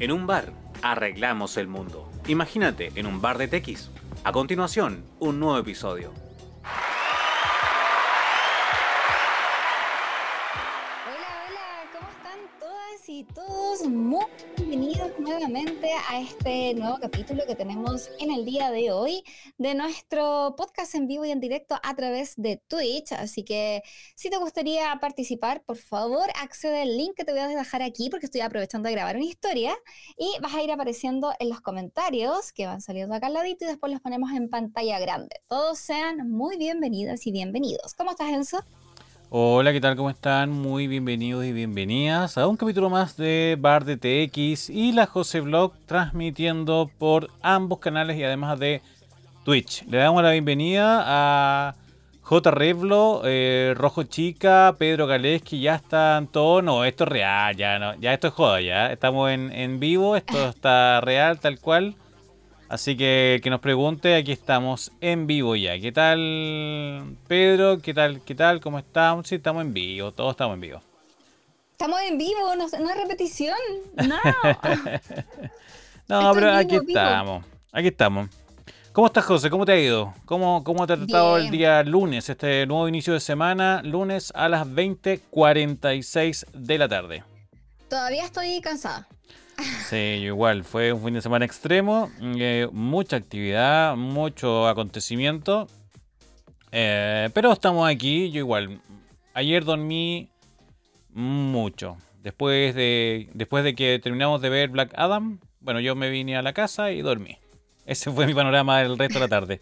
En un bar, arreglamos el mundo. Imagínate en un bar de TX. A continuación, un nuevo episodio. Este nuevo capítulo que tenemos en el día de hoy de nuestro podcast en vivo y en directo a través de Twitch. Así que si te gustaría participar, por favor, accede al link que te voy a dejar aquí porque estoy aprovechando de grabar una historia y vas a ir apareciendo en los comentarios que van saliendo acá al ladito y después los ponemos en pantalla grande. Todos sean muy bienvenidas y bienvenidos. ¿Cómo estás, Enzo? Hola, ¿qué tal? ¿Cómo están? Muy bienvenidos y bienvenidas a un capítulo más de Bar de TX y la José Vlog transmitiendo por ambos canales y además de Twitch. Le damos la bienvenida a J. Eh, Rojo Chica, Pedro Galés, que ya están todos. No, esto es real, ya no, ya esto es joda, ya. Estamos en, en vivo, esto está real, tal cual. Así que que nos pregunte, aquí estamos en vivo ya. ¿Qué tal, Pedro? ¿Qué tal? ¿Qué tal? ¿Cómo estamos? Sí, estamos en vivo, todos estamos en vivo. Estamos en vivo, no, no es repetición. No. no, pero aquí vivo, estamos. Aquí estamos. ¿Cómo estás, José? ¿Cómo te ha ido? ¿Cómo, cómo te ha tratado el día lunes, este nuevo inicio de semana? Lunes a las 20.46 de la tarde. Todavía estoy cansada. Sí, yo igual. Fue un fin de semana extremo. eh, mucha actividad, mucho acontecimiento. eh, pero estamos aquí. Yo igual. Ayer dormí mucho. Después de, después de que terminamos de ver Black Adam, bueno, yo me vine a la casa y dormí. Ese fue mi panorama el resto de la tarde.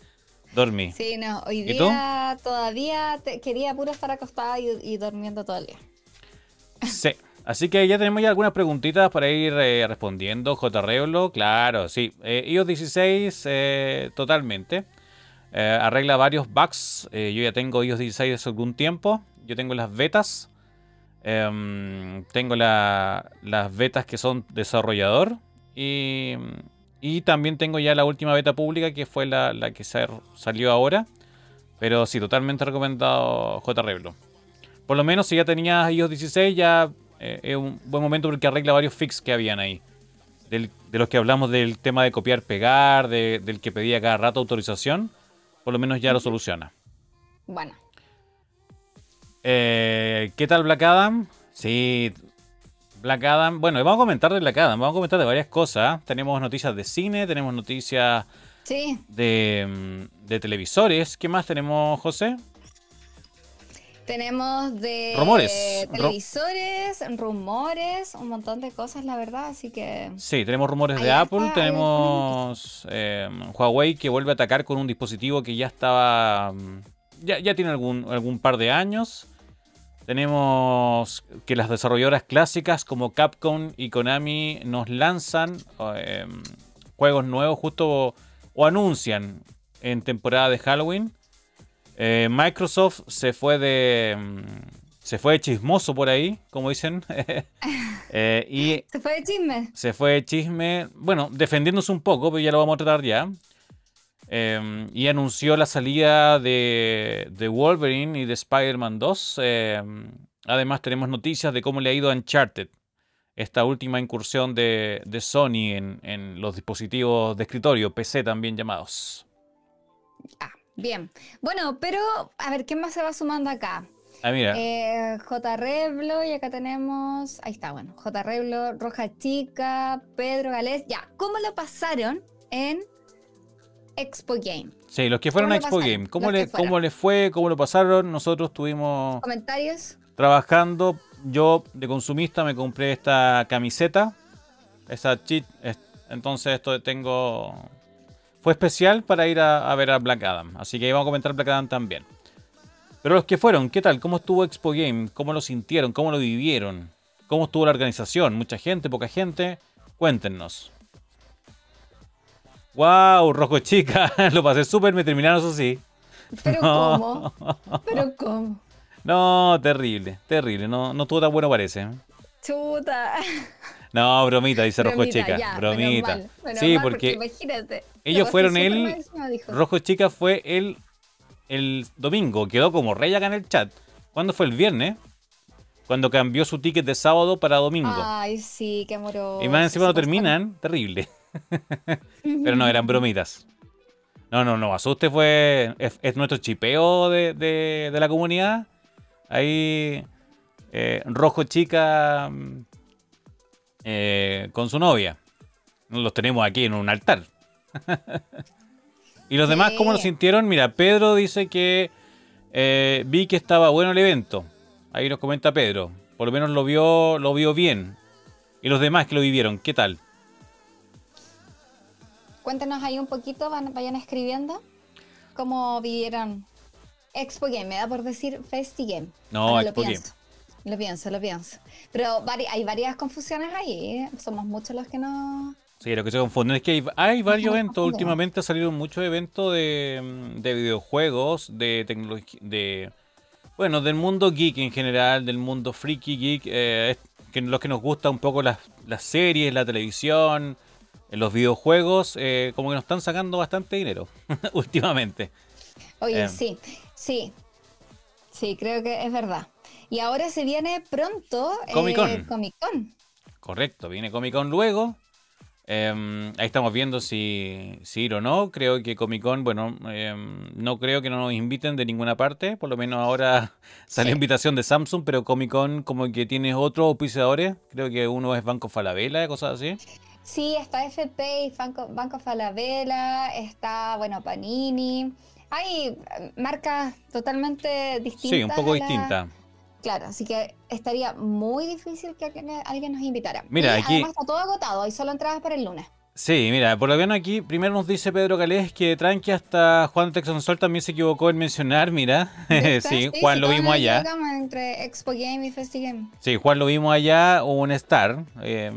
Dormí. Sí, no, hoy día todavía te- quería puro estar acostada y, y durmiendo todo el día. Sí. Así que ya tenemos ya algunas preguntitas para ir eh, respondiendo. J. Claro, sí. Eh, iOS 16, eh, totalmente. Eh, arregla varios bugs. Eh, yo ya tengo iOS 16 hace algún tiempo. Yo tengo las betas. Em, tengo la- las betas que son desarrollador. Y, y también tengo ya la última beta pública que fue la, que salió ahora. Pero sí, totalmente recomendado J. Por lo menos si ya tenías iOS 16, ya eh, es un buen momento porque arregla varios fix que habían ahí. Del- de los que hablamos del tema de copiar, pegar, de- del que pedía cada rato autorización, por lo menos ya lo soluciona. Bueno, Eh, ¿Qué tal Black Adam? Sí, Black Adam. Bueno, vamos a comentar de Black Adam, vamos a comentar de varias cosas. Tenemos noticias de cine, tenemos noticias sí, de, mm, de televisores. ¿Qué más tenemos, José? Tenemos de Rumores. Ru- televisores, rumores, un montón de cosas, la verdad, así que Sí, tenemos rumores de Apple, está, tenemos eh, Huawei que vuelve a atacar con un dispositivo que ya estaba, ya, ya tiene algún, algún par de años. Tenemos que las desarrolladoras clásicas como Capcom y Konami nos lanzan eh, juegos nuevos justo o anuncian en temporada de Halloween. Eh, Microsoft se fue de mm, se fue de chismoso por ahí, como dicen. Eh, y se fue de chisme. se fue de chisme, bueno, defendiéndose un poco, pero ya lo vamos a tratar ya. Eh, y anunció la salida de, de Wolverine y de Spider-Man 2. Eh, además tenemos noticias de cómo le ha ido a Uncharted, esta última incursión de, de Sony en, en los dispositivos de escritorio, PC también llamados. Ah, bien. Bueno, pero a ver, ¿quién más se va sumando acá? Ah, mira, Eh, J. Reblo, y acá tenemos. Ahí está, bueno. J. Reblo, Roja Chica, Pedro Galés. Ya, ¿cómo lo pasaron en Expo Game? sí, los que fueron a ¿cómo lo Expo? Game, ¿cómo, le. ¿cómo les fue? ¿Cómo lo pasaron? Nosotros tuvimos... ¿Comentarios? trabajando, yo de consumista me compré esta camiseta, esa cheat, es- entonces esto tengo... Fue especial para ir a, a ver a Black Adam, así que vamos a comentar Black Adam también. Pero los que fueron, ¿qué tal? ¿Cómo estuvo Expo Game? ¿Cómo lo sintieron? ¿Cómo lo vivieron? ¿Cómo estuvo la organización? ¿Mucha gente? ¿Poca gente? Cuéntenos. ¡Wow! Rojo Chica, lo pasé súper, me terminaron eso sí. ¿Pero No. cómo? ¿Pero cómo? No, terrible, terrible. No, no estuvo tan bueno parece. Chuta. No, bromita, dice Rojo Bromita, Chica. ya, menos bromita. mal, menos sí, mal, porque imagínate. ellos fueron el-. Rojo Chica fue el, el domingo. Quedó como rey acá en el chat. ¿Cuándo fue el viernes? cuando cambió su ticket de sábado para domingo. Ay, sí, qué amoroso. Y más encima lo terminan, terrible. Pero no, eran bromitas. No, no, no, asuste fue. Es, nuestro chipeo de, de, la comunidad. Ahí. Eh, rojo chica. Eh, con su novia. Los tenemos aquí en un altar. y los demás, ¿cómo lo sintieron? Mira, Pedro dice que eh, vi que estaba bueno el evento. Ahí nos comenta Pedro. Por lo menos lo vio, lo vio bien. Y los demás que lo vivieron, ¿qué tal? Cuéntenos ahí un poquito, vayan escribiendo cómo vivieron Expo Game. Me da por decir Festi Game. No, Expo Game. Lo pienso, lo pienso. Pero hay varias confusiones ahí. ¿eh? Somos muchos los que no. Sí, lo que se confunden es que hay, varios eventos. Últimamente ha salido muchos eventos de, videojuegos, de tecnología, de bueno, del mundo geek en general, del mundo freaky geek, eh, que los que nos gusta un poco las, las series, la televisión, en los videojuegos eh, como que nos están sacando bastante dinero últimamente. Oye, sí, sí, sí, creo que es verdad. Y ahora se viene pronto eh, Comic Con. Comic Con. Correcto, viene Comic Con luego. Em, ahí estamos viendo si, si, ir o no. Creo que Comic Con, bueno, em, no creo que no nos inviten de ninguna parte. Por lo menos ahora sale invitación de Samsung, pero Comic Con como que tiene otros auspiciadores. Creo que uno es Banco Falabella, cosas así. Sí, está FP y Banco, Falabella, está, bueno, Panini. Hay eh, marcas totalmente distintas. Sí, un poco distintas. Claro, así que estaría muy difícil que alguien nos invitara. Mira, aquí... Además está todo agotado, hay solo entradas para el lunes. Sí, mira, por lo menos aquí primero nos dice Pedro Calés que tranqui hasta Juan Texan Sol también se equivocó en mencionar, mira. sí, Juan lo vimos allá. Entre Expo Game y Festigame. Sí, Juan lo vimos allá, un star. Eh,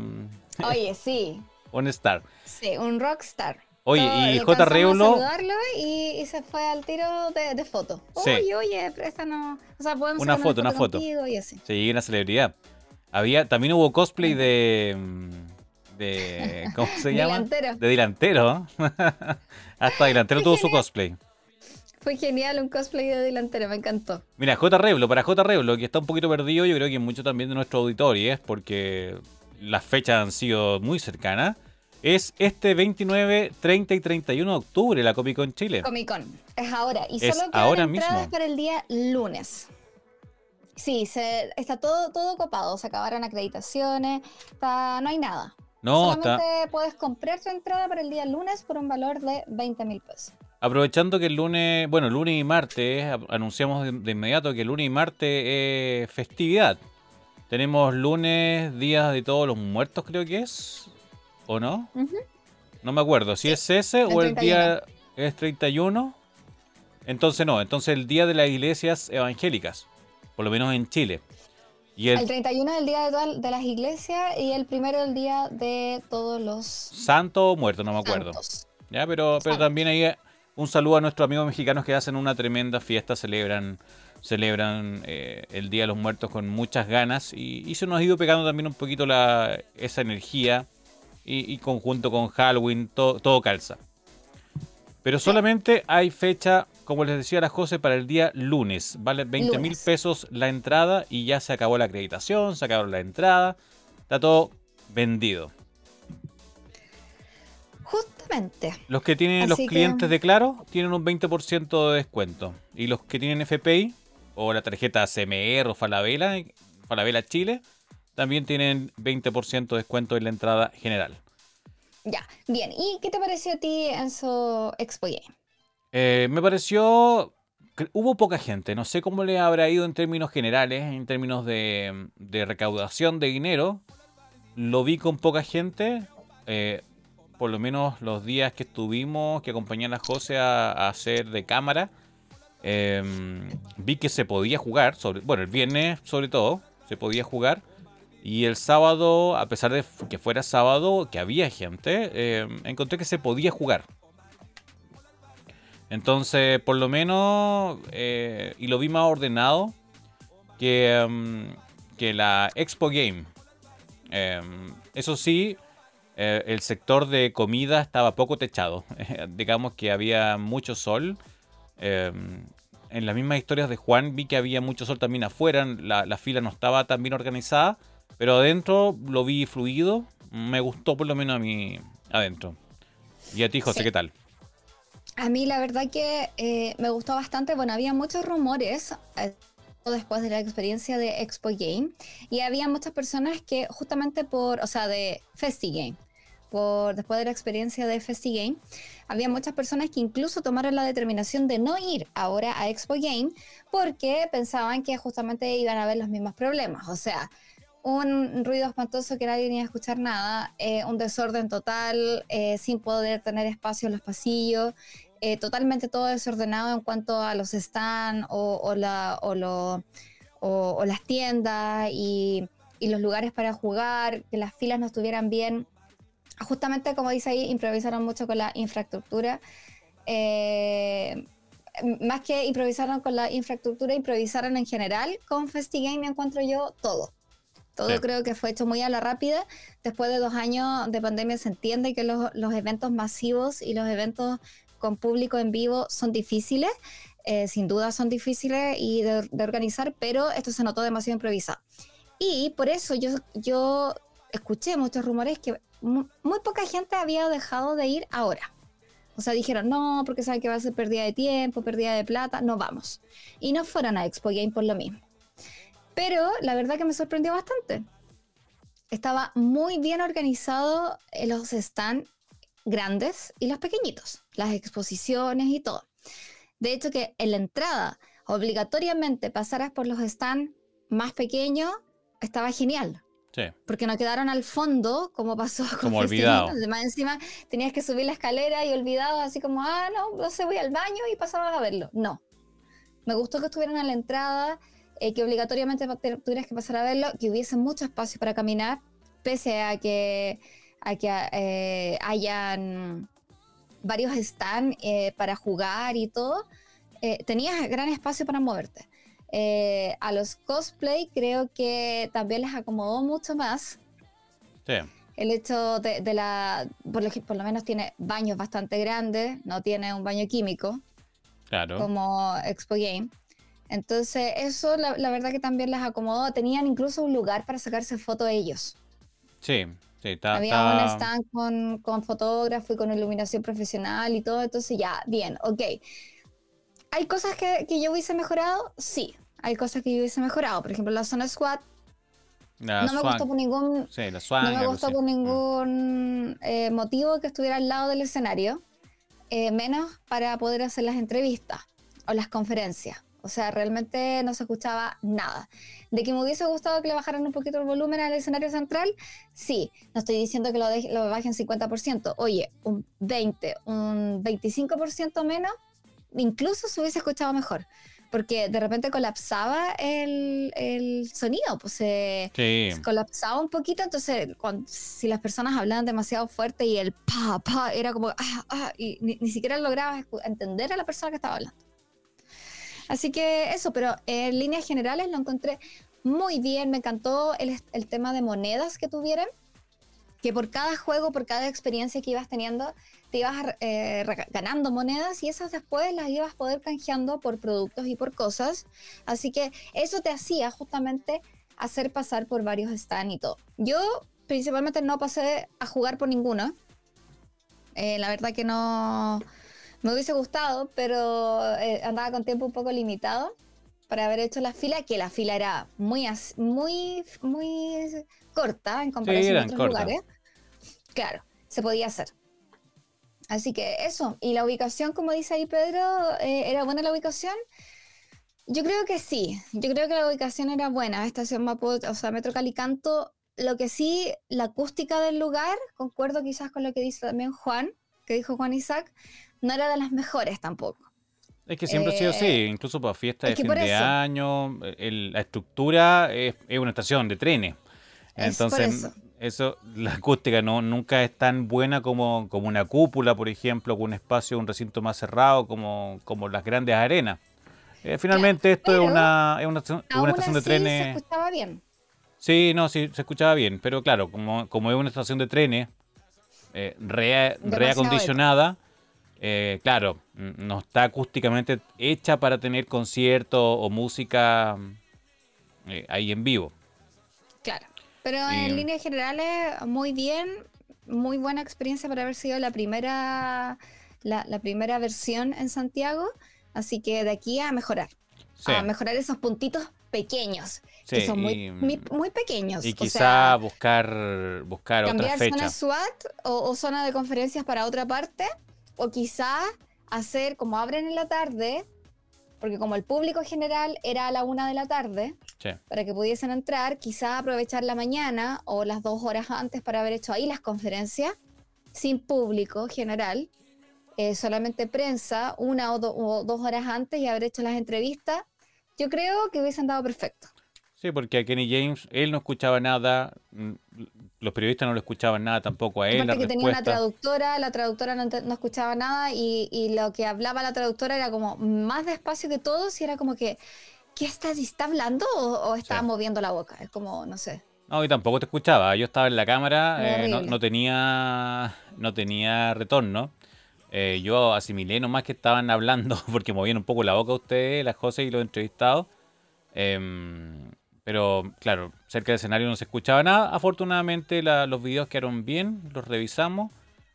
Oye, sí. un star. Sí, un rockstar. Oye, y J. Reulo. saludarlo y, se fue al tiro de, foto. Oye, oye, esta no. O sea, podemos una foto, una foto. Y así. Sí, una celebridad. Había, también hubo cosplay de. de ¿Cómo se llama? Delantero. De delantero. Hasta delantero tuvo su cosplay. Fue genial un cosplay de delantero, me encantó. Mira, J. Reulo, para J. Reulo, que está un poquito perdido, yo creo que mucho también de nuestro auditorio, es porque las fechas han sido muy cercanas. Es este 29, 30 y 31 de octubre la Comic Con Chile. Comic Con, es ahora. Y solo quedan ahora entradas para el día lunes. Sí, se, está todo, todo copado. Se acabaron acreditaciones, no hay nada. No, Solamente puedes comprar tu entrada para el día lunes por un valor de 20 mil pesos. Aprovechando que el lunes, bueno, lunes y martes, anunciamos de, inmediato que el lunes y martes es festividad. Tenemos lunes, días de todos los muertos, creo que es. ¿O no? No me acuerdo. Si es ese o el día es 31. Entonces no, entonces el día de las iglesias evangélicas. Por lo menos en Chile. Y el, 31 es el día de, las iglesias y el primero es el día de todos los... Santos o muertos, no me acuerdo. Ya, pero, pero también hay un saludo a nuestros amigos mexicanos que hacen una tremenda fiesta, celebran celebran eh, el Día de los Muertos con muchas ganas y, se nos ha ido pegando también un poquito la, esa energía y, conjunto con Halloween, todo calza. Pero solamente hay fecha, como les decía la José, para el día lunes. Vale 20 mil pesos la entrada y ya se acabó la acreditación, se acabó la entrada, está todo vendido. Justamente. Los que tienen los clientes de Claro tienen un 20% de descuento. Y los que tienen FPI o la tarjeta CMR o Falabella, Falabella Chile, también tienen 20% de descuento en la entrada general. Ya, bien. ¿Y qué te pareció a ti en su Expo eh, me pareció... Hubo poca gente, no sé cómo le habrá ido en términos generales, en términos de, recaudación de dinero. Lo vi con poca gente, eh, por lo menos los días que estuvimos, que acompañé a José a hacer de cámara. Em, vi que se podía jugar, sobre, bueno, el viernes sobre todo, se podía jugar. Y el sábado, a pesar de que fuera sábado, que había gente, em, encontré que se podía jugar. Entonces, por lo menos, eh, y lo vi más ordenado que, em, que la Expo Game. eso sí, eh, el sector de comida estaba poco techado. Digamos que había mucho sol. Em, en las mismas historias de Juan vi que había mucho sol también afuera, la, la fila no estaba tan bien organizada, pero adentro lo vi fluido, me gustó por lo menos a mí adentro. Y a ti, José, ¿qué tal? A mí la verdad que eh, me gustó bastante, bueno, había muchos rumores eh, después de la experiencia de Expo Game y había muchas personas que justamente por, o sea, de FestiGame, por después de la experiencia de FestiGame, había muchas personas que incluso tomaron la determinación de no ir ahora a Expo Game porque pensaban que justamente iban a haber los mismos problemas, o sea, un ruido espantoso que nadie ni a escuchar nada, eh, un desorden total, eh, sin poder tener espacio en los pasillos, eh, totalmente todo desordenado en cuanto a los stands o, las tiendas y, los lugares para jugar, que las filas no estuvieran bien. Justamente como dice ahí, improvisaron mucho con la infraestructura. más que improvisaron con la infraestructura, improvisaron en general con FestiGame, encuentro yo todo todo creo que fue hecho muy a la rápida. Después de dos años de pandemia se entiende que los, eventos masivos y los eventos con público en vivo son difíciles. Eh, sin duda son difíciles y de, organizar, pero esto se notó demasiado improvisado. Y por eso yo, yo escuché muchos rumores que muy, poca gente había dejado de ir ahora. O sea, dijeron, no, porque saben que va a ser pérdida de tiempo, pérdida de plata, no vamos. Y no fueron a Expo Game por lo mismo. Pero la verdad que me sorprendió bastante. Estaba muy bien organizado los stands grandes y los pequeñitos, las exposiciones y todo. De hecho que en la entrada obligatoriamente pasaras por los stands más pequeños, estaba genial. Sí. Porque no quedaron al fondo, como pasó con Como olvidado. Además, encima tenías que subir la escalera y olvidado, así como, ah, no, no sé, voy al baño y pasabas a verlo. No. Me gustó que estuvieran a la entrada, eh, que obligatoriamente tuvieras que pasar a verlo, que hubiese mucho espacio para caminar, pese a que, a que eh, hayan varios stands eh, para jugar y todo, tenías gran espacio para moverte. a los cosplay creo que también les acomodó mucho más. Sí. El hecho de, la, por lo, por lo, menos tiene baños bastante grandes, no tiene un baño químico. Claro. Como Expo Game. Entonces, eso la, verdad que también les acomodó. Tenían incluso un lugar para sacarse fotos ellos. Sí, sí, está. Había un stand con, con fotógrafo y con iluminación profesional y todo. Entonces, ya, bien, ok. ¿Hay cosas que, que yo hubiese mejorado? Sí, hay cosas que yo hubiese mejorado. Por ejemplo, la zona squad no me gustó por ningún, sí, la no me gustó por ningún eh, motivo que estuviera al lado del escenario, eh, menos para poder hacer las entrevistas o las conferencias. O sea, realmente no se escuchaba nada. De que me hubiese gustado que le bajaran un poquito el volumen al escenario central, sí. No estoy diciendo que lo, lo bajen 50%. Oye, un 20, un 25% menos, incluso se hubiese escuchado mejor. Porque de repente colapsaba el, el sonido, pues se, colapsaba un poquito. Entonces, si las personas hablaban demasiado fuerte y el pa, pa, era como, ah, ah, y ni, ni siquiera lograbas entender a la persona que estaba hablando. Así que eso, pero en líneas generales lo encontré muy bien, me encantó el, tema de monedas que tuvieran, que por cada juego, por cada experiencia que ibas teniendo, te ibas eh, ganando monedas y esas después las ibas poder canjeando por productos y por cosas. Así que eso te hacía justamente hacer pasar por varios stands y todo. Yo principalmente no pasé a jugar por ninguno. Eh, la verdad que no, me hubiese gustado, pero eh, andaba con tiempo un poco limitado para haber hecho la fila, que la fila era muy, muy, muy corta en comparación a otros lugares. Claro, se podía hacer. Así que eso, y la ubicación, como dice ahí Pedro, eh, ¿era buena la ubicación? Yo creo que sí, yo creo que la ubicación era buena, estación Mapocho, o sea, Metro Calicanto, lo que sí, la acústica del lugar, concuerdo quizás con lo que dice también Juan, que dijo Juan Isaac, no era de las mejores tampoco. Es que siempre ha sido así, eh, incluso para fiestas de fin de año, la estructura es, una estación de trenes. Entonces, eso. la acústica no nunca es tan buena como, como una cúpula, por ejemplo, con un espacio, un recinto más cerrado, como, como las grandes arenas. Eh, finalmente, esto es una, es una, estación de trenes. Se escuchaba bien. Sí, no, sí, se escuchaba bien, pero claro, como, como es una estación de trenes eh, reacondicionada eh, claro, no está acústicamente hecha para tener concierto o música eh, ahí en vivo. Claro, pero en líneas generales, muy bien, muy buena experiencia para haber sido la primera, la, primera versión en Santiago, así que de aquí a mejorar, a mejorar esos puntitos pequeños, que son muy, muy, pequeños. Y quizá buscar, buscar otra fecha. zona SWAT o, zona de conferencias para otra parte, o quizá hacer como abren en la tarde, porque como el público general era a la una de la tarde, para que pudiesen entrar, quizá aprovechar la mañana o las dos horas antes para haber hecho ahí las conferencias, sin público general, eh, solamente prensa, una o, o, dos horas antes y haber hecho las entrevistas yo creo que hubiesen dado perfecto. Sí, porque a Kenny James, él no escuchaba nada, mm, los periodistas no lo escuchaban nada tampoco a él. Aparte que tenía una traductora, la traductora no, escuchaba nada y, lo que hablaba la traductora era como más despacio que todos y era como que, ¿qué está, está hablando o, estaba moviendo la boca? Es como, no sé. No, y tampoco te escuchaba. Yo estaba en la cámara, eh, no, tenía, no tenía retorno. Eh, yo asimilé nomás que estaban hablando, porque movían un poco la boca ustedes, las cosas y los entrevistados. Em, pero claro, cerca del escenario no se escuchaba nada. Afortunadamente los videos quedaron bien, los revisamos.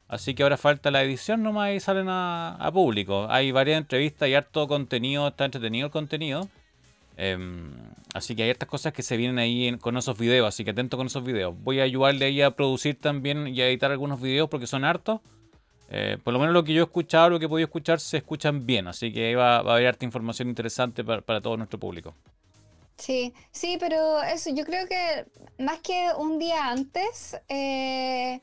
Así que ahora falta la edición nomás y salen a, público. Hay varias entrevistas y harto contenido, está entretenido el contenido. Em, así que hay hartas cosas que se vienen ahí con esos videos, así que atento con esos videos. Voy a ayudarle ahí a producir también y a editar algunos videos porque son hartos. Eh, por lo menos lo que yo he escuchado, lo que he podido escuchar, se escuchan bien. Así que ahí va, a haber harta información interesante para, todo nuestro público. Sí, sí, pero eso yo creo que más que un día antes, eh,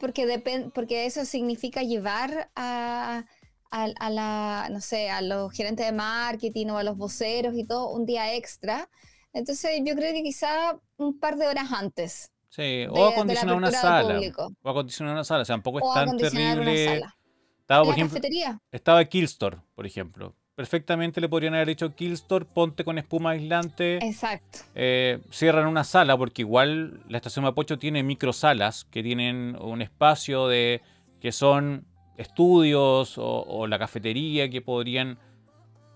porque, porque eso significa llevar a, a, la, no sé, a los gerentes de marketing o a los voceros y todo un día extra. Entonces yo creo que quizá un par de horas antes. Sí, o acondicionar una sala. O acondicionar una sala. O sea, tampoco es tan terrible. Estaba, por ejemplo, estaba Killstore, por ejemplo. Perfectamente le podrían haber dicho Killstore, ponte con espuma aislante. Exacto. Eh, cierran una sala, porque igual la estación Mapocho tiene microsalas que tienen un espacio de que son estudios o la cafetería que podrían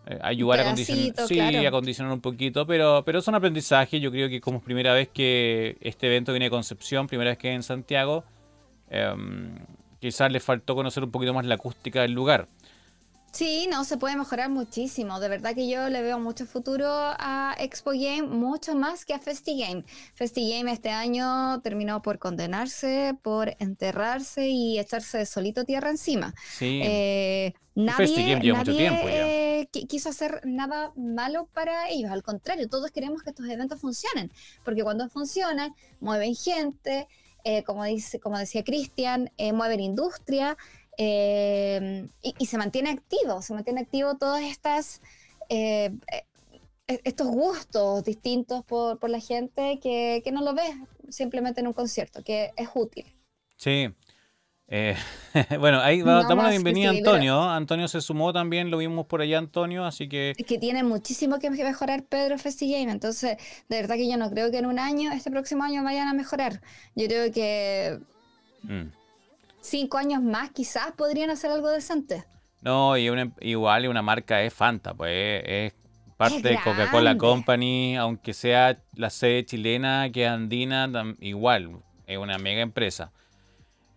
eh, ayudar a acondicionar, sí, acondicionar un poquito, pero, pero es un aprendizaje. Yo creo que como primera vez que este evento viene de Concepción, primera vez que en Santiago, em, quizás le faltó conocer un poquito más la acústica del lugar. Sí, no, se puede mejorar muchísimo. De verdad que yo le veo mucho futuro a Expo Game, mucho más que a Festi Game. Festi Game este año terminó por condenarse, por enterrarse y echarse solito tierra encima. Sí. Eh, nadie, nadie quiso hacer nada malo para ellos. Al contrario, todos queremos que estos eventos funcionen, porque cuando funcionan, mueven gente, eh, como, dice, como decía Cristian, eh, mueven industria. Eh, y, se mantiene activo, se mantiene activo todas estas eh, eh, estos gustos distintos por, por la gente que, que, no lo ve simplemente en un concierto, que es útil. Sí. bueno, ahí damos la bienvenida a Antonio. Antonio se sumó también, lo vimos por allá, Antonio, así que... Es que tiene muchísimo que mejorar Pedro Game entonces de verdad que yo no creo que en un año, este próximo año vayan a mejorar. Yo creo que... Mm cinco años más quizás podrían hacer algo decente. No, y una, igual una marca es Fanta, pues es, parte de Coca-Cola Company, aunque sea la sede chilena que es andina, igual, es una mega empresa.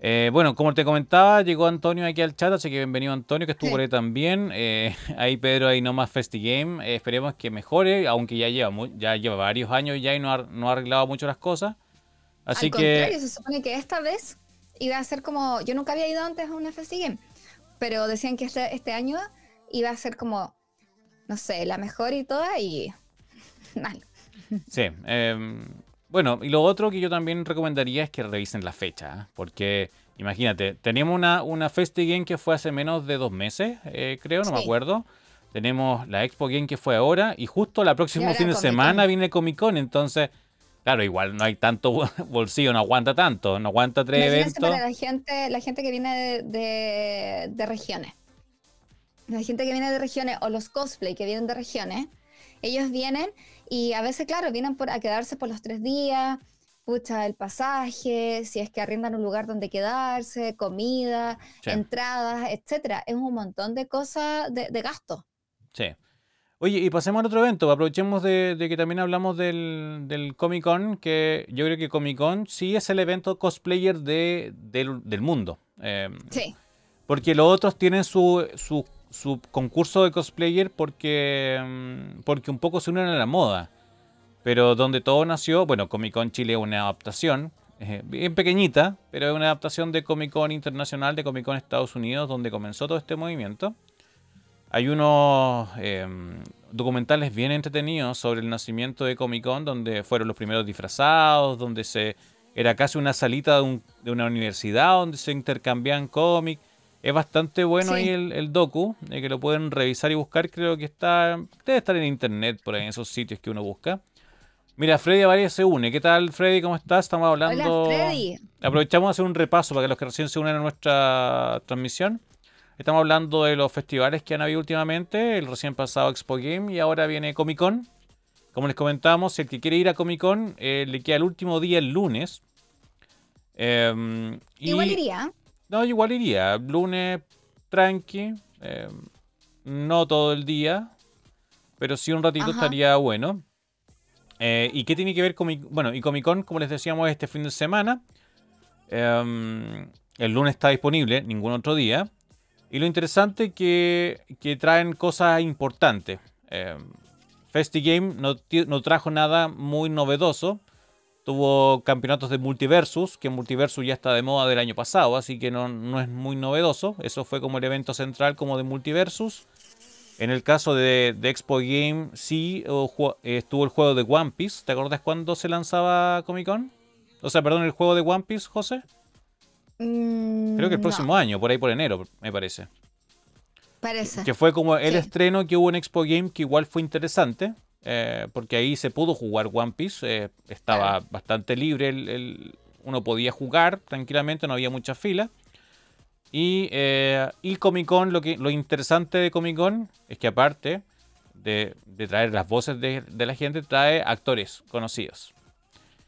Eh, bueno, como te comentaba, llegó Antonio aquí al chat, así que bienvenido Antonio, que estuvo por ahí también. Eh, ahí Pedro, ahí nomás FestiGame. Eh, esperemos que mejore, aunque ya lleva, ya lleva varios años ya y no ha, no ha arreglado mucho las cosas. Así Al que... Contrario, se supone que esta vez iba a ser como, yo nunca había ido antes a una Game, pero decían que este, este año iba a ser como, no sé, la mejor y toda y mal. Sí, em, bueno, y lo otro que yo también recomendaría es que revisen la fecha, ¿eh? porque imagínate, teníamos una, una Game que fue hace menos de dos meses, eh, creo, no me acuerdo. Tenemos la Expo Game que fue ahora y justo la próxima fin de semana viene Comic Con, entonces Claro, igual no hay tanto bolsillo, no aguanta tanto, no aguanta tres eventos. para la gente, la gente que viene de, regiones. La gente que viene de regiones o los cosplay que vienen de regiones, ellos vienen y a veces, claro, vienen por, a quedarse por los tres días, pucha, el pasaje, si es que arriendan un lugar donde quedarse, comida, entradas, etcétera. Es un montón de cosas, de, de gastos. Sí. Oye, y pasemos al otro evento. Aprovechemos de, que también hablamos del, Comic Con, que yo creo que Comic Con sí es el evento cosplayer de, del, mundo. Em, sí. Porque los otros tienen su, su, concurso de cosplayer porque, em, porque un poco se unen a la moda. Pero donde todo nació, bueno, Comic Con Chile es una adaptación, eh, bien pequeñita, pero es una adaptación de Comic Con Internacional, de Comic Con Estados Unidos, donde comenzó todo este movimiento. Hay unos em, documentales bien entretenidos sobre el nacimiento de Comic Con, donde fueron los primeros disfrazados, donde se era casi una salita de, una universidad donde se intercambiaban cómics. Es bastante bueno ahí el, docu, eh, que lo pueden revisar y buscar. Creo que está debe estar en internet, por ahí, en esos sitios que uno busca. Mira, Freddy Avaria se une. ¿Qué tal, Freddy? ¿Cómo estás? Estamos hablando. Hola, Freddy. Aprovechamos a hacer un repaso para que los que recién se unen a nuestra transmisión. Estamos hablando de los festivales que han habido últimamente, el recién pasado Expo Game y ahora viene Comic Con. Como les comentamos, el que quiere ir a Comic Con eh, le queda el último día el lunes. Em, igual iría. No, igual iría. Lunes tranqui. Em, no todo el día. Pero sí un ratito estaría bueno. Eh, ¿Y qué tiene que ver con Bueno, y Comic Con, como les decíamos, este fin de semana. Em, el lunes está disponible, ningún otro día. Y lo interesante es que, que traen cosas importantes. Eh, FestiGame no, trajo nada muy novedoso. Tuvo campeonatos de multiversus, que multiversus ya está de moda del año pasado, así que no, es muy novedoso. Eso fue como el evento central como de multiversus. En el caso de, de Expo Game, sí estuvo el juego de One Piece. ¿Te acuerdas cuándo se lanzaba Comic Con? O sea, perdón, el juego de One Piece, José. Mm, Creo que el próximo año, por ahí por enero, me parece. Parece. Que fue como el estreno que hubo en Expo Game, que igual fue interesante, eh, porque ahí se pudo jugar One Piece, eh, estaba bastante libre, el, uno podía jugar tranquilamente, no había mucha fila. Y, eh, y Comic Con, lo, que, lo interesante de Comic Con es que aparte de, traer las voces de, de, la gente, trae actores conocidos.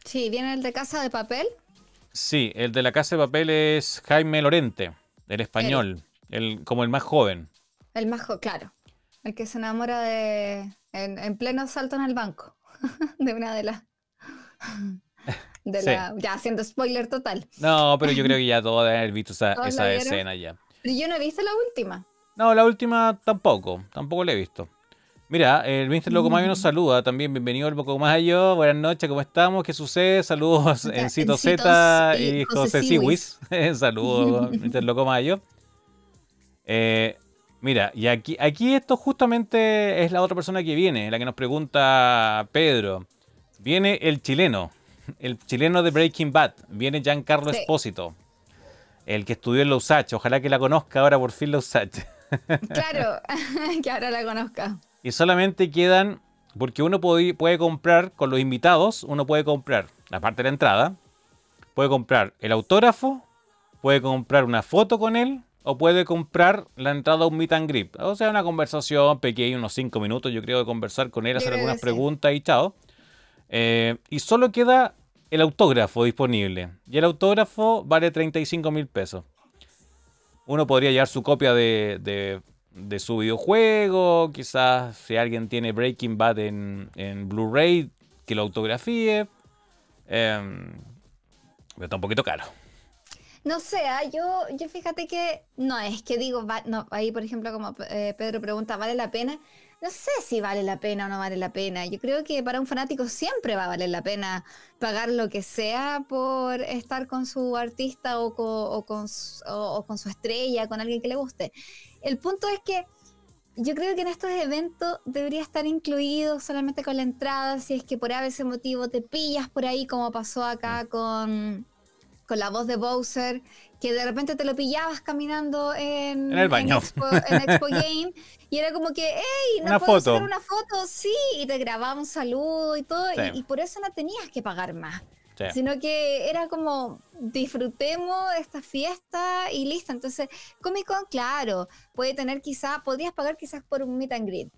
Sí, viene el de Casa de Papel. Sí, el de la Casa de Papel es Jaime Lorente, el español, el, como el más joven. El más joven, claro. El que se enamora de. En, pleno salto en el banco. de una de las. De la, ya haciendo spoiler total. No, pero yo creo que ya todos deben haber visto esa, esa escena ya. Pero yo no he visto la última. No, la última tampoco. Tampoco la he visto. Mira, el Mr. Locomayo nos mm. saluda también. Bienvenido al Locomayo. Buenas noches, ¿cómo estamos? ¿Qué sucede? Saludos en Cito Z y José Siwis. Saludos, Mr. Locomayo. Eh, mira, y aquí, aquí esto justamente es la otra persona que viene, la que nos pregunta Pedro. Viene el chileno, el chileno de Breaking Bad. Viene Giancarlo Espósito, el que estudió en la USACH. Ojalá que la conozca ahora por fin la USACH. Claro, que ahora la conozca y solamente quedan, porque uno puede, puede comprar con los invitados, uno puede comprar la parte de la entrada, puede comprar el autógrafo, puede comprar una foto con él o puede comprar la entrada a un meet and greet. O sea, una conversación pequeña, unos 5 minutos, yo creo, de conversar con él, hacer algunas preguntas y chao. Eh, y solo queda el autógrafo disponible. Y el autógrafo vale 35 mil pesos. Uno podría llevar su copia de de su videojuego, quizás si alguien tiene Breaking Bad en, en Blu-ray, que lo autografíe. Em, está un poquito caro. No sé, ah, yo, yo fíjate que no es que digo, ahí por ejemplo como eh, Pedro pregunta, ¿vale la pena? No sé si vale la pena o no vale la pena. Yo creo que para un fanático siempre va a valer la pena pagar lo que sea por estar con su artista o con, o con su estrella, con alguien que le guste. El punto es que yo creo que en estos eventos debería estar incluido solamente con la entrada, si es que por ese motivo te pillas por ahí, como pasó acá mm. con, con la voz de Bowser, que de repente te lo pillabas caminando en, el baño. En Expo, Game, y era como que, hey, ¿no puedo hacer una foto? Sí, y te grababa un saludo y todo, y por eso no tenías que pagar más. Sino que era como disfrutemos esta fiesta y listo. Entonces, Comic Con, claro, puede tener quizá, podrías pagar quizás por un meet and greet.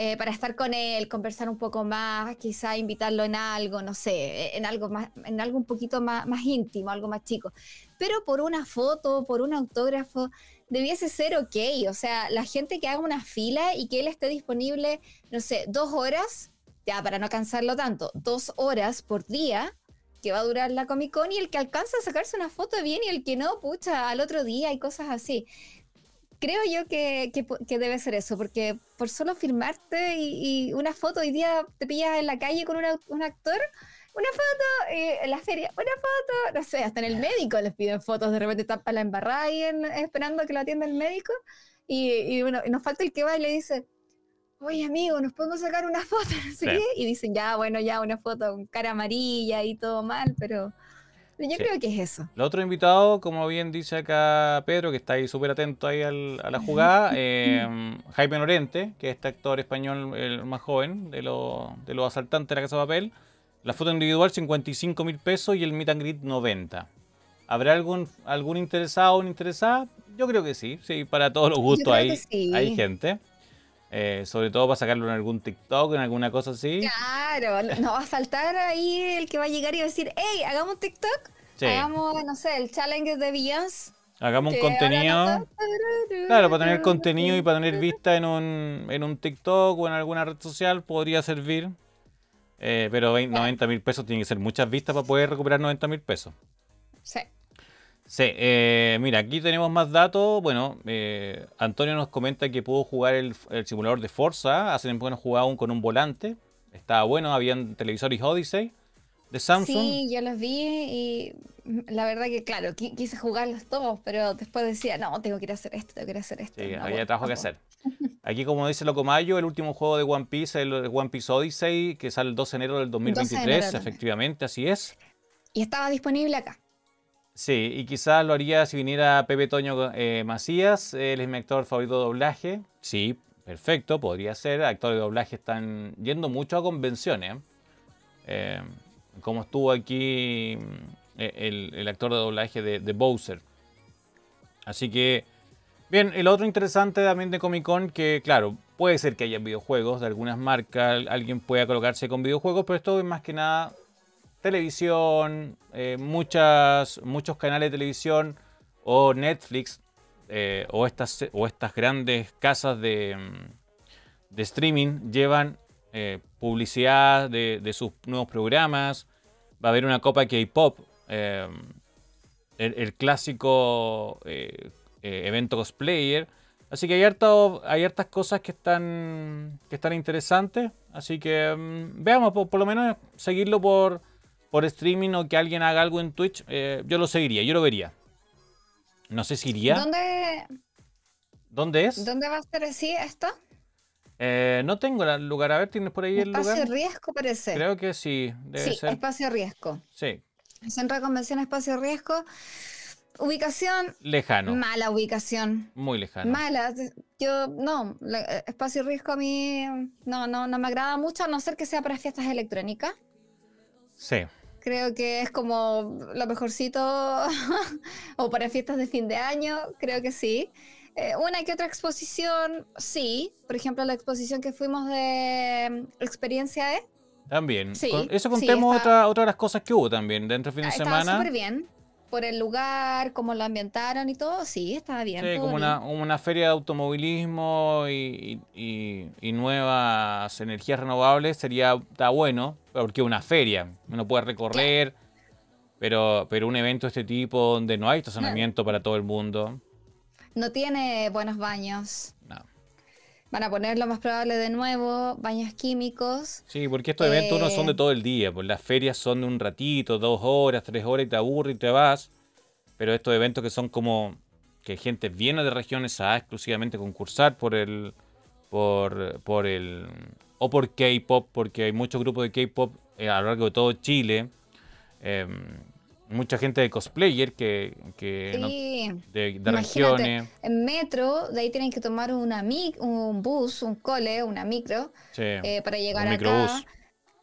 eh, para estar con él, conversar un poco más, quizá invitarlo en algo, no sé, en algo más, en algo un poquito más, más íntimo, algo más chico. Pero por una foto, por un autógrafo, debiese ser ok. O sea, la gente que haga una fila y que él esté disponible, no sé, dos horas, ya para no cansarlo tanto, dos horas por día que va a durar la Comic Con y el que alcanza a sacarse una foto bien y el que no, pucha, al otro día y cosas así. Creo yo que, que, debe ser eso, porque por solo firmarte y, una foto, hoy día te pillas en la calle con un actor, una foto, eh, en la feria, una foto, no sé, hasta en el médico les piden fotos, de repente tapa la embarrada y esperando que lo atienda el médico, y, y, bueno, y nos falta el que va y le dice, oye amigo, ¿nos podemos sacar una foto? No sé qué, y dicen, ya, bueno, ya una foto con cara amarilla y todo mal, pero... Yo creo que es eso. El otro invitado, como bien dice acá Pedro, que está ahí súper atento ahí a la jugada, eh, Jaime Norente, que es este actor español el más joven de, de los asaltantes de la Casa de Papel. La foto individual 55 mil pesos y el meet and greet 90. ¿Habrá algún, algún interesado o una interesada? Yo creo que sí, sí, para todos los gustos hay, hay gente. Eh, sobre todo para sacarlo en algún TikTok, en alguna cosa así. Claro, no va a faltar ahí el que va a llegar y va a decir, hey, hagamos un TikTok, hagamos, no sé, el challenge de Beyoncé. Hagamos un contenido. Claro, para tener contenido y para tener vista en un, en un TikTok o en alguna red social podría servir. Eh, pero 90 mil pesos tiene que ser muchas vistas para poder recuperar 90 mil pesos. Sí. Sí, eh, mira, aquí tenemos más datos. Bueno, eh, Antonio nos comenta que pudo jugar el, simulador de Forza. Hace tiempo que no jugaba aún con un volante. Estaba bueno, habían televisores Odyssey de Samsung. Sí, yo los vi y la verdad que, claro, quise jugarlos todos, pero después decía, no, tengo que ir a hacer esto, tengo que ir a hacer esto. Sí, había trabajo que hacer. Aquí, como dice Locomayo, el último juego de One Piece, el One Piece Odyssey, que sale el 2 de enero del 2023, efectivamente, así es. Y estaba disponible acá. Sí, y quizás lo haría si viniera Pepe Toño eh, Macías, él es mi actor favorito de doblaje. Sí, perfecto, podría ser. Actores de doblaje están yendo mucho a convenciones. Eh, como estuvo aquí mm, e, el, actor de doblaje de, de, Bowser. Así que, bien, el otro interesante también de Comic Con, que claro, puede ser que haya videojuegos de algunas marcas, alguien pueda colocarse con videojuegos, pero esto es más que nada televisión, eh, muchos canales de televisión o Netflix eh, o, estas, o estas grandes casas de, mm, de streaming llevan eh, publicidad de, sus nuevos programas. Va a haber una copa K-Pop, el, clásico evento cosplayer. Así que hay, harto, hartas cosas que están, que están interesantes. Así que mm, veamos, por, lo menos seguirlo por, por streaming o que alguien haga algo en Twitch, eh, yo lo seguiría, yo lo vería. No sé si iría. ¿Dónde? ¿Dónde es? ¿Dónde va a ser así esto? Eh, no tengo el lugar. A ver, ¿tienes por ahí el lugar? Espacio Riesgo parece. Creo que sí. sí, Espacio Riesgo. Sí. Centro de Convención Espacio Riesgo. Ubicación. Lejano. Mala ubicación. Muy lejano. Mala. Yo, no, espacio riesgo a mí no, no, no me agrada mucho, a no ser que sea para fiestas electrónicas. Sí. Creo que es como lo mejorcito o para fiestas de fin de año, creo que sí. Eh, una que otra exposición, sí. Por ejemplo, la exposición que fuimos de mm, Experiencia E. También. Sí, eso contemos otra, otra de las cosas que hubo también dentro del fin de semana. súper bien por el lugar, cómo lo ambientaron y todo, sí, estaba bien. Sí, como Una, feria de automovilismo y, nuevas energías renovables sería está bueno, porque una feria, uno puede recorrer, pero, pero un evento de este tipo donde no hay estacionamiento para todo el mundo. No tiene buenos baños. No. Van a poner lo más probable de nuevo, baños químicos. Sí, porque estos eventos no son de eh, todo el día, pues las ferias son de un ratito, dos horas, tres horas y te aburres y te vas. Pero estos eventos que son como que gente viene de regiones a exclusivamente concursar por el por, por el o por K-pop, porque hay muchos grupos de K-pop eh, a lo largo de todo Chile. Em, mucha gente de cosplayer que, de, regiones. En metro, de ahí tienen que tomar una un bus, un cole, una micro, eh, para llegar acá.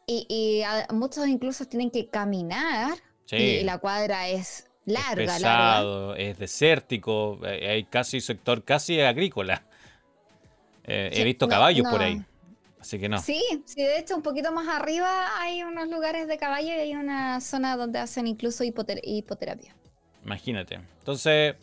Y, muchos incluso tienen que caminar. Y, la cuadra es larga, es pesado, es desértico, eh, hay casi sector casi agrícola. Eh, he visto caballos por ahí. Así que no. Sí, sí, de hecho, un poquito más arriba hay unos lugares de caballo y hay una zona donde hacen incluso hipoterapia. Imagínate. Entonces,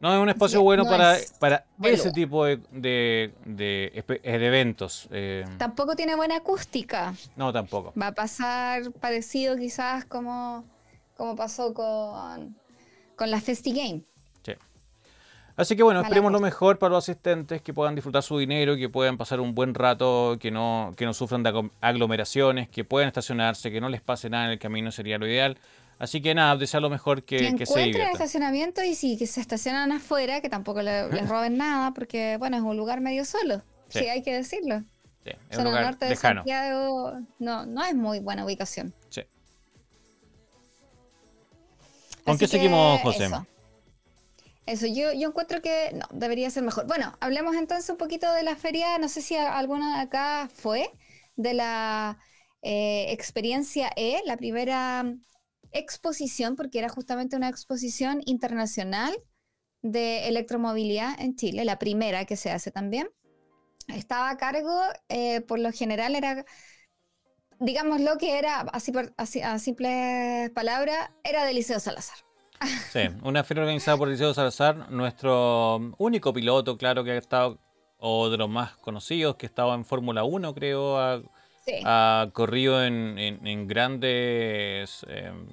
no es un espacio bueno para, para ese tipo de, de, eventos. Eh. Tampoco tiene buena acústica. No, tampoco. Va a pasar parecido quizás como, como pasó con, con la Festi Game. Así que bueno, esperemos lo mejor para los asistentes, que puedan disfrutar su dinero, que puedan pasar un buen rato, que no, que no sufran de aglomeraciones, que puedan estacionarse, que no les pase nada en el camino, sería lo ideal. Así que nada, desea lo mejor que, que, que se el estacionamiento y si que se estacionan afuera, que tampoco les roben nada, porque bueno, es un lugar medio solo, sí, hay que decirlo. Sí, es un lugar norte de Santiago no, no es muy buena ubicación. Sí. ¿Con qué seguimos, José? Eso, yo, yo encuentro que no, debería ser mejor. Bueno, hablemos entonces un poquito de la feria, no sé si alguna de acá fue, de la eh, experiencia E, la primera exposición, porque era justamente una exposición internacional de electromovilidad en Chile, la primera que se hace también. Estaba a cargo, eh, por lo general era, digamos lo que era, así, así a simples palabras, era de Liceo Salazar. Sí, una feria organizada por Liceo Salazar, nuestro único piloto, claro, que ha estado, o de los más conocidos, que estaba en Fórmula 1, creo, ha, corrido en, grandes em,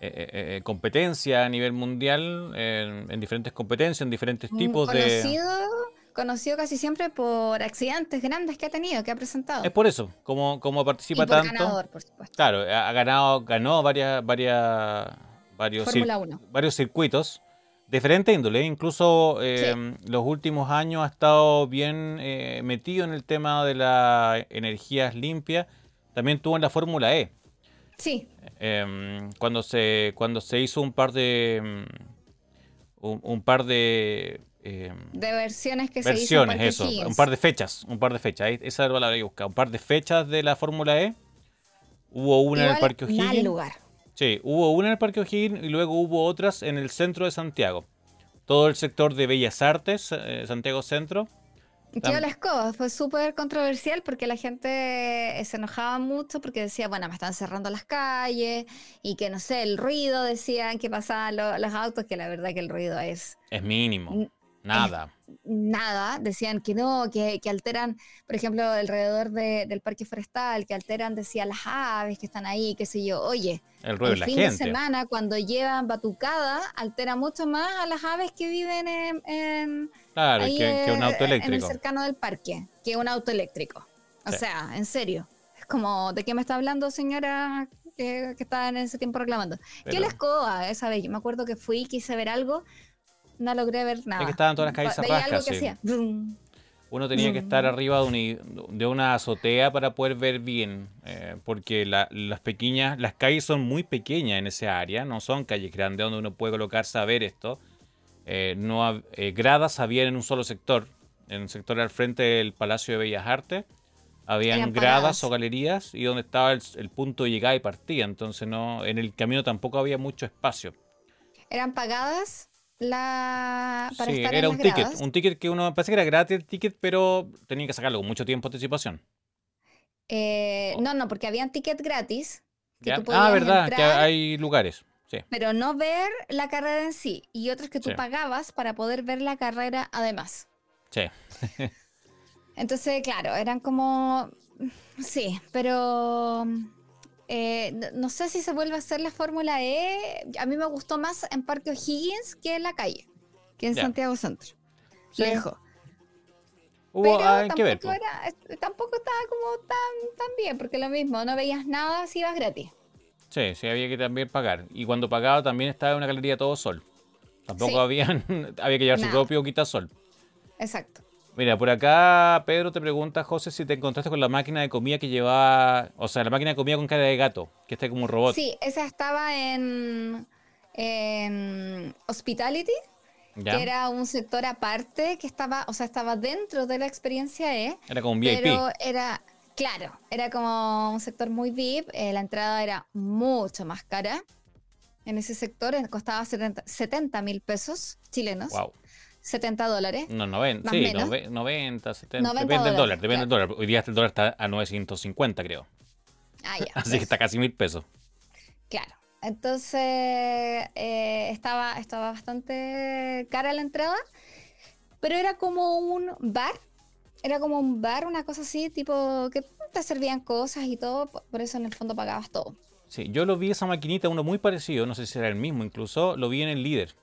eh, eh, eh, competencias a nivel mundial, en, diferentes competencias, en diferentes tipos conocido, de... Conocido casi siempre por accidentes grandes que ha tenido, que ha presentado. Es por eso, como, como participa tanto. Ganador, por supuesto. Claro, ha ganado, ganó varias, varias varios, varios circuitos de diferente índole. Incluso eh, los últimos años ha estado bien eh, metido en el tema de las energías limpias. También tuvo en la Fórmula E. Sí. Em, cuando, se, cuando se hizo un par de. Mm, un, par de. Em, de versiones que se hizo. eso. Un par de fechas. Un par de fechas. Esa es la palabra que buscaba. Un par de fechas de la Fórmula E. Hubo una en el Parque O'Higgins. lugar. Sí, hubo una en el Parque O'Higgins y luego hubo otras en el centro de Santiago. Todo el sector de Bellas Artes, eh, Santiago Centro. Tío la escoba, fue súper controversial porque la gente eh, se enojaba mucho porque decía, bueno, me están cerrando las calles y que no sé, el ruido, decían que pasaban los autos, que la verdad que el ruido es... Es mínimo. Nada. nada, decían que no, que, alteran, por ejemplo, alrededor del parque forestal, que alteran, decía, las aves que están ahí, qué sé yo. Oye, el, ruido fin de semana, cuando llevan batucada, altera mucho más a las aves que viven en. claro, que, un auto eléctrico. En el cercano del parque, que un auto eléctrico. O sea, en serio. Es como, ¿de qué me está hablando, señora? Que, que estaba en ese tiempo reclamando. ¿Qué la escoba esa vez? Yo me acuerdo que fui, quise ver algo no logré ver nada. Es que estaban todas las calles cerradas. Uno tenía que estar arriba de, una azotea para poder ver bien, eh, porque las pequeñas, las calles son muy pequeñas en esa área, no son calles grandes donde uno puede colocarse a ver esto. Eh, no eh, gradas había en un solo sector, en el sector al frente del Palacio de Bellas Artes, habían gradas o galerías y donde estaba el, el, punto de llegada y partida, entonces no, en el camino tampoco había mucho espacio. ¿Eran pagadas? La para sí, era un ticket, un ticket que uno parece que era gratis el ticket, pero tenía que sacarlo con mucho tiempo de anticipación. Eh, no, no, porque habían ticket gratis. ah, verdad, que hay lugares. Sí. Pero no ver la carrera en sí. Y otros que tú pagabas para poder ver la carrera además. Sí. Entonces, claro, eran como. Sí, pero eh, no sé si se vuelve a hacer la Fórmula E. A mí me gustó más en Parque O'Higgins que en la calle, que en Santiago Centro. Lejos. Hubo, Pero tampoco, ver, tampoco estaba como tan, tan bien, porque lo mismo, no veías nada si ibas gratis. Sí, sí, había que también pagar. Y cuando pagaba también estaba en una galería todo sol. Tampoco había que llevar su propio quitasol. Exacto. Mira, por acá Pedro te pregunta, José, si te encontraste con la máquina de comida que llevaba, o sea, la máquina de comida con cara de gato, que está como un robot. Sí, esa estaba en, Hospitality, que era un sector aparte, que estaba, o sea, estaba dentro de la experiencia E. Era como un VIP. Pero era, claro, era como un sector muy VIP, eh, la entrada era mucho más cara. En ese sector costaba 70 mil pesos chilenos. Wow. 70 dólares. No, 90, Más sí, menos. nove- 90, 70, 90 depende del dólar, depende del claro. dólar. Hoy día el dólar está a 950, creo. Ah, ya. Así que pues, está casi mil pesos. Claro. Entonces eh, estaba, estaba bastante cara la entrada, pero era como un bar. Era como un bar, una cosa así, tipo que te servían cosas y todo, po- por eso en el fondo pagabas todo. Sí, yo lo vi esa maquinita, uno muy parecido, no sé si era el mismo incluso, lo vi en el líder.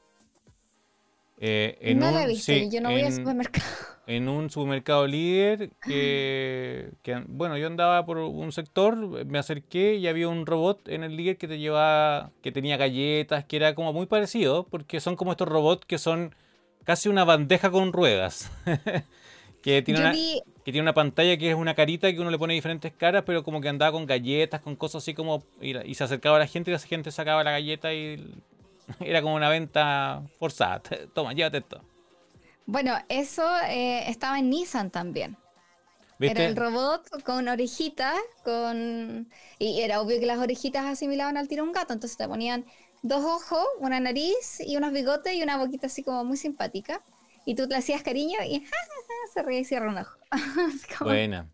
Eh, en no un, la he visto, sí, yo no voy al supermercado. en un supermercado líder que, que, bueno, yo andaba por un sector, me acerqué y había un robot en el líder que te llevaba, que tenía galletas, que era como muy parecido, porque son como estos robots que son casi una bandeja con ruedas. que tiene una, vi, que tiene una pantalla que es una carita que uno le pone diferentes caras, pero como que andaba con galletas, con cosas así como. Y, y se acercaba a la gente y la gente sacaba la galleta y era como una venta forzada. Toma, llévate esto. bueno, eso eh, estaba en Nissan también. ¿Viste? Era el robot con orejitas, con... Y era obvio que las orejitas asimilaban al tiro a un gato, entonces te ponían dos ojos, una nariz y unos bigotes y una boquita así como muy simpática. Y tú le hacías cariño y se reía y cierra un ojo. Como- Buena.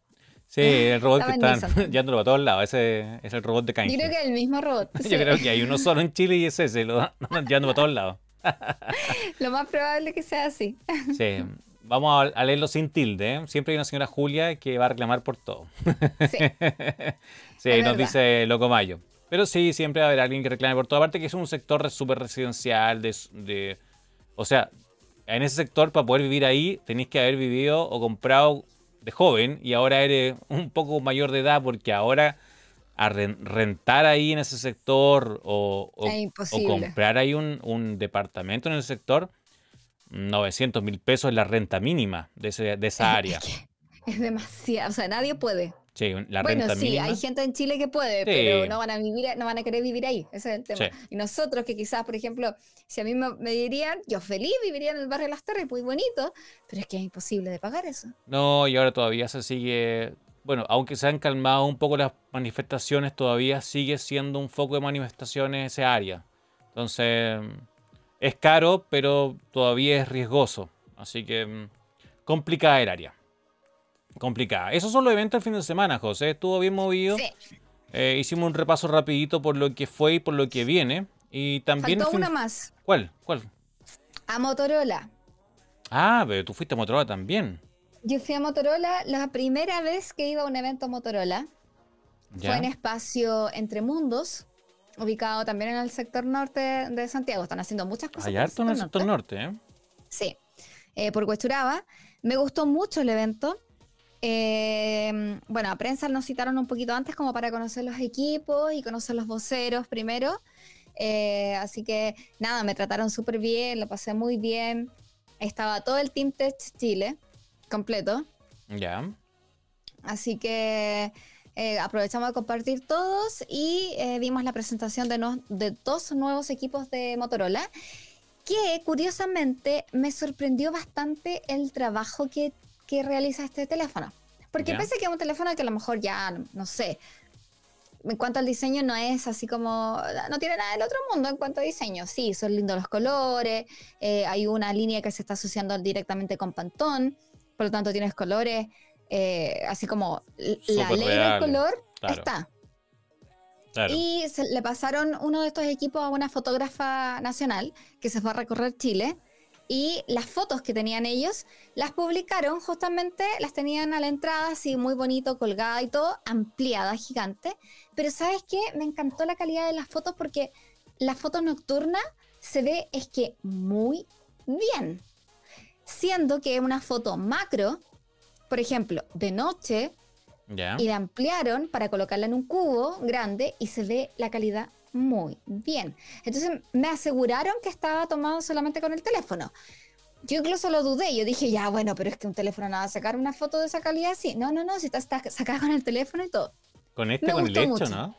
Sí, el robot que están llevándolo para todos lados. Ese es el robot de Yo canje. creo que el mismo robot. Yo sí. creo que hay uno solo en Chile y es ese, lo andan llevando para todos lados. Lo más probable que sea así. Sí. Vamos a, leerlo sin tilde. ¿eh? Siempre hay una señora Julia que va a reclamar por todo. Sí. sí, Es nos verdad. dice Loco Mayo. Pero sí, siempre va a haber alguien que reclame por todo. Aparte que es un sector súper residencial. De, de- o sea, en ese sector para poder vivir ahí tenéis que haber vivido o comprado de joven y ahora eres un poco mayor de edad porque ahora a ren- rentar ahí en ese sector o, comprar ahí un, un departamento en el sector, 900 mil pesos es la renta mínima de, ese- de esa área. Es demasiado. O sea, nadie puede. Sí, la bueno, renta sí, mínima. hay gente en Chile que puede, Sí. pero no van a vivir, no van a querer vivir ahí. Ese es el tema. Sí. Y nosotros que quizás, por ejemplo, si a mí me, me dirían, yo feliz viviría en el barrio de Las Torres, muy bonito, pero es que es imposible de pagar eso. No, y ahora todavía se sigue. Bueno, aunque se han calmado un poco las manifestaciones, todavía sigue siendo un foco de manifestaciones esa área. Entonces, es caro, pero todavía es riesgoso. Así que, mm, complicada el área. Complicada. Esos son los eventos del fin de semana, José. Estuvo bien movido. Sí, Eh, hicimos un repaso rapidito por lo que fue y por lo que viene. Y también... faltó el fin- una más. ¿Cuál? ¿Cuál? A Motorola. Ah, pero tú fuiste a Motorola también. Yo fui a Motorola la primera vez que iba a un evento Motorola. ¿Ya? Fue en espacio Entre Mundos, ubicado también en el sector norte de Santiago. Están haciendo muchas cosas. Hay harto en el sector norte. norte, ¿eh? Sí, eh, por Huechuraba. Me gustó mucho el evento. Eh, bueno, a prensa nos citaron un poquito antes como para conocer los equipos y conocer los voceros primero. Eh, así que nada, me trataron súper bien, lo pasé muy bien. Estaba todo el Team Tech Chile completo. Ya. Así que eh, aprovechamos de compartir todos y eh, vimos la presentación de, no- de dos nuevos equipos de Motorola, que curiosamente me sorprendió bastante el trabajo que, que realiza este teléfono. Porque pese que es un teléfono que a lo mejor ya, no sé, en cuanto al diseño no es así como, no tiene nada del otro mundo en cuanto a diseño. Sí, son lindos los colores, eh, hay una línea que se está asociando directamente con Pantone, por lo tanto tienes colores, eh, así como la ley del color claro. está. Claro. Y se- le pasaron uno de estos equipos a una fotógrafa nacional que se fue a recorrer Chile. Y las fotos que tenían ellos las publicaron justamente, las tenían a la entrada, así muy bonito, colgada y todo, ampliada, gigante. Pero ¿sabes qué? Me encantó la calidad de las fotos porque la foto nocturna se ve, es que muy bien. Siendo que una foto macro, por ejemplo, de noche, Ya. y la ampliaron para colocarla en un cubo grande y se ve la calidad muy bien. Entonces me aseguraron que estaba tomado solamente con el teléfono. Yo incluso lo dudé, yo dije, ya bueno, pero es que un teléfono no va a sacar una foto de esa calidad así. No, no, no, si está, está sacada con el teléfono y todo. Con este, me con el hecho, mucho. ¿no?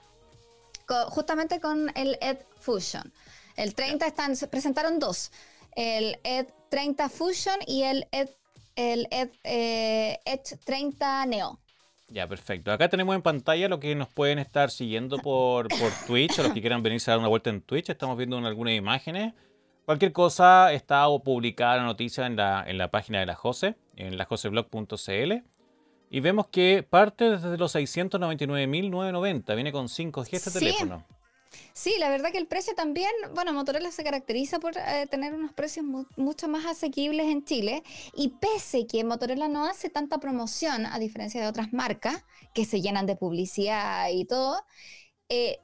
Justamente con el Ed Fusion. El 30 están, se presentaron dos. El Ed 30 Fusion y el Ed, el Ed, eh, Edge 30 Neo. Ya, perfecto. Acá tenemos en pantalla lo que nos pueden estar siguiendo por, por Twitch, o los que quieran venirse a dar una vuelta en Twitch. Estamos viendo en algunas imágenes Cualquier cosa está publicada la noticia en la, en la página de la Jose, en lajoseblog.cl. Y vemos que parte desde los 699.990. Viene con 5G este teléfono. Sí, la verdad que el precio también, bueno, Motorola se caracteriza por eh, tener unos precios mucho más asequibles en Chile y pese que Motorola no hace tanta promoción, a diferencia de otras marcas que se llenan de publicidad y todo, eh,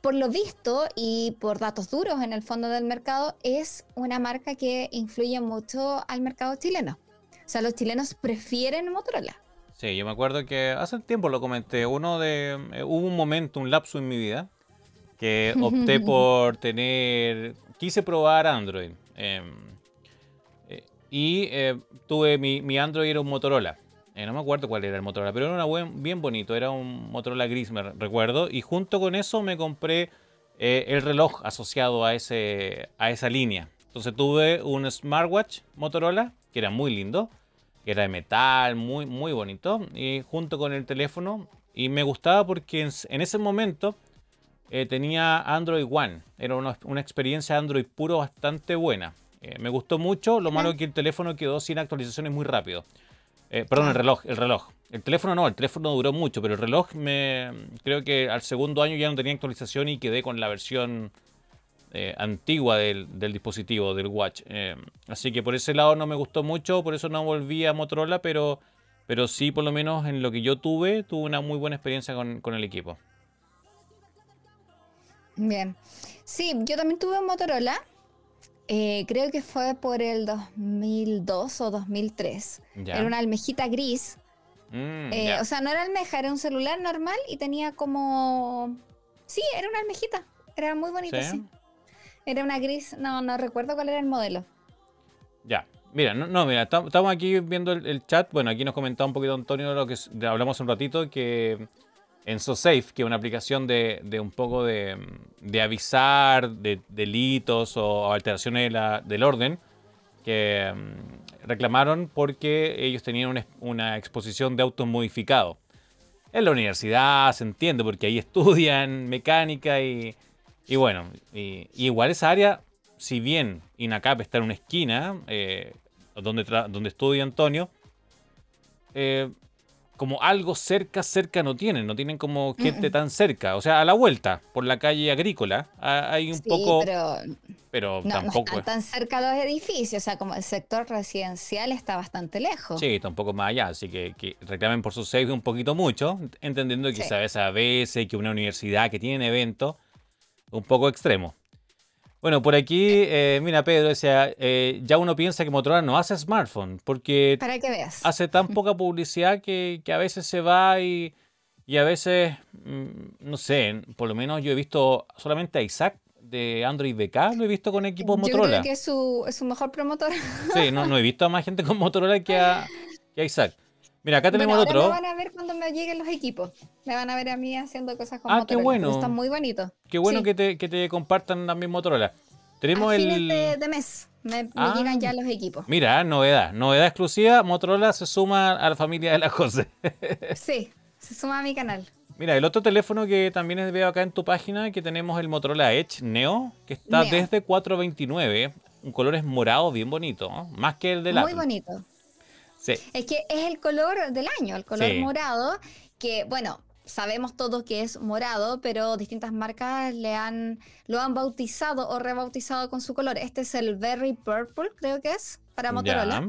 por lo visto y por datos duros en el fondo del mercado, es una marca que influye mucho al mercado chileno. O sea, los chilenos prefieren Motorola. Sí, yo me acuerdo que hace tiempo lo comenté. Uno de. Eh, hubo un momento, un lapso en mi vida, que opté por tener, quise probar Android. Em, eh, y eh, tuve mi, mi, Android era un Motorola. Eh, no me acuerdo cuál era el Motorola, pero era una buen, bien bonito, era un Motorola gris, me recuerdo. Y junto con eso me compré el reloj asociado a, ese, a esa línea. Entonces tuve un smartwatch Motorola, que era muy lindo, que era de metal, muy, muy bonito. Y junto con el teléfono, y me gustaba porque en ese momento eh, tenía Android One. Era una, experiencia Android puro bastante buena. Eh, me gustó mucho, lo malo es que el teléfono quedó sin actualizaciones muy rápido. Eh, perdón, el reloj, el reloj. El teléfono no, el teléfono duró mucho, pero el reloj me creo que al segundo año ya no tenía actualización y quedé con la versión antigua del, dispositivo, del watch. así que por ese lado no me gustó mucho, por eso no volví a Motorola, pero, pero sí por lo menos en lo que yo tuve, tuve una muy buena experiencia con el equipo. Bien. Sí, yo también tuve un Motorola. Eh, creo que fue por el 2002 o 2003. Era una almejita gris. Mm, eh, o sea, no era almeja, era un celular normal y tenía como... Sí, era una almejita. Era muy bonito, sí. Era una gris, no, no recuerdo cuál era el modelo. Ya, Mira, no, mira, estamos aquí viendo el, chat. Bueno, aquí nos comentaba un poquito Antonio lo que hablamos un ratito, que en SoSafe, que es una aplicación de, un poco de, avisar de delitos o alteraciones del orden, que mm, reclamaron porque ellos tenían una, exposición de autos modificados. En la universidad se entiende porque ahí estudian mecánica y, bueno, igual esa área, si bien INACAP está en una esquina, eh, donde, donde estudia Antonio, eh, como algo cerca, cerca no tienen, no tienen como gente tan cerca. O sea, a la vuelta, por la calle agrícola, hay un poco... Pero, tampoco... No están tan cerca los edificios, o sea, como el sector residencial está bastante lejos. Sí, está un poco más allá, así que, reclamen por su safety un poquito mucho, entendiendo que sabes a veces que una universidad que tiene eventos, un poco extremo. Bueno, por aquí, eh, mira, Pedro decía, eh, ya uno piensa que Motorola no hace smartphone, porque Para que veas. hace tan poca publicidad que, a veces se va y, a veces, mm, no sé, por lo menos yo he visto solamente a Isaac de Android BK, lo he visto con equipos Motorola. Yo creo que es su, es su mejor promotor. Sí, no, no he visto a más gente con Motorola que a, que a Isaac. Mira, acá tenemos otro. Me van a ver cuando me lleguen los equipos. Me van a ver a mí haciendo cosas con ah, qué bueno. Están muy bonitos. Qué bueno que, te, que te compartan también Motorola. Tenemos el. De, de, mes. Me, ah. llegan ya los equipos. Mira, novedad. Novedad exclusiva. Motorola se suma a la familia de la José. sí, se suma a mi canal. Mira, el otro teléfono que también veo acá en tu página, que tenemos el Motorola Edge Neo, que está desde 429. Un color es morado bien bonito, más que el de la. Muy bonito. Es que es el color del año, el color morado, que bueno, sabemos todos que es morado, pero distintas marcas le han, lo han bautizado o rebautizado con su color. Este es el Berry Purple, creo que es, para Motorola.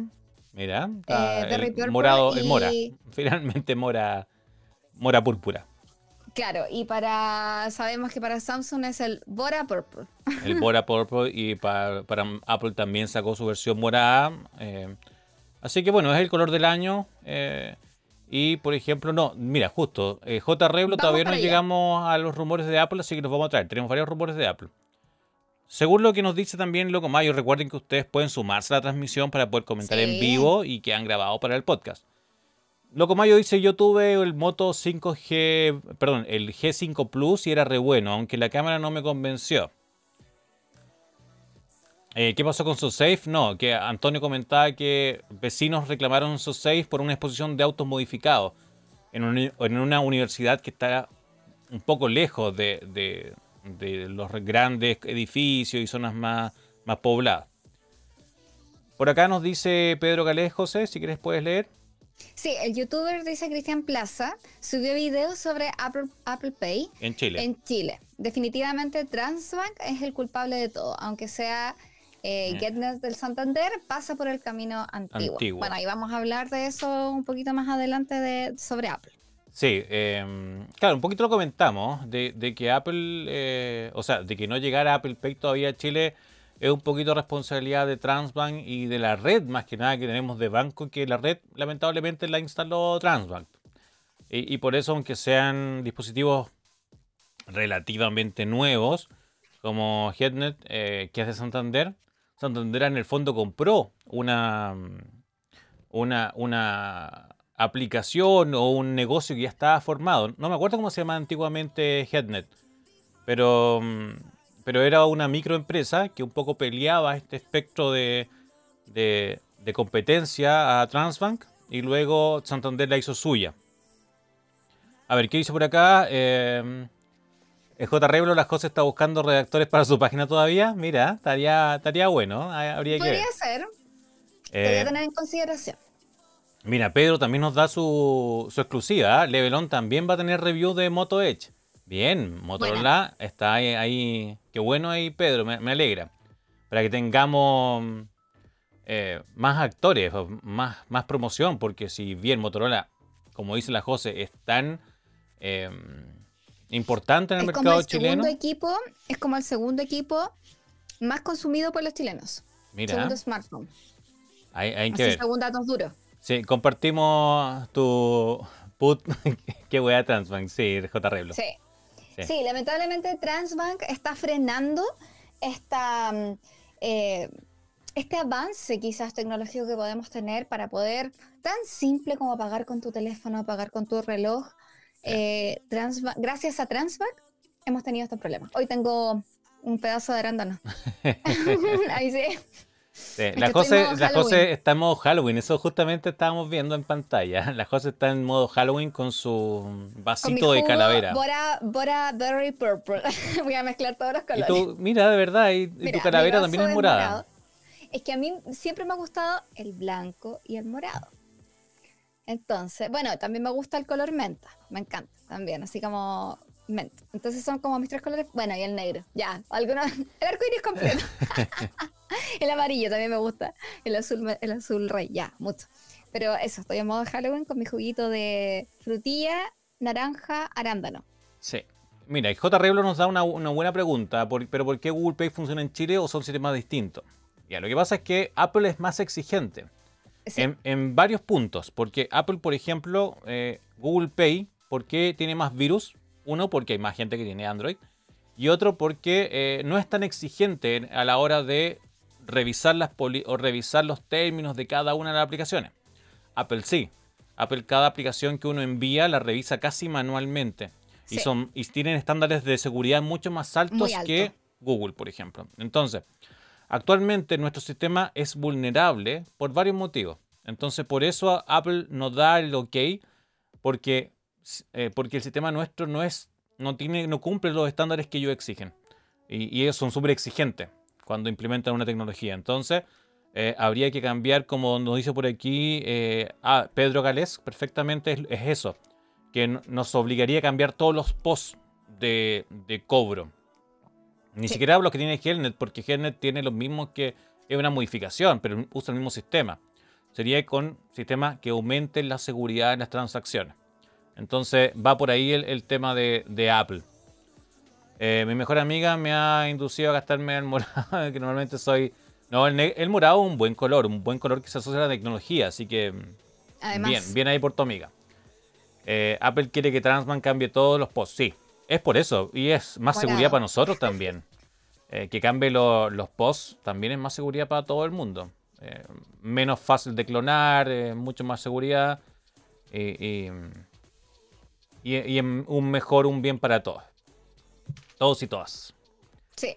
mira, eh, el morado, el mora. Finalmente mora, mora púrpura. Claro, y para sabemos que para Samsung es el Bora Purple. El Bora Purple y para, Apple también sacó su versión morada. Eh, Así que bueno, es el color del año. Eh, y por ejemplo, no, mira, justo, eh, J. Reblo todavía no llegamos a los rumores de Apple, así que los vamos a traer. Tenemos varios rumores de Apple. Según lo que nos dice también Loco Mayo, recuerden que ustedes pueden sumarse a la transmisión para poder comentar en vivo y que han grabado para el podcast. Loco Mayo dice, yo tuve el Moto 5G, perdón, el G5 Plus y era re bueno, aunque la cámara no me convenció. Eh, ¿Qué pasó con su safe? No, que Antonio comentaba que vecinos reclamaron su safe por una exposición de autos modificados en, una universidad que está un poco lejos de, los grandes edificios y zonas más, más poblada. Por acá nos dice Pedro Calés, José, si quieres puedes leer. Sí, el youtuber dice Cristian Plaza subió videos sobre Apple, Apple Pay en Chile. En Chile. Definitivamente Transbank es el culpable de todo, aunque sea eh, GetNet del Santander, pasa por el camino antiguo. Bueno, ahí vamos a hablar de eso un poquito más adelante de, sobre Apple. Sí, em, claro, un poquito lo comentamos, de, que Apple, eh, o sea, de que no llegara Apple Pay todavía a Chile es un poquito responsabilidad de Transbank y de la red más que nada que tenemos de banco, que la red lamentablemente la instaló Transbank. Y, por eso, aunque sean dispositivos relativamente nuevos, como HeadNet, eh, que es de Santander, Santander en el fondo compró una, una, una aplicación o un negocio que ya estaba formado. No me acuerdo cómo se llamaba antiguamente HeadNet, pero pero era una microempresa que un poco peleaba este espectro de, de, competencia a Transbank y luego Santander la hizo suya. A ver, ¿qué dice por acá? Eh, J. Reblo las cosas está buscando redactores para su página todavía. Mira, estaría, estaría bueno. Habría Podría ser. Eh, tener en consideración. Mira, Pedro también nos da su, su exclusiva. Levelon también va a tener review de Moto Edge. Bien, Motorola está ahí, Qué bueno ahí, Pedro, me, alegra. Para que tengamos eh, más actores, más, más promoción, porque si bien Motorola, como dice la José, es tan em, importante en el mercado chileno. Equipo, es como el segundo equipo más consumido por los chilenos. Mira. Segundo smartphone. Hay, hay que ver. Según datos duros. Sí, compartimos tu put. Qué wea Transbank, sí, J. Reblo. Sí. Sí. lamentablemente Transbank está frenando esta, mm, eh, este avance quizás tecnológico que podemos tener para poder, tan simple como pagar con tu teléfono, pagar con tu reloj. Eh, gracias a Transbank hemos tenido estos problemas. Hoy tengo un pedazo de arándano. Ahí sí la José, la José está en modo Halloween, eso justamente estábamos viendo en pantalla. La José está en modo Halloween con su vasito de calavera. Bora, Bora Berry Purple. Voy a mezclar todos los colores. mira, de verdad, y, tu calavera también es morada. Es que a mí siempre me ha gustado el blanco y el morado. Entonces, bueno, también me gusta el color menta, me encanta también, así como menta. Entonces son como mis tres colores, bueno, y el negro, ya, algunos, el arco iris completo. el amarillo también me gusta. El azul, el azul rey, ya, mucho. Pero eso, estoy en modo Halloween con mi juguito de frutilla, naranja, arándano. Sí. Mira, J. Reblo nos da una, buena pregunta, pero ¿por qué Google Pay funciona en Chile o son sistemas distintos? Ya, lo que pasa es que Apple es más exigente en, varios puntos, porque Apple, por ejemplo, eh, Google Pay, ¿por qué tiene más virus? Uno, porque hay más gente que tiene Android, y otro, porque eh, no es tan exigente a la hora de revisar, las o revisar los términos de cada una de las aplicaciones. Apple sí. Apple cada aplicación que uno envía la revisa casi manualmente. Y, son, y tienen estándares de seguridad mucho más altos que Google, por ejemplo. Entonces, actualmente nuestro sistema es vulnerable por varios motivos. Entonces, por eso Apple nos da el ok, porque, eh, porque el sistema nuestro no, es, no, tiene, no cumple los estándares que ellos exigen. Y, ellos son súper exigentes cuando implementan una tecnología. Entonces, eh, habría que cambiar, como nos dice por aquí eh, ah, Pedro Galés, perfectamente es, eso, que nos obligaría a cambiar todos los posts de, cobro. Ni siquiera hablo que tiene Helnet, porque Helnet tiene lo mismo que es una modificación, pero usa el mismo sistema. Sería con sistemas que aumenten la seguridad en las transacciones. Entonces va por ahí el, tema de Apple. Eh, mi mejor amiga me ha inducido a gastarme el morado, que normalmente soy... No, el, morado es un buen color, un buen color que se asocia a la tecnología, así que... Bien, bien ahí por tu amiga. Eh, Apple quiere que Transman cambie todos los posts. Sí, es por eso. Y es más seguridad para nosotros también. Eh, que cambie los posts también es más seguridad para todo el mundo. menos fácil de clonar, mucho más seguridad. y, y un mejor, un bien para todos. Todos y todas. Sí.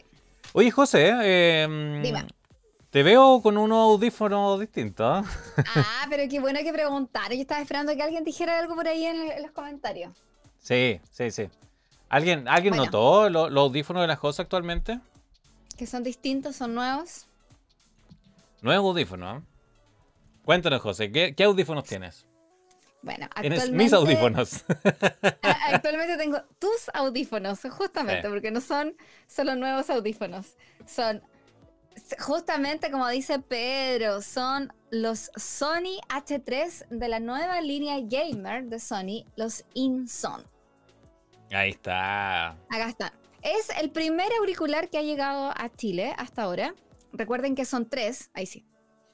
Oye, José, eh, Dime. Te veo con unos audífonos distintos. Ah, pero qué bueno que preguntar. Yo estaba esperando que alguien dijera algo por ahí en, los comentarios. Sí, sí, sí. ¿Alguien, ¿alguien notó los, audífonos de las cosas actualmente? que son distintos, son nuevos. Nuevos audífonos. ¿eh? Cuéntanos, José, ¿qué, audífonos tienes? Bueno, actualmente... mis audífonos. actualmente tengo tus audífonos, justamente, porque no son solo nuevos audífonos. Son, justamente como dice Pedro, son los Sony H3 de la nueva línea gamer de Sony, los InSon. Ahí está. Acá está. Es el primer auricular que ha llegado a Chile hasta ahora. Recuerden que son tres, ahí sí.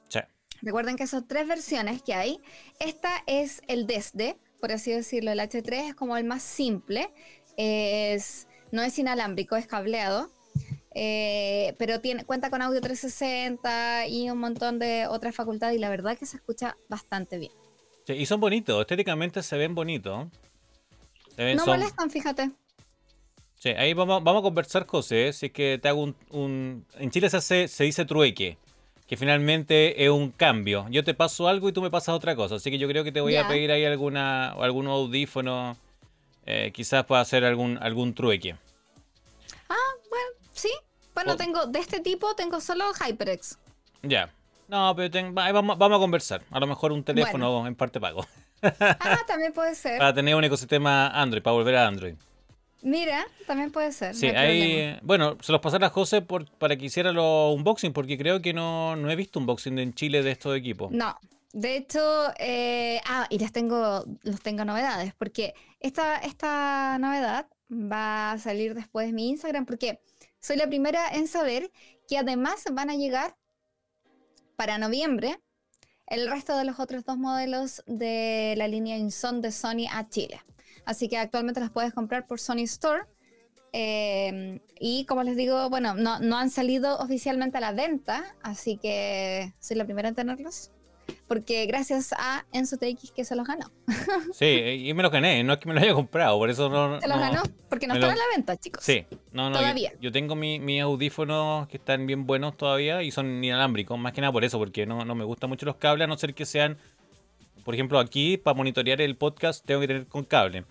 Sí. Recuerden que son tres versiones que hay. Esta es el desde, por así decirlo. El H3 es como el más simple. Es, no es inalámbrico, es cableado. Eh, pero tiene, cuenta con audio 360 y un montón de otras facultades y la verdad que se escucha bastante bien. Sí, y son bonitos, estéticamente se ven bonitos. No molestan, fíjate. Sí, ahí vamos, vamos a conversar, José. Si es que te hago un, En Chile se, hace, se dice trueque, que finalmente es un cambio. Yo te paso algo y tú me pasas otra cosa. Así que yo creo que te voy a pedir ahí alguna, algún audífono. Eh, quizás pueda hacer algún, algún trueque. Ah, bueno, sí. Bueno, tengo de este tipo, tengo solo HyperX. Ya. No, pero vamos, vamos, a conversar. A lo mejor un teléfono en parte pago. Ah, también puede ser. para tener un ecosistema Android, para volver a Android. Mira, también puede ser. Sí, ahí, bueno, se los pasaré a José por, para que hiciera los unboxing, porque creo que no, no he visto unboxing en Chile de estos equipos. No, de hecho, eh, ah, y les tengo, los tengo novedades, porque esta, esta novedad va a salir después de mi Instagram, porque soy la primera en saber que además van a llegar para noviembre el resto de los otros dos modelos de la línea Inson de Sony a Chile. Así que actualmente las puedes comprar por Sony Store. Eh, y como les digo, bueno, no, no han salido oficialmente a la venta, así que soy la primera en tenerlos porque gracias a Enzo TX que se los ganó. Sí, y me los gané, no es que me los haya comprado, por eso no. Se los ganó, porque no están a la venta, chicos. Sí, no, no. Todavía. Yo, tengo mis mi audífonos que están bien buenos todavía y son inalámbricos, más que nada por eso, porque no, no me gustan mucho los cables, a no ser que sean. Por ejemplo, aquí para monitorear el podcast tengo que tener con cable.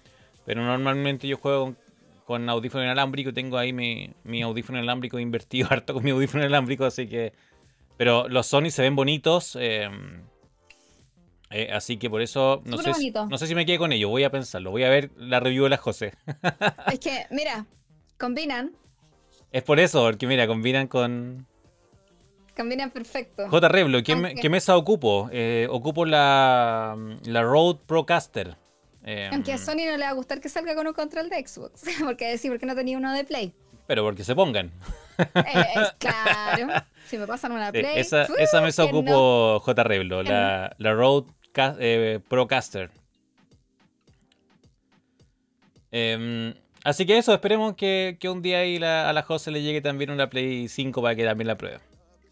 Pero normalmente yo juego con, audífono inalámbrico, tengo ahí mi, mi audífono inalámbrico invertido harto con mi audífono inalámbrico, así que. Pero los Sony se ven bonitos. Eh, eh, así que por eso no sé, si, no sé si me quedé con ello. Voy a pensarlo. Voy a ver la review de la José. es que, mira, combinan. Es por eso, porque mira, combinan con. Combinan perfecto. J. Reblo, ¿qué, mesa ocupo? Eh, ocupo la, la Rode Procaster. Eh, Aunque a Sony no le va a gustar que salga con un control de Xbox. porque decir, porque no tenía uno de Play. Pero porque se pongan. claro. Si me pasan una Play. esa, esa mesa ocupo J. Reblo, la, la Rode eh, Procaster. Em, así que eso, esperemos que, un día ahí a la Jose le llegue también una Play 5 para que también la pruebe.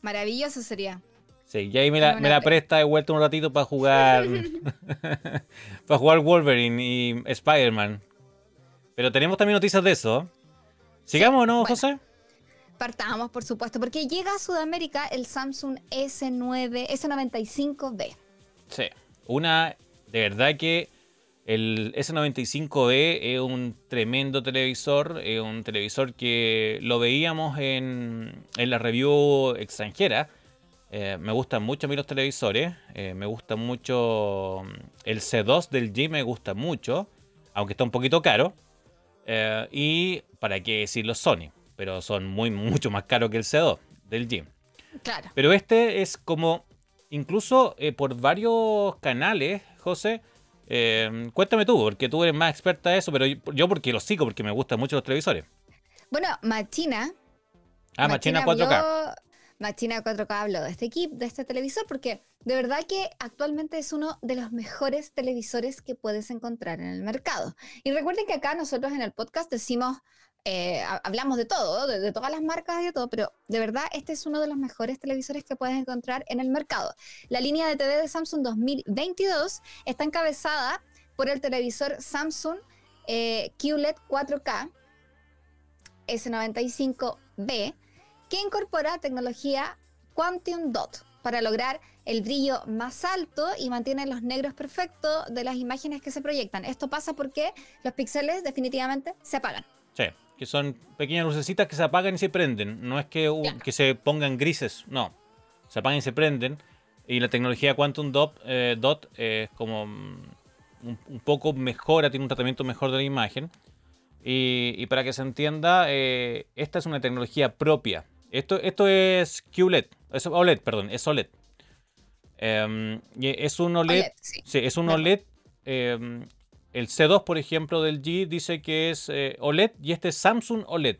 Maravilloso sería. Sí, y ahí me la, presta de vuelta un ratito para jugar. para jugar Wolverine y Spider-Man. Pero tenemos también noticias de eso. ¿Sigamos o no, José? Partamos, por supuesto, porque llega a Sudamérica el Samsung S9, S95B. Sí. Una, de verdad que el S95D es un tremendo televisor, es un televisor que lo veíamos en, la review extranjera. Eh, me gustan mucho a mí los televisores, eh, me gusta mucho mm, el C2 del G, me gusta mucho, aunque está un poquito caro. Eh, y para qué decir los Sony, pero son muy, mucho más caros que el C2 del G. Claro. Pero este es como incluso eh, por varios canales, José. Eh, cuéntame tú, porque tú eres más experta de eso, pero yo porque lo sigo, porque me gustan mucho los televisores. Bueno, Machina. Ah, Machina, 4K. Machina 4K habló de este equipo, de este televisor, porque de verdad que actualmente es uno de los mejores televisores que puedes encontrar en el mercado. Y recuerden que acá nosotros en el podcast decimos eh, hablamos de todo, de, todas las marcas y de todo, pero de verdad este es uno de los mejores televisores que puedes encontrar en el mercado. La línea de TV de Samsung 2022 está encabezada por el televisor Samsung QLED 4K S95B, que incorpora tecnología Quantum Dot para lograr el brillo más alto y mantiene los negros perfectos de las imágenes que se proyectan. Esto pasa porque los píxeles definitivamente se apagan. Sí. Que son pequeñas lucecitas que se apagan y se prenden. No es que, que se pongan grises, no. Se apagan y se prenden. Y la tecnología Quantum Dot, eh, Dot es como mm, un, poco mejora, tiene un tratamiento mejor de la imagen. Y, para que se entienda, eh, esta es una tecnología propia. Esto, esto es QLED, es OLED, perdón, es OLED. Em, es un OLED, sí. es un OLED el C2, por ejemplo, del G dice que es eh, OLED y este es Samsung OLED.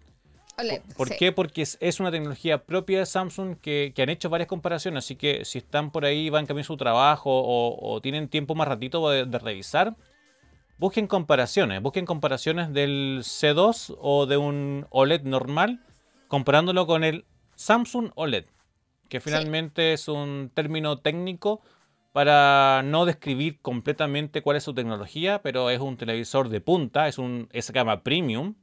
OLED ¿Por qué? Porque es, una tecnología propia de Samsung que, han hecho varias comparaciones, así que si están por ahí, van cambiando su trabajo o, tienen tiempo más ratito de, revisar, busquen comparaciones, busquen comparaciones del C2 o de un OLED normal, comparándolo con el Samsung OLED, que finalmente es un término técnico para no describir completamente cuál es su tecnología, pero es un televisor de punta, es un es gama premium.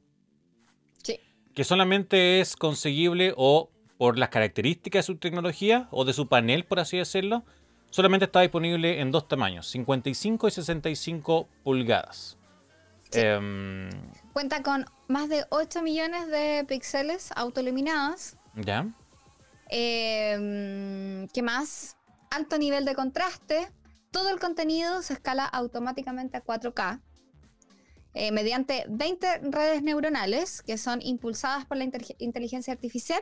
Sí. Que solamente es conseguible o por las características de su tecnología o de su panel, por así decirlo, solamente está disponible en dos tamaños, 55 y 65 pulgadas. Em, Cuenta con más de 8 millones de píxeles autoiluminados. Ya. Em, ¿Qué más? Alto nivel de contraste, todo el contenido se escala automáticamente a 4K eh, mediante 20 redes neuronales que son impulsadas por la inteligencia artificial.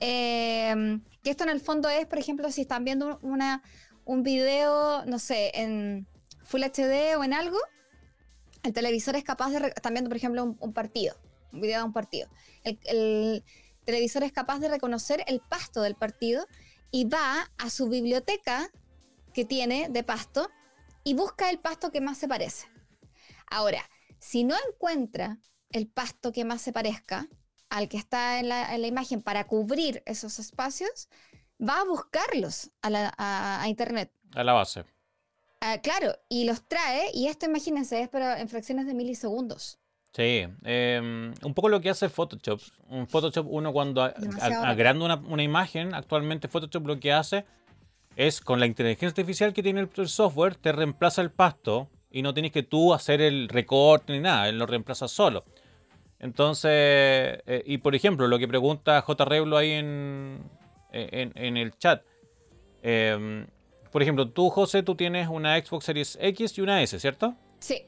Em, esto en el fondo es, por ejemplo, si están viendo una, un video, no sé, en Full HD o en algo, el televisor es capaz de... Están viendo, por ejemplo, un, partido, un video de un partido. el televisor es capaz de reconocer el pasto del partido y va a su biblioteca que tiene de pasto y busca el pasto que más se parece. Ahora, si no encuentra el pasto que más se parezca al que está en la, imagen para cubrir esos espacios, va a buscarlos a, Internet. A la base. Ah, claro, y los trae, y esto imagínense, es pero en fracciones de milisegundos. Sí, em, un poco lo que hace Photoshop. Un Photoshop, uno cuando agranda una, una, imagen, actualmente Photoshop lo que hace es con la inteligencia artificial que tiene el, software, te reemplaza el pasto y no tienes que tú hacer el recorte ni nada, él lo reemplaza solo. Entonces, eh, y por ejemplo, lo que pregunta J. Reblo ahí en, en, el chat. Em, por ejemplo, tú, José, tú tienes una Xbox Series X y una S, ¿cierto? Sí.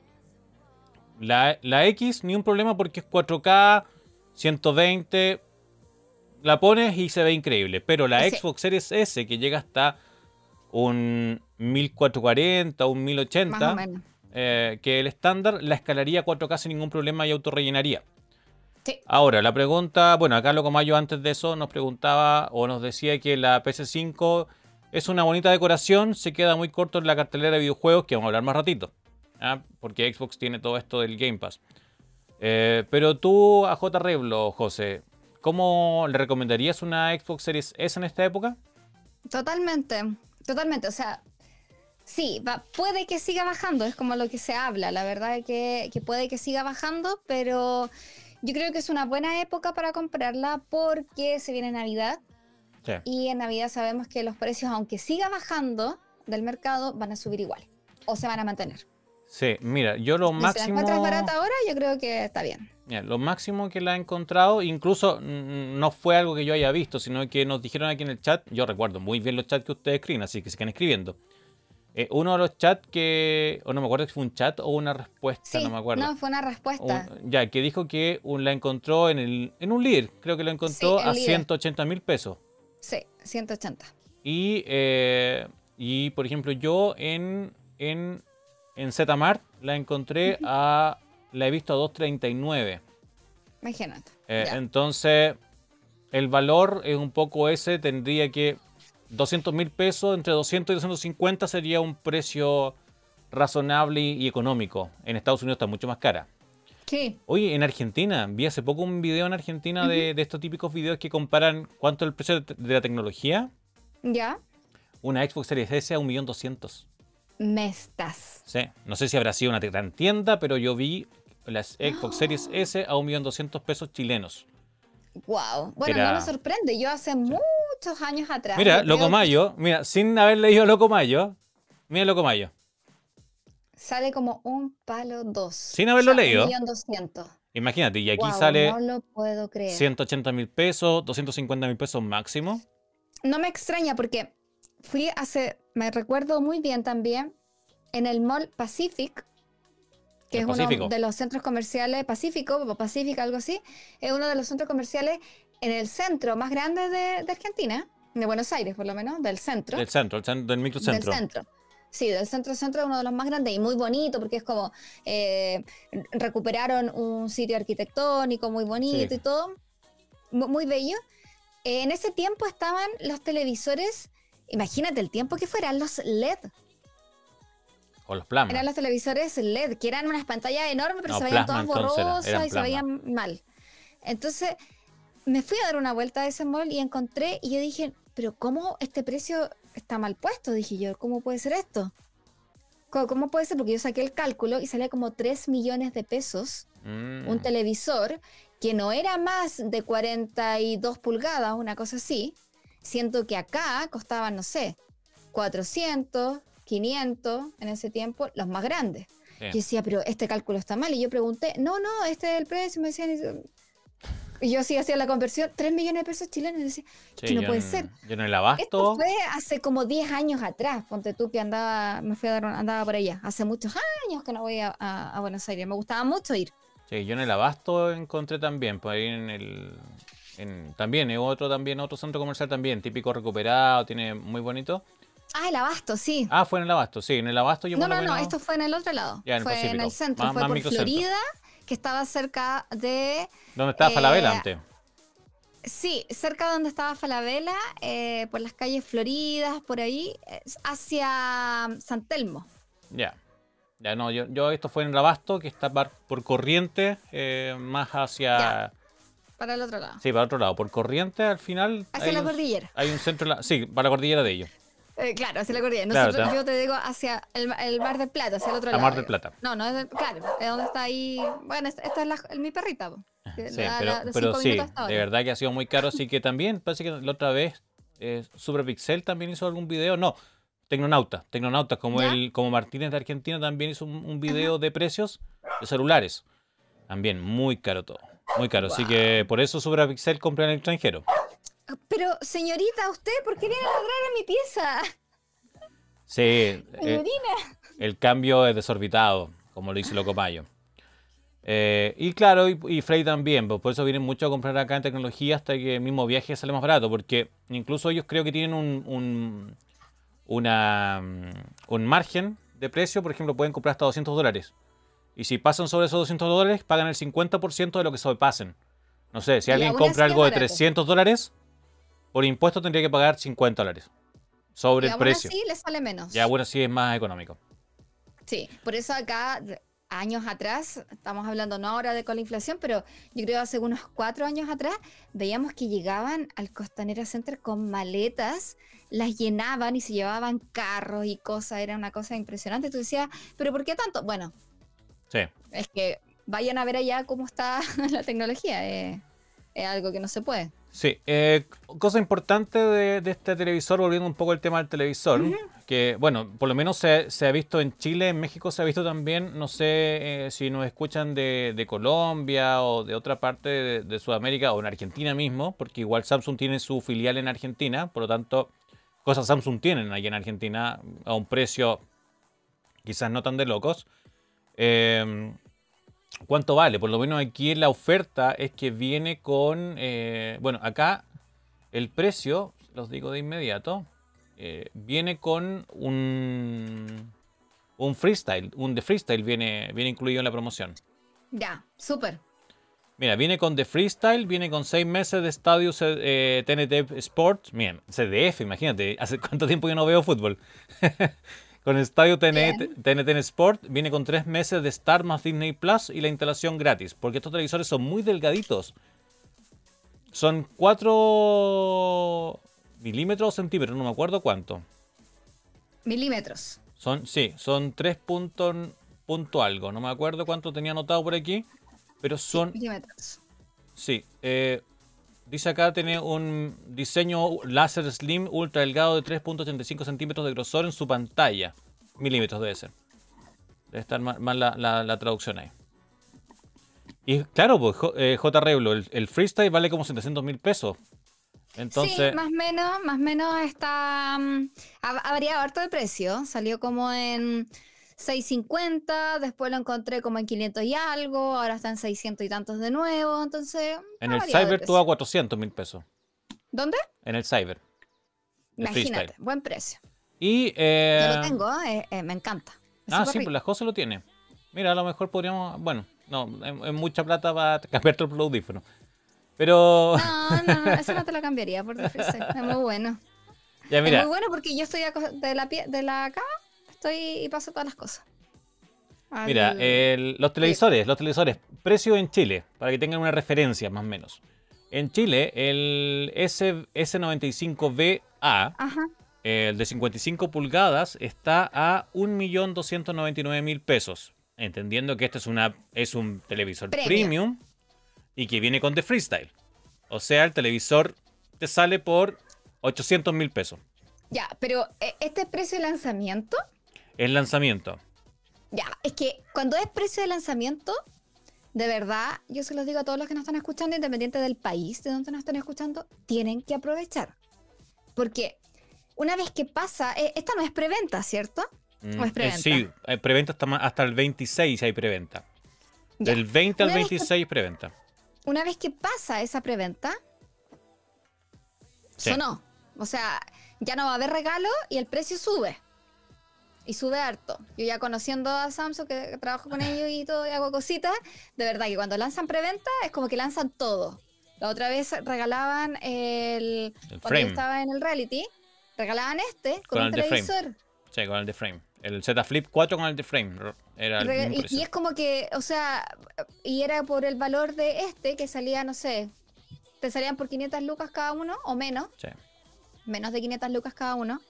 La, X, ni un problema porque es 4K, 120. La pones y se ve increíble. Pero la Xbox Series S, que llega hasta un 1440 un 1080, eh, que el estándar la escalaría a 4K sin ningún problema y autorrellenaría. Sí. Ahora, la pregunta, bueno, acá Locomayo antes de eso nos preguntaba o nos decía que la PS5 es una bonita decoración, se queda muy corto en la cartelera de videojuegos, que vamos a hablar más ratito. ¿Ah? porque Xbox tiene todo esto del Game Pass. Eh, pero tú, a J. Reblo, José, ¿cómo le recomendarías una Xbox Series S en esta época? Totalmente, totalmente. O sea, sí, puede que siga bajando, es como lo que se habla. La verdad es que, puede que siga bajando, pero yo creo que es una buena época para comprarla porque se viene Navidad. Y en Navidad sabemos que los precios, aunque siga bajando del mercado, van a subir igual o se van a mantener. Sí, mira, yo lo máximo. Si la encuentras barata ahora, yo creo que está bien. lo máximo que la he encontrado, incluso no fue algo que yo haya visto, sino que nos dijeron aquí en el chat. Yo recuerdo muy bien los chats que ustedes escriben, así que sigan escribiendo. Eh, uno de los chats que, o no me acuerdo si fue un chat o una respuesta, no me acuerdo. No, fue una respuesta. ya, que dijo que la encontró en, el, en un líder, creo que la encontró a 180 mil pesos. Sí, 180. Y, eh, y por ejemplo, yo en, en en Zmart la encontré a. La he visto a 2.39. Imagínate. Eh, entonces, el valor es un poco ese. Tendría que. 200 mil pesos, entre 200 y 250 sería un precio razonable y, económico. En Estados Unidos está mucho más cara. ¿Qué? Oye, en Argentina, vi hace poco un video en Argentina de, estos típicos videos que comparan cuánto es el precio de, la tecnología. ¿Ya? Una Xbox Series S a 1.200.000 mestas. Sí, no sé si habrá sido una gran tienda, pero yo vi las Xbox Series S a 1.200.000 pesos chilenos. Wow. Bueno, no me sorprende. Yo hace muchos años atrás. Mira, Locomayo, mira, sin haber leído Locomayo, mira Locomayo. Sale como un palo dos. Sin haberlo leído. 1.200.000. Imagínate, y aquí sale No lo puedo creer. 180 mil pesos, 250 mil pesos máximo. No me extraña porque fui hace, me recuerdo muy bien también, en el Mall Pacific, que El es uno de los centros comerciales, Pacífico, o Pacific, algo así, es uno de los centros comerciales en el centro más grande de, de Argentina, de Buenos Aires por lo menos, del centro. Del centro, el cen- del microcentro. Del centro. Sí, del centro centro es uno de los más grandes y muy bonito porque es como eh, recuperaron un sitio arquitectónico muy bonito Sí. y todo, mu- muy bello. En ese tiempo estaban los televisores, imagínate el tiempo que fueran los LED, O los plasmas. eran los televisores LED, que eran unas pantallas enormes pero No, se veían plasma, todas borrosas y se veían mal. Entonces me fui a dar una vuelta a ese mall y encontré y yo dije, pero ¿cómo este precio está mal puesto? Dije yo, ¿cómo puede ser esto? ¿Cómo, cómo puede ser? Porque yo saqué el cálculo y salía como 3 millones de pesos Mm. un televisor que no era más de 42 pulgadas, una cosa así. Siento que acá costaban, no sé, 400, 500 en ese tiempo, los más grandes. Yo decía, pero este cálculo está mal. Y yo pregunté, no, no, este es el precio. Me decían, y yo sí hacía la conversión, 3 millones de pesos chilenos. Y decía, Sí, que no puede en- ser. Yo en el esto abasto. fue hace como 10 años atrás. Ponte tú que andaba, me fui a dar, andaba por allá. Hace muchos años que no voy a, a- a Buenos Aires. Me gustaba mucho ir. Sí, yo en el abasto encontré también, por ahí en el. En- también, es otro también, otro centro comercial también, típico recuperado, tiene muy bonito. Ah, el abasto, sí. Ah, fue en el abasto, sí, en el abasto yo no, por lo no, no, menos- esto fue en el otro lado. Ya, en el fue en Pacífico. el centro, Más- fue más por. Florida, que estaba cerca de. ¿Dónde estaba Falabella eh, antes? Sí, cerca de donde estaba Falabella, eh, por las calles Floridas, por ahí, eh, hacia San Telmo. Ya. Ya no, yo, yo esto fue en el abasto, que está por corriente, eh, más hacia. Ya. Para el otro lado. Sí, para otro lado. Por corriente al final. Hacia la un- cordillera. Hay un centro. en la- Sí, para la cordillera de ellos. Eh, claro, hacia la cordillera. Claro, Nosotros- está. yo te digo hacia el, el Mar del Plata, hacia el otro A lado. Mar del yo. Plata. No, no, es claro, es donde está ahí. Bueno, esta, es la- el- mi perrita. que Sí, pero, la- sí, de verdad que ha sido muy caro. Así que también, parece que la otra vez eh, Superpixel también hizo algún video. No, Tecnonauta. Tecnonauta, como, ¿Ya? el, como Martínez de Argentina, también hizo un, un video de precios de celulares. También muy caro todo. Muy caro. Así que por eso Superpixel compra en el extranjero. Pero, señorita, ¿usted por qué viene a ladrar a mi pieza? Sí, eh, Señorina. el cambio es desorbitado, como lo dice Locomayo. Eh, y claro, y, y Frey también, pues por eso vienen mucho a comprar acá en tecnología hasta que el mismo viaje sale más barato, porque incluso ellos creo que tienen un, un, una, mm, un margen de precio, por ejemplo, pueden comprar hasta 200 dólares. Y si pasan sobre esos 200 dólares, pagan el 50% de lo que sobrepasen. No sé, si Y alguien compra algo de barato. 300 dólares, por impuesto tendría que pagar 50 dólares sobre Y el aún precio. así le sale menos. Ya bueno, sí es más económico. Sí, por eso acá, años atrás, estamos hablando no ahora de con la inflación, pero yo creo hace unos cuatro años atrás, veíamos que llegaban al Costanera Center con maletas, las llenaban y se llevaban carros y cosas, era una cosa impresionante. Tú decías, ¿pero por qué tanto? Bueno, Sí. es que vayan a ver allá cómo está la tecnología, eh, es algo que no se puede. Sí, eh, cosa importante de, de este televisor, volviendo un poco al tema del televisor, que bueno, por lo menos se, se ha visto en Chile, en México se ha visto también, no sé eh, si nos escuchan de, de Colombia o de otra parte de, de Sudamérica o en Argentina mismo, porque igual Samsung tiene su filial en Argentina, por lo tanto, cosas Samsung tienen ahí en Argentina a un precio quizás no tan de locos. Eh, ¿Cuánto vale? Por lo menos aquí la oferta es que viene con... eh, bueno, acá el precio, los digo de inmediato, eh, viene con un... Un freestyle, un de freestyle viene, viene incluido en la promoción. Ya, súper. Mira, viene con The Freestyle, viene con 6 meses de estadio eh, TNT Sports. Miren, CDF, imagínate, hace cuánto tiempo que no veo fútbol. con estadio TNT, TNT Sport, viene con 3 meses de Star más Disney Plus y la instalación gratis. Porque estos televisores son muy delgaditos. Son 4 milímetros o centímetros, no me acuerdo cuánto. Milímetros. Son, sí, son 3 puntos punto algo. No me acuerdo cuánto tenía anotado por aquí. Pero son Milímetros. Sí, eh, dice acá tiene un diseño láser slim ultra delgado de 3.85 centímetros de grosor en su pantalla. Milímetros debe ser. Debe estar mal, la, traducción ahí. Y claro, pues J, eh, Reblo, el, freestyle vale como 700 mil pesos. Entonces... Sí, más o menos, más menos está. Mm, ha, variado harto de precio. Salió como en 650, después lo encontré como en 500 y algo, ahora está en 600 y tantos de nuevo. Entonces. En el Cyber tú a 400 mil pesos. ¿Dónde? En el Cyber. Imagínate, buen precio. Y. Eh... Yo lo tengo, eh, eh, me encanta. ah, sí, pues las cosas lo tiene. Mira, a lo mejor podríamos. Bueno, no, es, mucha plata para cambiar el audífono. Pero. No, no, eso no te lo cambiaría por defecto. Es muy bueno. Ya, mira. Es muy bueno porque yo estoy de la, de la cama, estoy y paso todas las cosas. Mira, los televisores, los televisores, precio en Chile, para que tengan una referencia más o menos. En Chile, el S, S95VA, el de 55 pulgadas, está a 1.299.000 pesos entendiendo que este es, una, es un televisor premium y que viene con The Freestyle. O sea, el televisor te sale por 800 mil pesos. Ya, pero eh, ¿este es precio de lanzamiento? El lanzamiento. Ya, es que cuando es precio de lanzamiento, de verdad, yo se los digo a todos los que nos están escuchando, independiente del país de donde nos están escuchando, tienen que aprovechar. Porque una vez que pasa, eh, esta no es preventa, ¿cierto? Mm, eh, sí, hay preventa hasta, hasta el 26 hay preventa. Del 20 al 26 preventa. Una vez que pasa esa preventa, sonó. O sea, ya no va a haber regalo y el precio sube. Y sube harto. Yo ya conociendo a Samsung, que trabajo con ellos y todo, y hago cositas, de verdad que cuando lanzan preventa es como que lanzan todo. La otra vez regalaban el... cuando yo estaba en el reality, regalaban este con, un televisor. Sí, con el de frame. El Z Flip 4 con el de frame. Era el y, y, es como que, o sea, y era por el valor de este que salía, no sé, te salían por 500 lucas cada uno o menos. Sí. Menos de 500 lucas cada uno.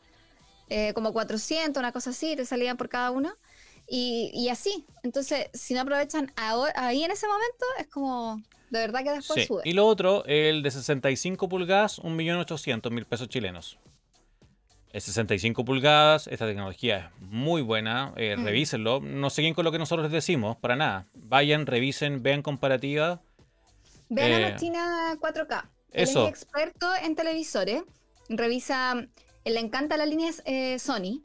Eh, como 400, una cosa así, te salían por cada uno. Y, y así. Entonces, si no aprovechan ahí en ese momento, es como, de verdad que después sí. sube. Y lo otro, el de 65 pulgadas, 1.800.000 pesos chilenos. Es 65 pulgadas, esta tecnología es muy buena, eh, mm. revísenlo. No siguen con lo que nosotros les decimos, para nada. Vayan, revisen, vean comparativa. Vean a la eh, China 4K. Él es experto en televisores. Revisa, le encanta la línea eh, Sony.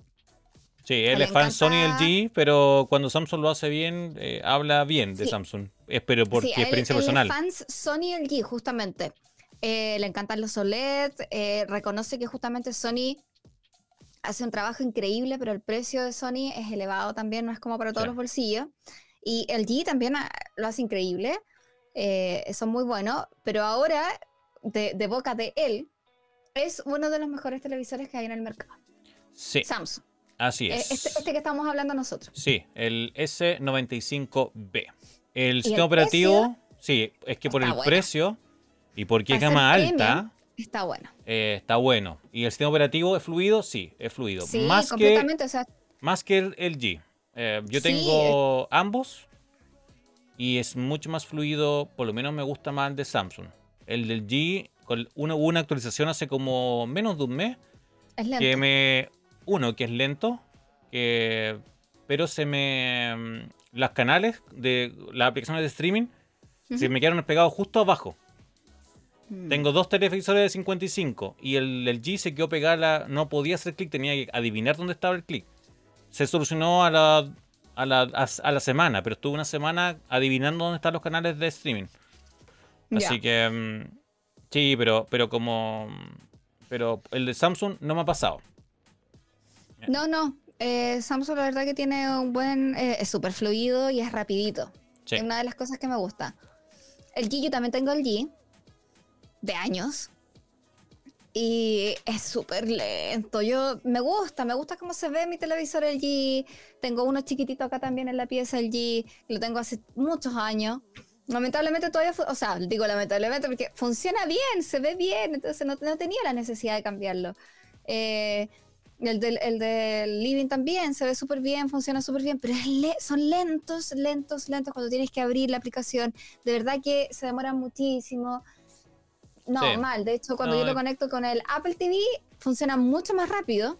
Sí, él es fan Sony del G, pero cuando Samsung lo hace bien, habla bien de Samsung. Espero por experiencia personal. Él es fan Sony LG, justamente. le encantan los OLED. reconoce que justamente Sony hace un trabajo increíble, pero el precio de Sony es elevado también, no es como para todos los bolsillos. Y el G también ah, lo hace increíble, eh, son muy buenos, pero ahora, de, boca de él, es uno de los mejores televisores que hay en el mercado. Sí. Samsung. Así eh, es. Este, este, que estamos hablando nosotros. Sí, el S95B. El sistema operativo, sí, es que por el precio y porque es gama alta, Está bueno. Eh, está bueno. ¿Y el sistema operativo es fluido? Sí, es fluido. Sí, más completamente. Que, Más que el, G. Eh, yo tengo ambos y es mucho más fluido. Por lo menos me gusta más el de Samsung. El del G, uno, hubo una actualización hace como menos de un mes. Es lento. Que me. Uno, que es lento. Que, pero se me. Mm, las canales de las aplicaciones de streaming se me quedaron pegados justo abajo. Mm. Tengo dos televisores de 55 y el, el G se quedó pegada, no podía hacer clic, tenía que adivinar dónde estaba el clic. Se solucionó a la, a la, a, la semana, pero estuve una semana adivinando dónde están los canales de streaming. Así que mm, sí, pero, pero como... Pero el de Samsung no me ha pasado. No, no. Eh, Samsung la verdad que tiene un buen... Eh, es súper fluido y es rapidito. Es una de las cosas que me gusta. El G, yo también tengo el G de años. Y es súper lento. Yo me gusta, me gusta cómo se ve mi televisor LG. Tengo uno chiquitito acá también en la pieza LG. Lo tengo hace muchos años. Lamentablemente todavía, o sea, digo lamentablemente porque funciona bien, se ve bien, entonces no, tenía la necesidad de cambiarlo. Eh, el, del, el del living también se ve súper bien, funciona súper bien, pero son lentos, lentos, lentos cuando tienes que abrir la aplicación. De verdad que se demora muchísimo. No, mal. De hecho, cuando yo lo conecto con el Apple TV, funciona mucho más rápido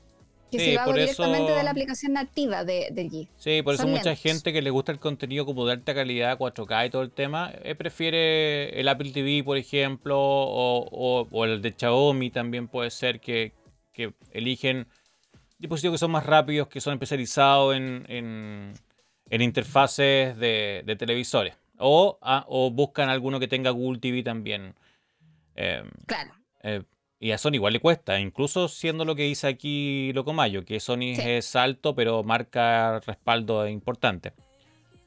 Que si lo hago directamente de la aplicación nativa de, del G. Sí, por eso mucha gente que le gusta el contenido como de alta calidad, 4K y todo el tema, eh, prefiere el Apple TV, por ejemplo, o, el de Xiaomi también puede ser que, eligen dispositivos que son más rápidos, que son especializados en, en, interfaces de, televisores. O, ah, o buscan alguno que tenga Google TV también. Em, claro. Eh, y a Sony igual le cuesta, incluso siendo lo que dice aquí Locomayo, que Sony es alto, pero marca respaldo importante.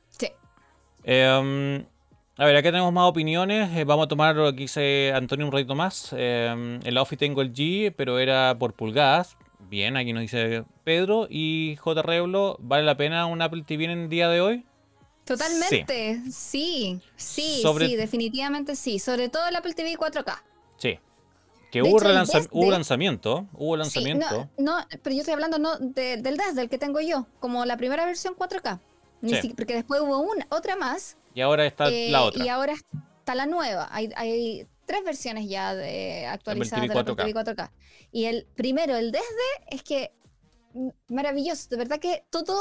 Sí. Em, a ver, acá tenemos más opiniones. Eh, vamos a tomar lo que dice Antonio un ratito más. Em, en la Office tengo el G, pero era por pulgadas. Bien, aquí nos dice Pedro. Y J. Reblo, ¿vale la pena un Apple TV en el día de hoy? Totalmente, sí, sí, sí, definitivamente sí. Sobre todo el Apple TV 4K. Sí, que hubo, lanzamiento, hubo lanzamiento. no, pero yo estoy hablando no del DAS, del que tengo yo, como la primera versión 4K. porque después hubo una, otra más. Y ahora está eh, la otra. Y ahora está la nueva. Hay, tres versiones ya de actualizadas de Apple TV 4K. Y el primero, el desde, es que maravilloso. De verdad que todo,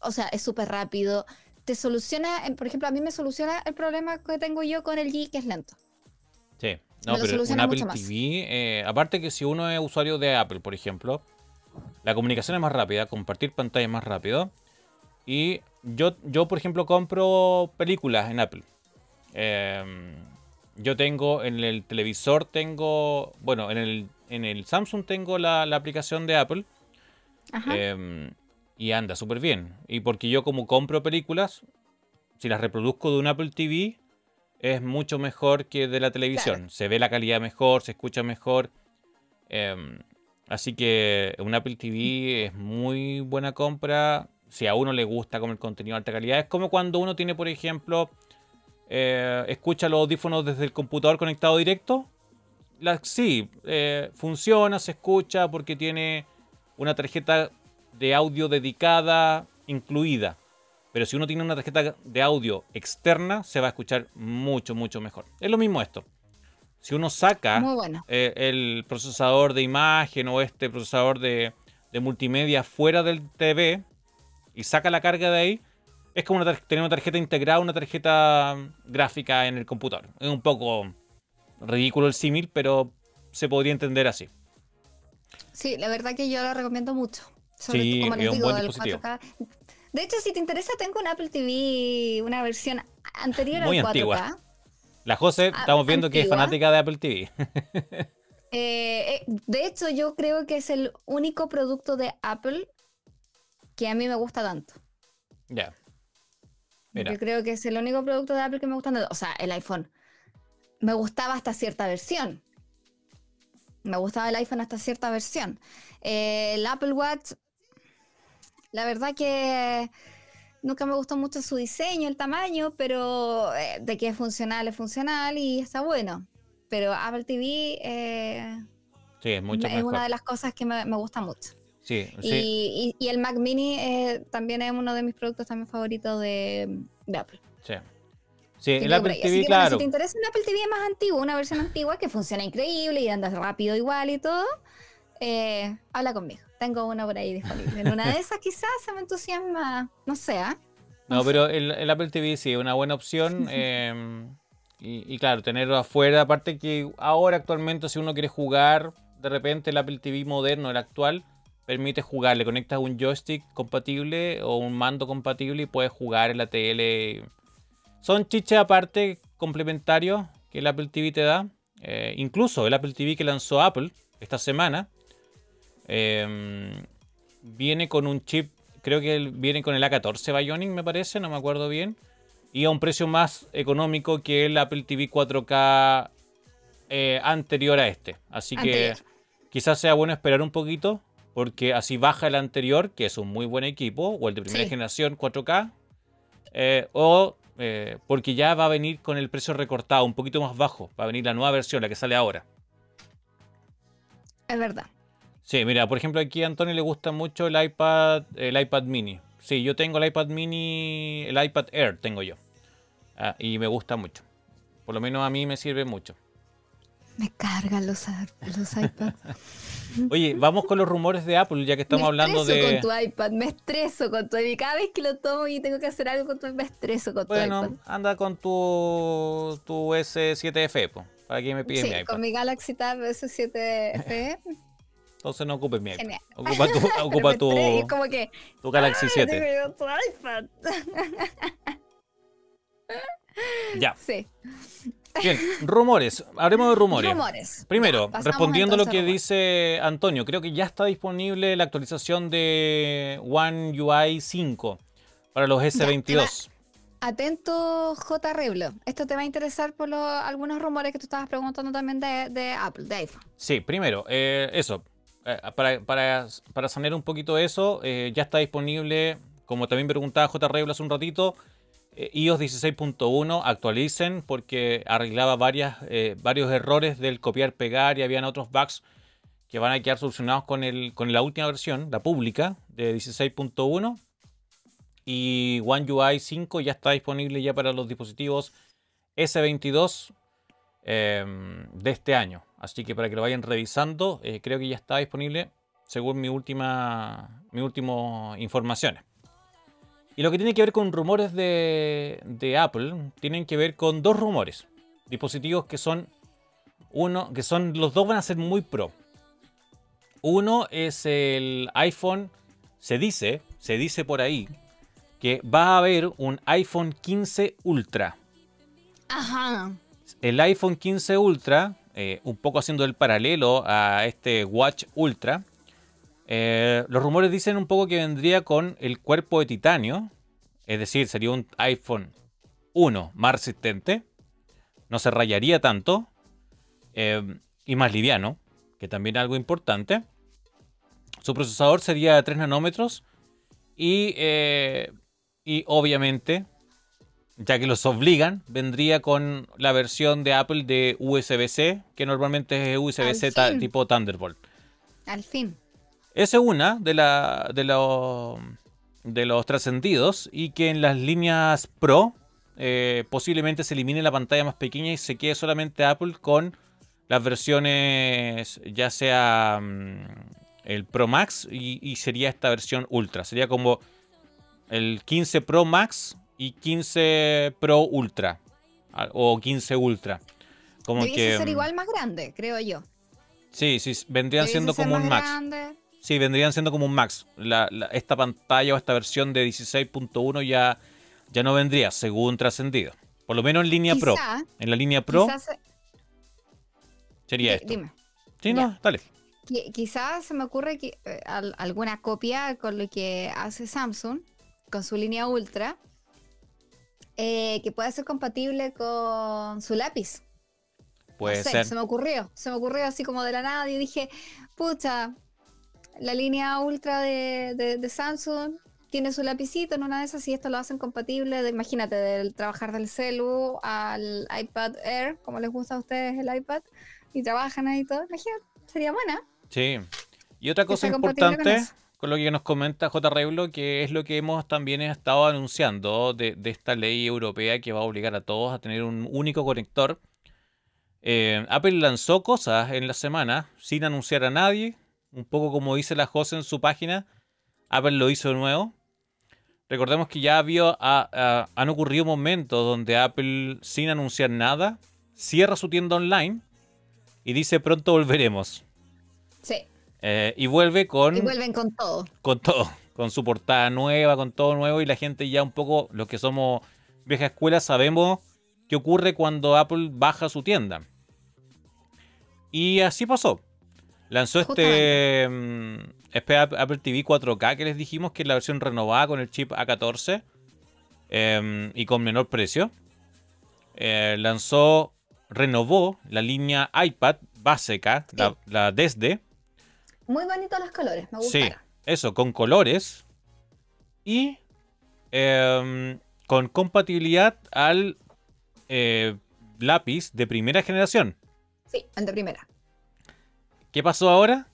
o sea, es súper rápido. Te soluciona, por ejemplo, a mí me soluciona el problema que tengo yo con el G, que es lento. No, pero un Apple TV, eh, aparte que si uno es usuario de Apple, por ejemplo, la comunicación es más rápida, compartir pantalla es más rápido. Y yo, yo por ejemplo, compro películas en Apple. Em, yo tengo en el televisor, tengo, bueno, en el, en el Samsung tengo la, aplicación de Apple. Em, y anda súper bien. Y porque yo como compro películas, si las reproduzco de un Apple TV, es mucho mejor que de la televisión. Se ve la calidad mejor, se escucha mejor. Em, así que un Apple TV es muy buena compra. Si a uno le gusta como el contenido de alta calidad. Es como cuando uno tiene, por ejemplo, eh, escucha los audífonos desde el computador conectado directo. sí, eh, funciona, se escucha porque tiene una tarjeta de audio dedicada incluida. Pero si uno tiene una tarjeta de audio externa, se va a escuchar mucho, mucho mejor. Es lo mismo esto. Si uno saca eh, el procesador de imagen o este procesador de, multimedia fuera del TV y saca la carga de ahí, es como tener una tarjeta integrada, una tarjeta gráfica en el computador. Es un poco ridículo el símil, pero se podría entender así. Sí, la verdad que yo lo recomiendo mucho. sí, es un buen dispositivo. De hecho, si te interesa, tengo un Apple TV, una versión anterior Muy al 4K. Antigua. La José, ah, estamos viendo que es fanática de Apple TV. Eh, eh, de hecho, yo creo que es el único producto de Apple que a mí me gusta tanto. Ya. Yo creo que es el único producto de Apple que me gusta tanto. O sea, el iPhone. Me gustaba hasta cierta versión. Me gustaba el iPhone hasta cierta versión. Eh, el Apple Watch la verdad que nunca me gustó mucho su diseño, el tamaño, pero eh, de que es funcional, es funcional y está bueno. Pero Apple TV eh, sí, es, mucho es una de las cosas que me, gusta mucho. Sí, y, y, el Mac Mini eh, también es uno de mis productos también favoritos de, Apple. Sí. Sí, el Apple TV, claro. si te interesa un Apple TV más antiguo, una versión antigua que funciona increíble y anda rápido igual y todo, habla conmigo tengo una por ahí disponible. En una de esas quizás se me entusiasma, no sé, ¿ah? No, pero el, Apple TV sí es una buena opción. Em, y, claro, tenerlo afuera. Aparte que ahora actualmente si uno quiere jugar, de repente el Apple TV moderno, el actual, permite jugar. Le conectas un joystick compatible o un mando compatible y puedes jugar en la tele. Son chiches aparte complementarios que el Apple TV te da. Eh, incluso el Apple TV que lanzó Apple esta semana Em, viene con un chip, creo que viene con el A14 Bionic, me parece, no me acuerdo bien. Y a un precio más económico que el Apple TV 4K eh, anterior a este. Así que quizás sea bueno esperar un poquito, porque así baja el anterior, que es un muy buen equipo, o el de primera generación 4K. Eh, o eh, porque ya va a venir con el precio recortado, un poquito más bajo. Va a venir la nueva versión, la que sale ahora. Es verdad. Sí, mira, por ejemplo, aquí a Antonio le gusta mucho el iPad, el iPad mini. Sí, yo tengo el iPad mini, el iPad Air tengo yo. Ah, y me gusta mucho. Por lo menos a mí me sirve mucho. Me cargan los, los iPads. Oye, vamos con los rumores de Apple, ya que estamos hablando de. Me estreso con tu iPad, me estreso con tu iPad. Cada vez que lo tomo y tengo que hacer algo con tu iPad, me estreso con tu iPad. Bueno, anda con tu, tu S7F, ¿para qué me pides mi iPad? con mi Galaxy Tab S7F. Entonces no ocupes mi iPad. Ocupa tu, ocupa tu, que, tu Galaxy 7. Ah, tu iPad. ya. Sí. Bien, rumores. Hablemos de rumores. Rumores. Primero, respondiendo a lo que dice Antonio, creo que ya está disponible la actualización de One UI 5 para los S22. Atento, J. Reblo. Esto te va a interesar por algunos rumores que tú estabas preguntando también de, Apple, de iPhone. Sí, primero, eh, eso. Eh, para, para, sanear un poquito eso, eh, ya está disponible, como también preguntaba J. Hace un ratito, eh, iOS 16.1 actualicen porque arreglaba varios errores del copiar pegar y habían otros bugs que van a quedar solucionados con, con la última versión, la pública de 16.1 y One UI 5 ya está disponible ya para los dispositivos S22 em, de este año. Así que para que lo vayan revisando, eh, creo que ya está disponible según mi última, mi última informaciones. Y lo que tiene que ver con rumores de, Apple, tienen que ver con dos rumores. Dispositivos que son uno, que son, los dos van a ser muy pro. Uno es el iPhone, se dice, se dice por ahí, que va a haber un iPhone 15 Ultra. Ajá. El iPhone 15 Ultra, eh, un poco haciendo el paralelo a este Watch Ultra, eh, los rumores dicen un poco que vendría con el cuerpo de titanio, es decir, sería un iPhone 1 más resistente, no se rayaría tanto eh, y más liviano, que también es algo importante. Su procesador sería de 3 nanómetros y, y obviamente, ya que los obligan, vendría con la versión de Apple de USB-C, que normalmente es USB-C tipo Thunderbolt. Al fin. Esa es una de, la, de, de los trascendidos y que en las líneas Pro eh, posiblemente se elimine la pantalla más pequeña y se quede solamente Apple con las versiones ya sea mm, el Pro Max y, sería esta versión Ultra. Sería como el 15 Pro Max y 15 Pro Ultra o 15 Ultra. Como que ser mm, igual más grande, creo yo. Sí, sí, vendrían siendo como un Max. Sí, vendrían siendo como un Max. esta pantalla o esta versión de 16.1 ya, ya no vendría, según trascendido. Por lo menos en línea Pro. En la línea Pro sería esto. Dime. Sí, no, dale. Quizás se me ocurre que eh, alguna copia con lo que hace Samsung con su línea Ultra eh, que pueda ser compatible con su lápiz. Puede ser. Se me ocurrió, se me ocurrió así como de la nada y dije, pucha, la línea ultra de, Samsung tiene su lapicito en una de esas y esto lo hacen compatible, de, imagínate, del trabajar del celu al iPad Air, como les gusta a ustedes el iPad, y trabajan ahí todo, imagínate, sería buena. Sí. Y otra cosa importante con, lo que nos comenta J. Reblo, que es lo que hemos también estado anunciando de, esta ley europea que va a obligar a todos a tener un único conector. Eh, Apple lanzó cosas en la semana sin anunciar a nadie, un poco como dice la Jose en su página, Apple lo hizo de nuevo. Recordemos que ya había, han ocurrido momentos donde Apple, sin anunciar nada, cierra su tienda online y dice pronto volveremos. Sí. Eh, y vuelve con... Y vuelven con todo. Con todo. Con su portada nueva, con todo nuevo y la gente ya un poco, los que somos vieja escuela, sabemos qué ocurre cuando Apple baja su tienda. Y así pasó. Lanzó este, mm, este, Apple TV 4K que les dijimos que es la versión renovada con el chip A14 em, y con menor precio. Eh, lanzó, renovó la línea iPad básica, la, desde. Muy bonitos los colores, me gustaron. Sí, eso, con colores y em, con compatibilidad al eh, lápiz de primera generación. Sí, el de primera. ¿Qué pasó ahora?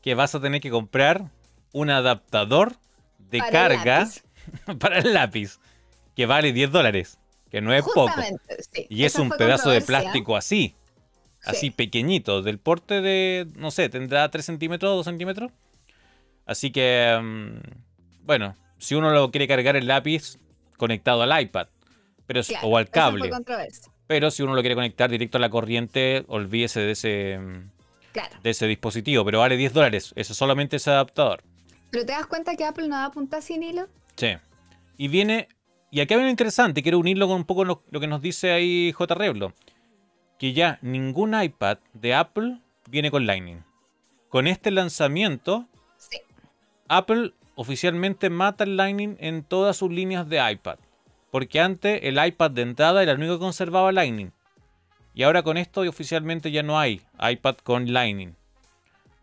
Que vas a tener que comprar un adaptador de carga para el lápiz que vale 10 dólares, que no es poco. y es un pedazo de plástico así. Así pequeñito, del porte de, no sé, tendrá 3 centímetros, 2 centímetros. Así que, mm, bueno, si uno lo quiere cargar el lápiz conectado al iPad pero, o al cable. Pero si uno lo quiere conectar directo a la corriente, olvídese de ese, de ese dispositivo. Pero vale 10 dólares. Eso solamente ese adaptador. ¿Pero te das cuenta que Apple no da punta sin hilo? Sí. Y viene. Y acá viene interesante, quiero unirlo con un poco lo, que nos dice ahí J. Reblo. Que ya ningún iPad de Apple viene con Lightning. Con este lanzamiento, Apple oficialmente mata el Lightning en todas sus líneas de iPad. Porque antes el iPad de entrada era el único que conservaba Lightning. Y ahora con esto oficialmente ya no hay iPad con Lightning.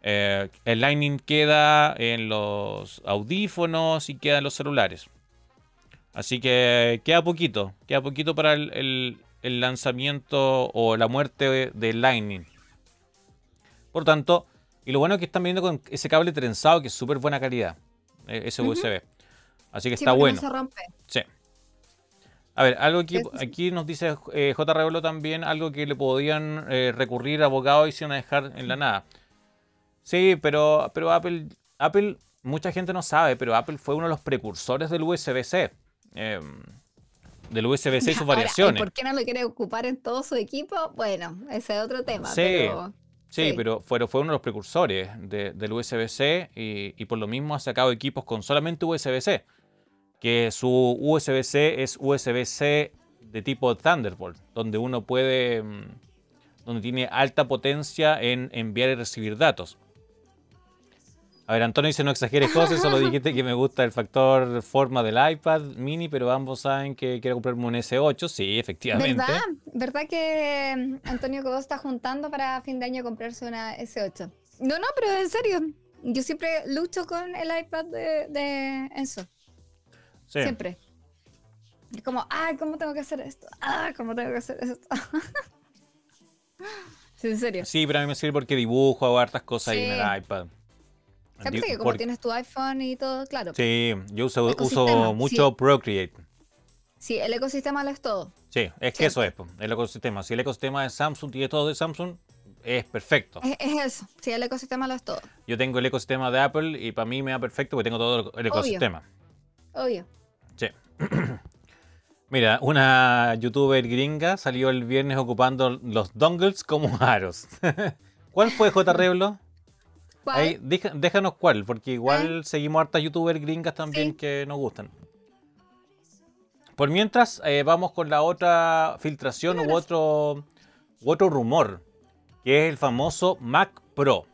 Eh, el Lightning queda en los audífonos y queda en los celulares. Así que queda poquito. Queda poquito para el, lanzamiento o la muerte de, Lightning. Por tanto, y lo bueno es que están viendo con ese cable trenzado que es súper buena calidad. E, ese USB. Así que está bueno. Sí. A ver, algo aquí, aquí nos dice eh, J. Rebelo también, algo que le podían eh, recurrir abogados y se van a dejar en la nada. Sí, pero, pero Apple, Apple, mucha gente no sabe, pero Apple fue uno de los precursores del USB-C. Em, del USB-C y sus variaciones. ¿Por qué no lo quiere ocupar en todo su equipo? Bueno, ese es otro tema. Sí, sí, pero fue, fue, uno de los precursores del USB-C y, y, por lo mismo ha sacado equipos con solamente USB-C que su USB-C es USB-C de tipo Thunderbolt, donde uno puede, mm, donde tiene alta potencia en enviar y recibir datos. A ver, Antonio dice no exageres José, solo dijiste que me gusta el factor forma del iPad mini, pero ambos saben que quiero comprarme un S8, sí, efectivamente. ¿Verdad? ¿Verdad que mm, Antonio Cobos está juntando para fin de año comprarse una S8? No, no, pero en serio, yo siempre lucho con el iPad de, de Enzo. Siempre. Es como, ay, ¿cómo tengo que hacer esto? Ah, ¿cómo tengo que hacer esto? sí, en serio. Sí, pero a mí me sirve porque dibujo, hago hartas cosas ahí en el iPad. Aparte que como tienes tu iPhone y todo, claro. Sí, yo uso, uso mucho Procreate. Sí, el ecosistema lo es todo. Sí, es que eso es, el ecosistema. Si el ecosistema de Samsung tiene todo de Samsung, es perfecto. Es, eso, sí, el ecosistema lo es todo. Yo tengo el ecosistema de Apple y para mí me da perfecto porque tengo todo el ecosistema. Obvio. Sí. Mira, una youtuber gringa salió el viernes ocupando los dongles como aros. ¿Cuál fue J. Reblo? ¿Cuál? déjanos cuál, porque igual ¿Eh? seguimos hartas youtubers gringas también que nos gustan. Por mientras, eh, vamos con la otra filtración u otro, u otro rumor, que es el famoso Mac Pro.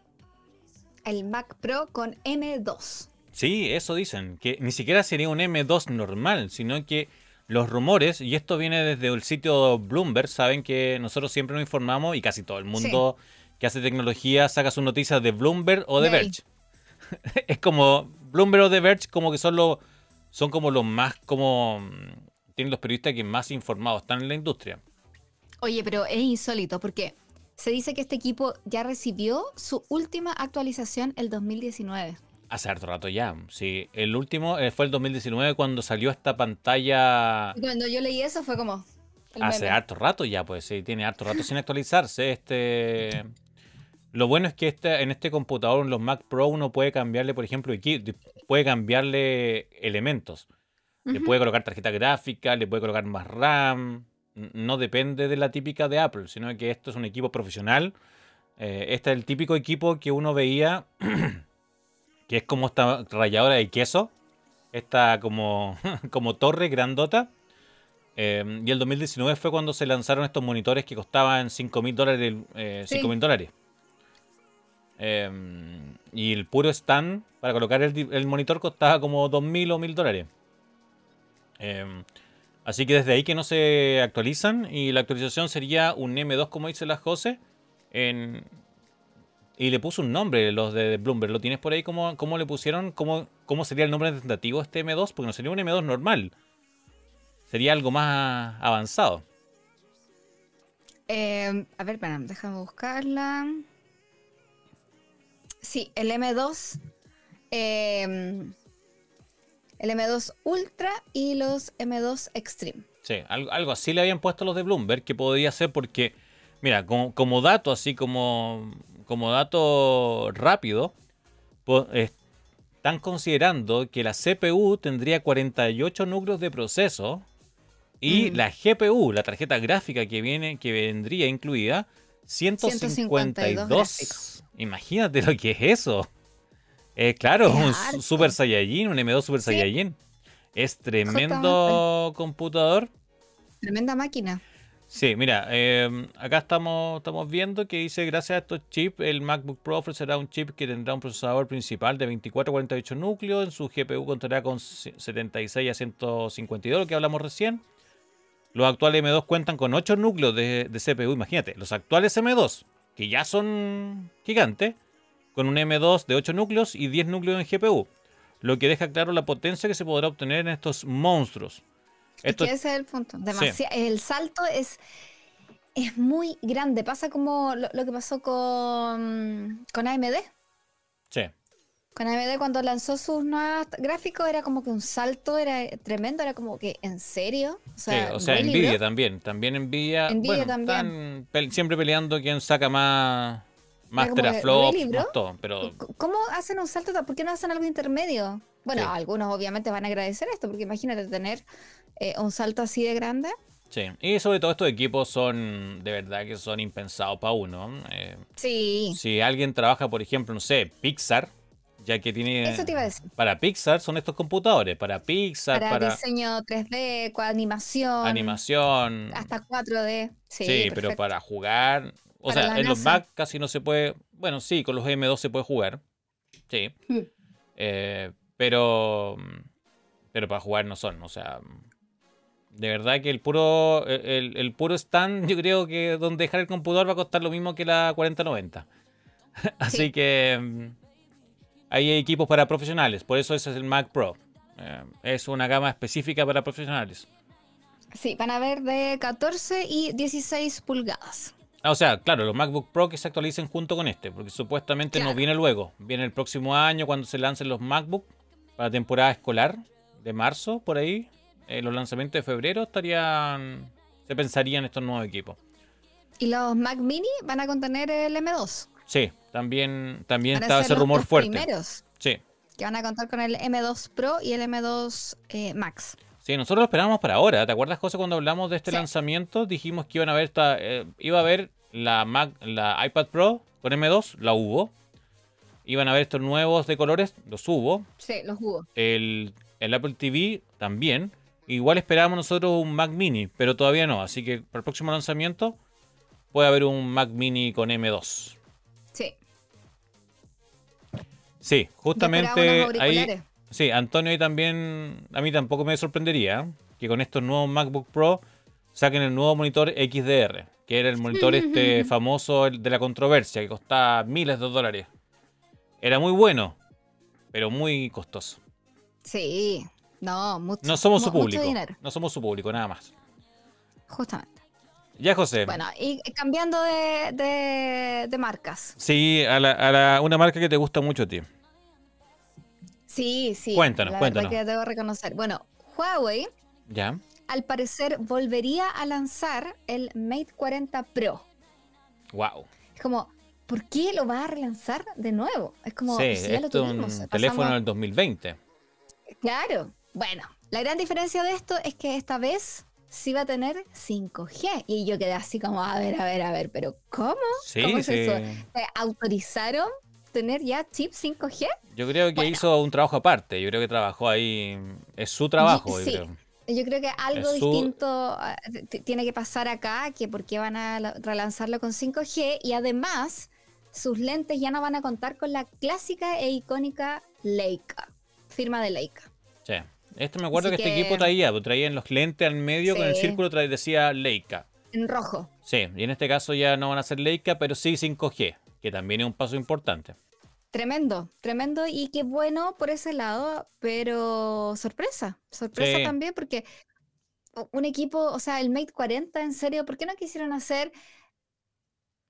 El Mac Pro con M2. Sí, eso dicen, que ni siquiera sería un M2 normal, sino que los rumores, y esto viene desde el sitio Bloomberg, saben que nosotros siempre nos informamos y casi todo el mundo que hace tecnología saca sus noticias de Bloomberg o de Verge. es como Bloomberg o The Verge como que son los son como los más como tienen los periodistas que más informados están en la industria. Oye, pero es insólito porque se dice que este equipo ya recibió su última actualización el 2019. Hace harto rato ya. Sí, el último eh, fue el 2019 cuando salió esta pantalla. Cuando yo leí eso fue como. Hace harto rato ya, pues sí, tiene harto rato sin actualizarse. Este. Lo bueno es que en este computador, en los Mac Pro, uno puede cambiarle, por ejemplo, puede cambiarle elementos. Le puede colocar tarjeta gráfica, le puede colocar más RAM. No depende de la típica de Apple, sino que esto es un equipo profesional. Eh, este es el típico equipo que uno veía que es como esta ralladora de queso, esta como, como torre grandota. Em, y el 2019 fue cuando se lanzaron estos monitores que costaban 5 mil dólares. Eh, dólares. Em, y el puro stand para colocar el, monitor costaba como 2 mil o 1000 dólares. Em, así que desde ahí que no se actualizan y la actualización sería un M2 como dice la José en, y le puso un nombre, los de Bloomberg. ¿Lo tienes por ahí? ¿Cómo, cómo le pusieron? ¿Cómo, ¿Cómo sería el nombre tentativo este M2? Porque no sería un M2 normal. Sería algo más avanzado. Eh, a ver, déjame buscarla. Sí, el M2. Em, el M2 Ultra y los M2 Extreme. Sí, algo, algo así le habían puesto los de Bloomberg, que podría ser porque Mira, como, como dato, así como, como dato rápido, están considerando que la CPU tendría 48 núcleos de proceso y Mm. la GPU, la tarjeta gráfica que viene, que vendría incluida, 152. 152 Imagínate lo que es eso. Eh, claro, un harto. Super Saiyajin, un M2 Super Sí. Saiyajin. Es tremendo computador. Tremenda máquina. Sí, mira, eh, acá estamos, estamos viendo que dice, gracias a estos chips, el MacBook Pro ofrecerá un chip que tendrá un procesador principal de 24 a 48 núcleos, en su GPU contará con 76 a 152, lo que hablamos recién. Los actuales M2 cuentan con 8 núcleos de, de CPU, imagínate, los actuales M2, que ya son gigantes, con un M2 de 8 núcleos y 10 núcleos en GPU, lo que deja claro la potencia que se podrá obtener en estos monstruos. Es Estos- que ese es el punto. Demasi- El salto es, es muy grande. Pasa como lo, lo que pasó con, con AMD. sí. Con AMD cuando lanzó sus nuevos gráficos era como que un salto era tremendo, era como que en serio. O sea, Sí, o sea, Nvidia también. También Nvidia. Nvidia bueno, también. están pe- siempre peleando quién saca más, más teraflops, más todo. Pero ¿Cómo hacen un salto? ¿Por qué no hacen algo intermedio? Bueno, Sí. algunos obviamente van a agradecer esto, porque imagínate tener eh, un salto así de grande. sí. Y sobre todo estos equipos son, de verdad que son impensados para uno. Eh, Sí, si alguien trabaja, por ejemplo, no sé, Pixar, ya que tiene... eso te iba a decir. Para Pixar son estos computadores. Para Pixar, Para, para, diseño 3D, con animación, animación. hasta 4D. Sí, Sí, pero para jugar. O Para sea, en los. Mac casi no se puede. Bueno, sí, con los M2 se puede jugar. Sí. Hmm. Eh, pero. Pero para jugar no son. O sea. De verdad que el puro. El, el puro stand, yo creo que donde dejar el computador va a costar lo mismo que la 4090. Así Sí. que. Hay equipos para profesionales. Por eso ese es el Mac Pro. Eh, es una gama específica para profesionales. Sí, van a ver de 14 y 16 pulgadas. Ah, o sea, claro, los MacBook Pro que se actualicen junto con este, porque supuestamente no viene luego, viene el próximo año cuando se lancen los MacBook para temporada escolar de marzo, por ahí. Eh, los lanzamientos de febrero estarían, se pensarían estos nuevos equipos. Y los Mac Mini van a contener el M2. Sí, también, también estaba ese los rumor dos fuerte. primeros Sí, que van a contar con el M2 Pro y el M2 eh, Max. sí, nosotros lo esperábamos para ahora. ¿Te acuerdas, José, cuando hablamos de este Sí. lanzamiento? Dijimos que iban a ver esta, eh, iba a haber la Mac, la iPad Pro con M2, la hubo. Iban a ver estos nuevos de colores, los hubo. Sí, los jugos. el, el Apple TV también. Igual esperábamos nosotros un Mac Mini, pero todavía no. Así que para el próximo lanzamiento puede haber un Mac Mini con M2. Sí, justamente ahí. Sí, Antonio ahí también. A mí tampoco me sorprendería que con estos nuevos MacBook Pro saquen el nuevo monitor XDR, que era el monitor este famoso el de la controversia, que costaba miles de dólares. Era muy bueno, pero muy costoso. Sí. No, mucho. No somos su público. No somos su público, nada más. justamente. Ya, José. Bueno, y cambiando de, de- de marcas. Sí, a, la- a la- una marca que te gusta mucho a ti. Sí, sí. Cuéntanos, la cuéntanos. que debo reconocer. Bueno, Huawei ¿Ya? al parecer volvería a lanzar el Mate 40 Pro. Wow. Es como, ¿por qué lo va a relanzar de nuevo? Es como, sí, si ya lo esto es tuvimos. un teléfono del 2020. Claro. Bueno, la gran diferencia de esto es que esta vez sí va a tener 5G. Y yo quedé así como, a ver, a ver, a ver, pero ¿cómo? Sí, ¿Cómo es sí. eso? ¿Te autorizaron tener ya chip 5G? Yo creo que Bueno. hizo un trabajo aparte. Yo creo que trabajó ahí. Es su trabajo, yo Sí. creo. Yo creo que algo su- distinto t- tiene que pasar acá, que porque van a la- relanzarlo con 5G y además sus lentes ya no van a contar con la clásica e icónica Leica, firma de Leica. Sí. Este me acuerdo que, este equipo traía, pues, traía en los lentes al medio con el círculo traía, decía Leica. En rojo. Sí, y en este caso ya no van a ser Leica, pero sí 5G, que también es un paso importante. Tremendo, tremendo y qué bueno por ese lado, pero sorpresa, sorpresa Sí. también porque un equipo, o sea, el Mate 40, en serio, ¿por qué no quisieron hacer,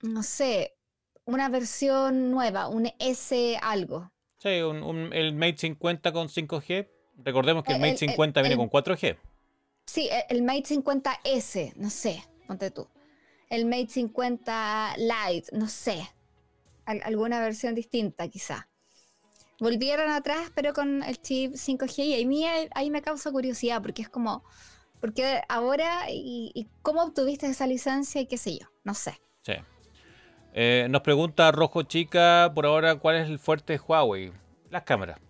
no sé, una versión nueva, un S algo? Sí, un- un- el Mate 50 con 5G. Recordemos que el El- Mate el- 50 viene con 4G. Sí, el Mate 50S, no sé, ponte tú. el Mate 50 Lite, no sé, alguna versión distinta quizá. Volvieron atrás, pero con el chip 5G y a mí ahí me causa curiosidad porque es como, porque ahora y, cómo obtuviste esa licencia y qué sé yo, no sé. Sí. Eh, nos pregunta Rojo Chica por ahora cuál es el fuerte de Huawei. Las cámaras.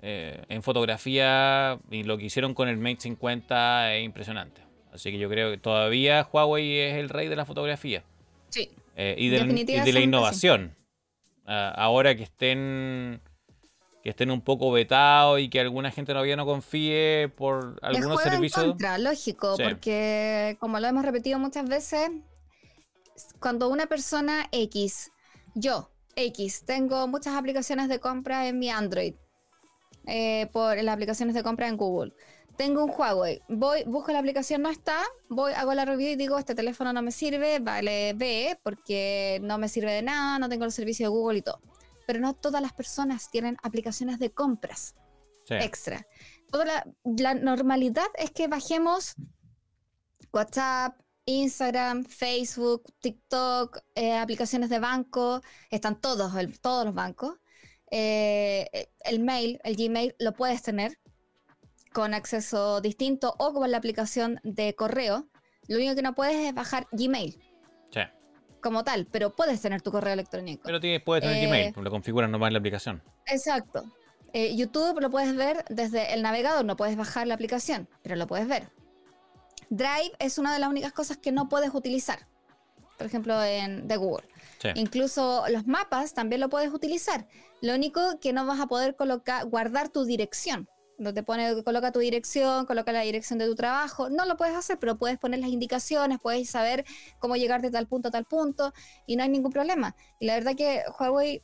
Eh, en fotografía y lo que hicieron con el Mate 50 es impresionante. Así que yo creo que todavía Huawei es el rey de la fotografía. Sí. Eh, y, de, la innovación. Ah, ahora que estén que estén un poco vetados y que alguna gente todavía no confíe por algunos servicios. Contra, lógico, porque como lo hemos repetido muchas veces, cuando una persona X, yo X, tengo muchas aplicaciones de compra en mi Android, eh, por las aplicaciones de compra en Google. Tengo un Huawei, voy, busco la aplicación, no está, voy, hago la review y digo, este teléfono no me sirve, vale, ve, porque no me sirve de nada, no tengo el servicio de Google y todo. Pero no todas las personas tienen aplicaciones de compras extra. Toda la, la normalidad es que bajemos WhatsApp, Instagram, Facebook, TikTok, eh, aplicaciones de banco, están todos, todos los bancos. Eh, el mail, el Gmail, lo puedes tener con acceso distinto o con la aplicación de correo. Lo único que no puedes es bajar Gmail. Sí. Como tal, pero puedes tener tu correo electrónico. Pero tienes, puedes tener Gmail, eh, lo configuras nomás en la aplicación. Exacto. Eh, YouTube lo puedes ver desde el navegador, no puedes bajar la aplicación, pero lo puedes ver. Drive es una de las únicas cosas que no puedes utilizar, por ejemplo, en, de Google. Incluso los mapas también lo puedes utilizar. Lo único que no vas a poder colocar, guardar tu dirección. Donde pone, coloca tu dirección, coloca la dirección de tu trabajo. No lo puedes hacer, pero puedes poner las indicaciones, puedes saber cómo llegar de tal punto a tal punto y no hay ningún problema. Y la verdad que Huawei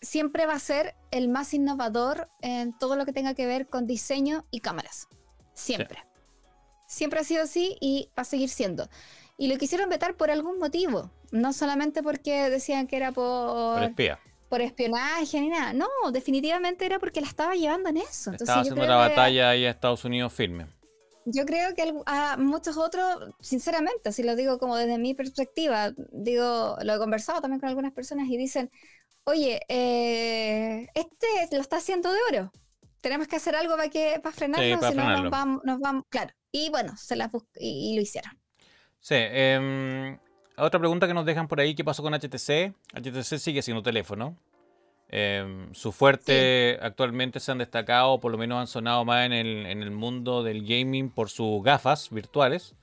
siempre va a ser el más innovador en todo lo que tenga que ver con diseño y cámaras. Siempre. Siempre ha sido así y va a seguir siendo. Y lo quisieron vetar por algún motivo. No solamente porque decían que era por... Por espionaje ni nada. No, definitivamente era porque la estaba llevando en eso. estaba haciendo la batalla ahí a Estados Unidos firme. Yo creo que a muchos otros, sinceramente, si lo digo como desde mi perspectiva, digo, lo he conversado también con algunas personas y dicen, oye, eh, este lo está haciendo de oro. Tenemos que hacer algo para que para frenarlo, si no nos vamos, nos vamos, claro. Y bueno, se la y, y, lo hicieron. Sí, eh, otra pregunta que nos dejan por ahí, ¿qué pasó con HTC? HTC sigue siendo teléfono. Em, su fuerte actualmente se han destacado, por lo menos han sonado más en el, mundo del gaming por sus gafas virtuales.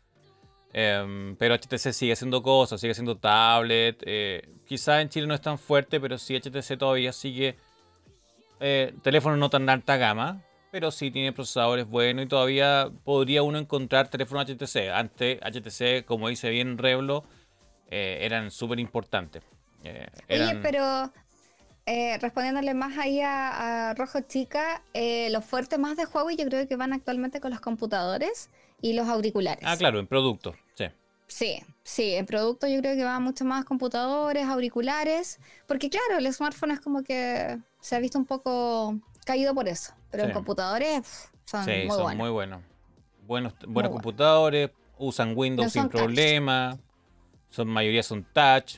Em, pero HTC sigue haciendo cosas, sigue haciendo tablet. Eh, quizá en Chile no es tan fuerte, pero sí HTC todavía sigue eh, teléfonos no tan alta gama, pero sí tiene procesadores buenos y todavía podría uno encontrar teléfonos HTC. Antes HTC, como dice bien Reblo, eh, eran súper importantes. Eh, Oye, pero eh, respondiéndole más ahí a, Rojo Chica, los fuertes más de Huawei yo creo que van actualmente con los computadores y los auriculares. Ah, claro, en producto, sí. Sí, sí, en producto yo creo que van mucho más computadores, auriculares, porque claro, el smartphone es como que se ha visto un poco caído por eso, pero en computadores son, muy, son buenos. muy buenos. Buenos, buenos computadores, usan Windows sin problema son mayoría son touch.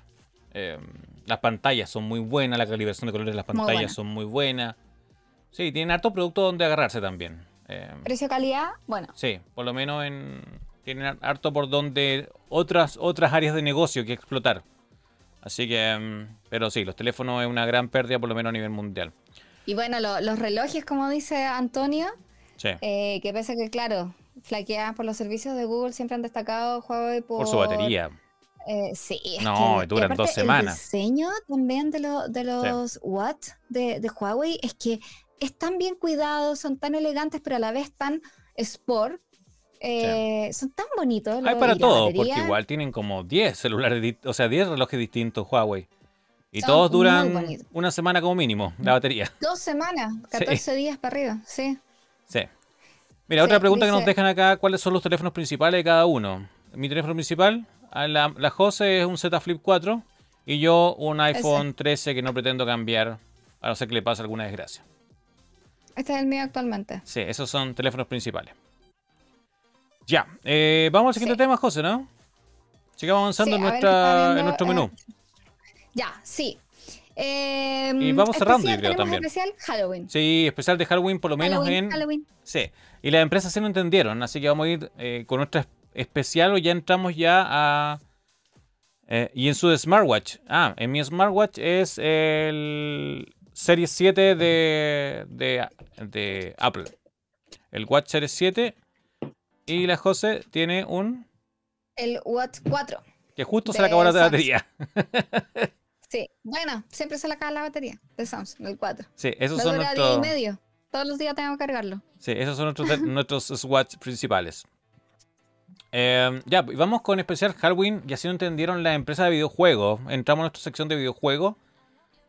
Eh, las pantallas son muy buenas, la calibración de colores de las pantallas son muy buenas. Sí, tienen harto producto donde agarrarse también. Eh, Precio-calidad, bueno. Sí, por lo menos en, tienen harto por donde otras, otras áreas de negocio que explotar. Así que, mm, pero sí, los teléfonos es una gran pérdida, por lo menos a nivel mundial. Y bueno, los relojes, como dice Antonio, eh, que pese que, claro, flaqueadas por los servicios de Google, siempre han destacado Huawei por, por su batería. Eh, sí. no, duran dos semanas. El diseño también de, de los Watt de, Huawei es que están bien cuidados, son tan elegantes, pero a la vez tan sport. Eh, son tan bonitos. Hay para todo, porque igual tienen como 10 celulares, o sea, 10 relojes distintos Huawei. Y todos duran una semana como mínimo, la batería. Dos semanas, 14 días para arriba, sí. Sí. Mira, otra pregunta que nos dejan acá, ¿cuáles son los teléfonos principales de cada uno? Mi teléfono principal, la, la Jose es un Z Flip 4 y yo un iPhone 13 que no pretendo cambiar a no ser que le pase alguna desgracia. Este es el mío actualmente. Sí, esos son teléfonos principales. Ya, eh, vamos al siguiente tema, José, ¿no? Sigamos avanzando Sí, en, nuestra, en nuestro eh, menú. Ya, sí. Eh, Y vamos cerrando, yo creo, también. especial Halloween. Sí, especial de Halloween, por lo menos Halloween, en. Halloween. Sí. Y las empresas sí lo entendieron, así que vamos a ir eh, con nuestra es- especial o ya entramos ya a. eh, y en su smartwatch. Ah, en mi smartwatch es el Series 7 de, de, de Apple. El Watch Series 7. Y la José tiene un. El Watch 4. Que justo se le acabó la batería. Sí. Bueno, siempre se le acaba la batería de Samsung, el 4. Sí, esos son nuestros. medio. Todos los días tengo que cargarlo. Sí, esos son nuestros, nuestros Swatch principales. Eh, ya, y vamos con especial Halloween. Y así no entendieron la empresa de videojuegos. Entramos a nuestra sección de videojuegos.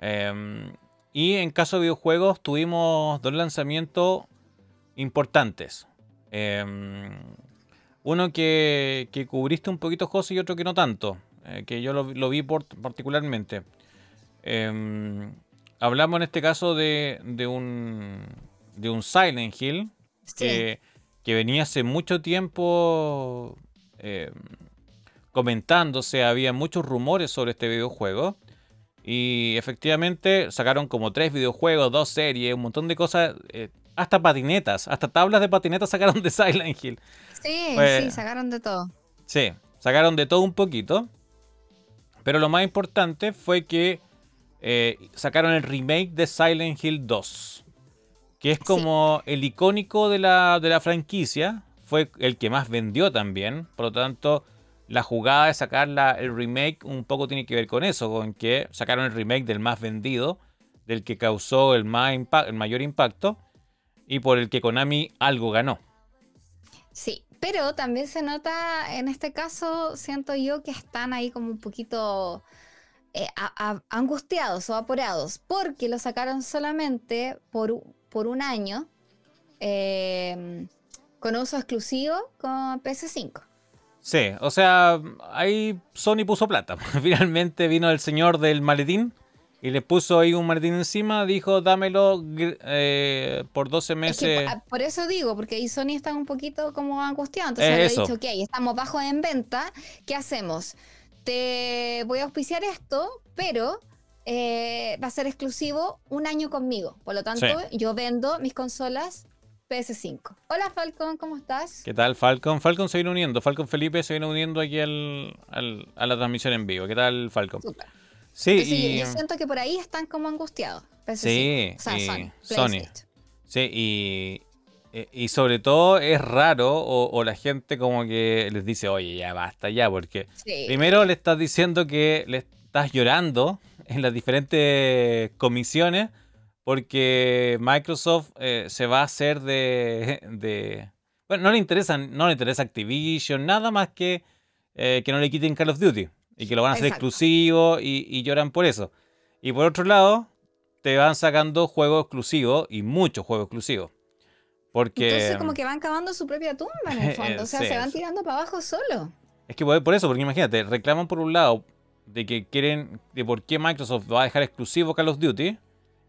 Eh, y en caso de videojuegos tuvimos dos lanzamientos importantes. Eh, uno que, que cubriste un poquito, José, y otro que no tanto. eh, que yo lo, lo vi por- particularmente. Eh, hablamos en este caso de, de un, de un Silent Hill Sí. que, que venía hace mucho tiempo eh, comentándose, había muchos rumores sobre este videojuego. Y efectivamente sacaron como tres videojuegos, dos series, un montón de cosas, eh, hasta patinetas, hasta tablas de patinetas sacaron de Silent Hill. Sí, Pues- sí, sacaron de todo. Sí, sacaron de todo un poquito. Pero lo más importante fue que eh, sacaron el remake de Silent Hill 2. Que es como el icónico de la, de la franquicia. Fue el que más vendió también. Por lo tanto, la jugada de sacar la- el remake un poco tiene que ver con eso. Con que sacaron el remake del más vendido. Del que causó el, más el mayor impacto. Y por el que Konami algo ganó. Sí, pero también se nota, en este caso, siento yo que están ahí como un poquito eh, a- a- angustiados o apurados, porque lo sacaron solamente por, por un año eh, con uso exclusivo con PS5. Sí, o sea, ahí Sony puso plata. Finalmente vino el señor del maletín y le puso ahí un maletín encima, dijo, dámelo eh, por 12 Es que meses. por eso digo, porque ahí Sony está un poquito como angustiado. Entonces Es le he dicho, ok, estamos bajos en venta, ¿qué hacemos? Te voy a auspiciar esto, pero eh, va a ser exclusivo un año conmigo. Por lo tanto, yo vendo mis consolas PS5. Hola Falcon, ¿cómo estás? ¿Qué tal, Falcon? Falcon se viene uniendo. Falcon Felipe se viene uniendo aquí al, al- a la transmisión en vivo. ¿Qué tal, Falcon? Súper. Sí, Entonces, y, yo, siento que por ahí están como angustiados. PS5. Sí, o sea, y Sony, Sony. Sí, y, eh, y sobre todo es raro o, o la gente como que les dice, oye, ya basta ya, porque Sí. Primero le estás diciendo que le estás llorando en las diferentes comisiones porque Microsoft eh, se va a hacer de, de- Bueno, no le interesa, no le interesa Activision, nada más que eh, que no le quiten Call of Duty y que lo van a hacer Exacto. exclusivo y, y lloran por eso. Y por otro lado, te van sacando juegos exclusivos y muchos juegos exclusivos. Porque... Entonces como que van cavando su propia tumba en el fondo. O sea, Sí, se van tirando para abajo solo. Es que por por eso, porque imagínate, reclaman por un lado de que quieren, de por qué Microsoft va a dejar exclusivo Call of Duty,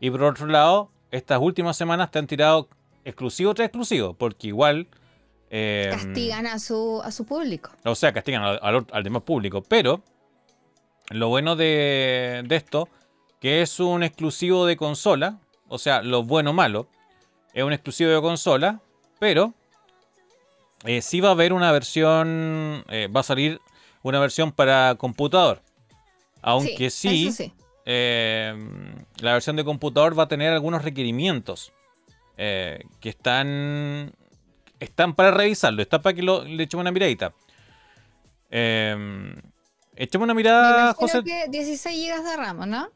y por otro lado, estas últimas semanas te han tirado exclusivo tras exclusivo, porque igual... eh, Castigan a su, a su público. O sea, castigan al, al, al demás público, pero lo bueno de, de esto, que es un exclusivo de consola, o sea, lo bueno o malo, es un exclusivo de consola, pero eh, sí va a haber una versión, eh, va a salir una versión para computador. Aunque sí, eh, la versión de computador va a tener algunos requerimientos que están, están para revisarlo, está para que lo, le echemos una miradita. Echemos una Me mirada, imagino José. que 16 GB de RAM, ¿no?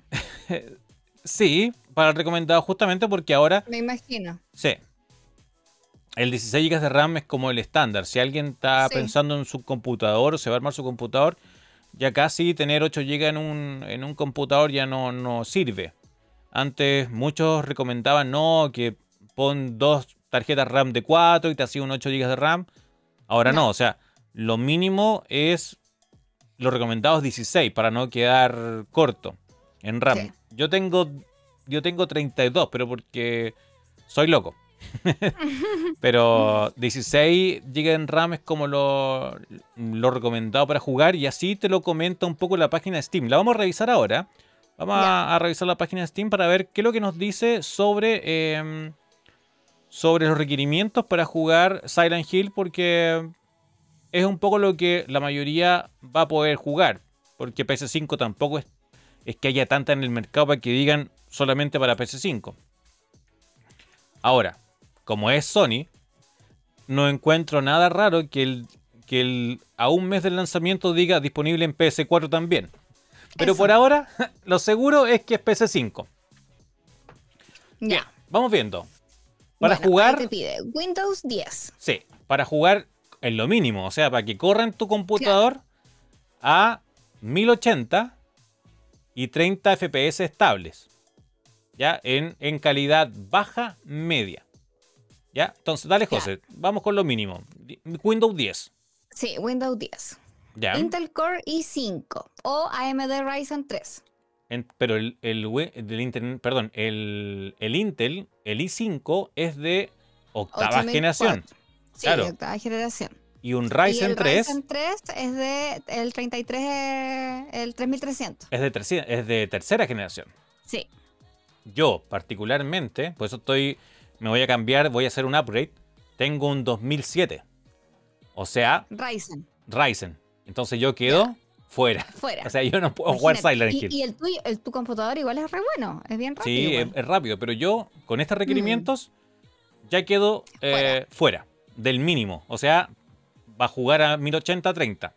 Sí, para el recomendado justamente porque ahora Me imagino. Sí. El 16 GB de RAM es como el estándar. Si alguien está Sí. pensando en su computador o se va a armar su computador, ya casi tener 8 GB en un, en un computador ya no, no sirve. Antes muchos recomendaban no, que pon dos tarjetas RAM de 4 y te hacía un 8 GB de RAM. Ahora no, No. o sea, lo mínimo es lo recomendado es 16 para no quedar corto en RAM. Sí. Yo tengo yo tengo 32, pero porque soy loco. Pero 16 GB en RAM es como lo, lo, recomendado para jugar y así te lo comenta un poco la página de Steam. La vamos a revisar ahora. Vamos a, revisar la página de Steam para ver qué es lo que nos dice sobre, em, sobre los requerimientos para jugar Silent Hill porque es un poco lo que la mayoría va a poder jugar. Porque PS5 tampoco es, es que haya tanta en el mercado para que digan solamente para PS5. Ahora, como es Sony, no encuentro nada raro que, el, que el, a un mes del lanzamiento diga disponible en PS4 también. Pero por ahora, lo seguro es que es PS5. Ya. vamos viendo. Para jugar. Te pide Windows 10. Sí, para jugar en lo mínimo. O sea, para que corra en tu computador a 1080 y 30 FPS estables. ¿Ya? En, en calidad baja media. ¿Ya? Entonces, dale, José. Vamos con lo mínimo. Windows 10. Sí, Windows 10. ¿Ya? Intel Core i5 o AMD Ryzen 3. pero el, el, Intel, perdón, el, el, Intel, el i5 es de octava generación. Sí, claro. de octava generación. Y un Ryzen y el 3. Ryzen 3 es de el 33, el 3300. Es de, es de tercera generación. Sí. Yo, particularmente, por eso estoy me voy a cambiar, voy a hacer un upgrade. Tengo un 2007. O sea... Ryzen. Ryzen. Entonces yo quedo fuera. Fuera. O sea, yo no puedo jugar Silent Hill. Y, el, tuyo, el, tu computador igual es re bueno, es bien rápido. Sí, es, rápido, pero yo con estos requerimientos ya quedo eh, fuera. del mínimo. O sea, va a jugar a 1080-30.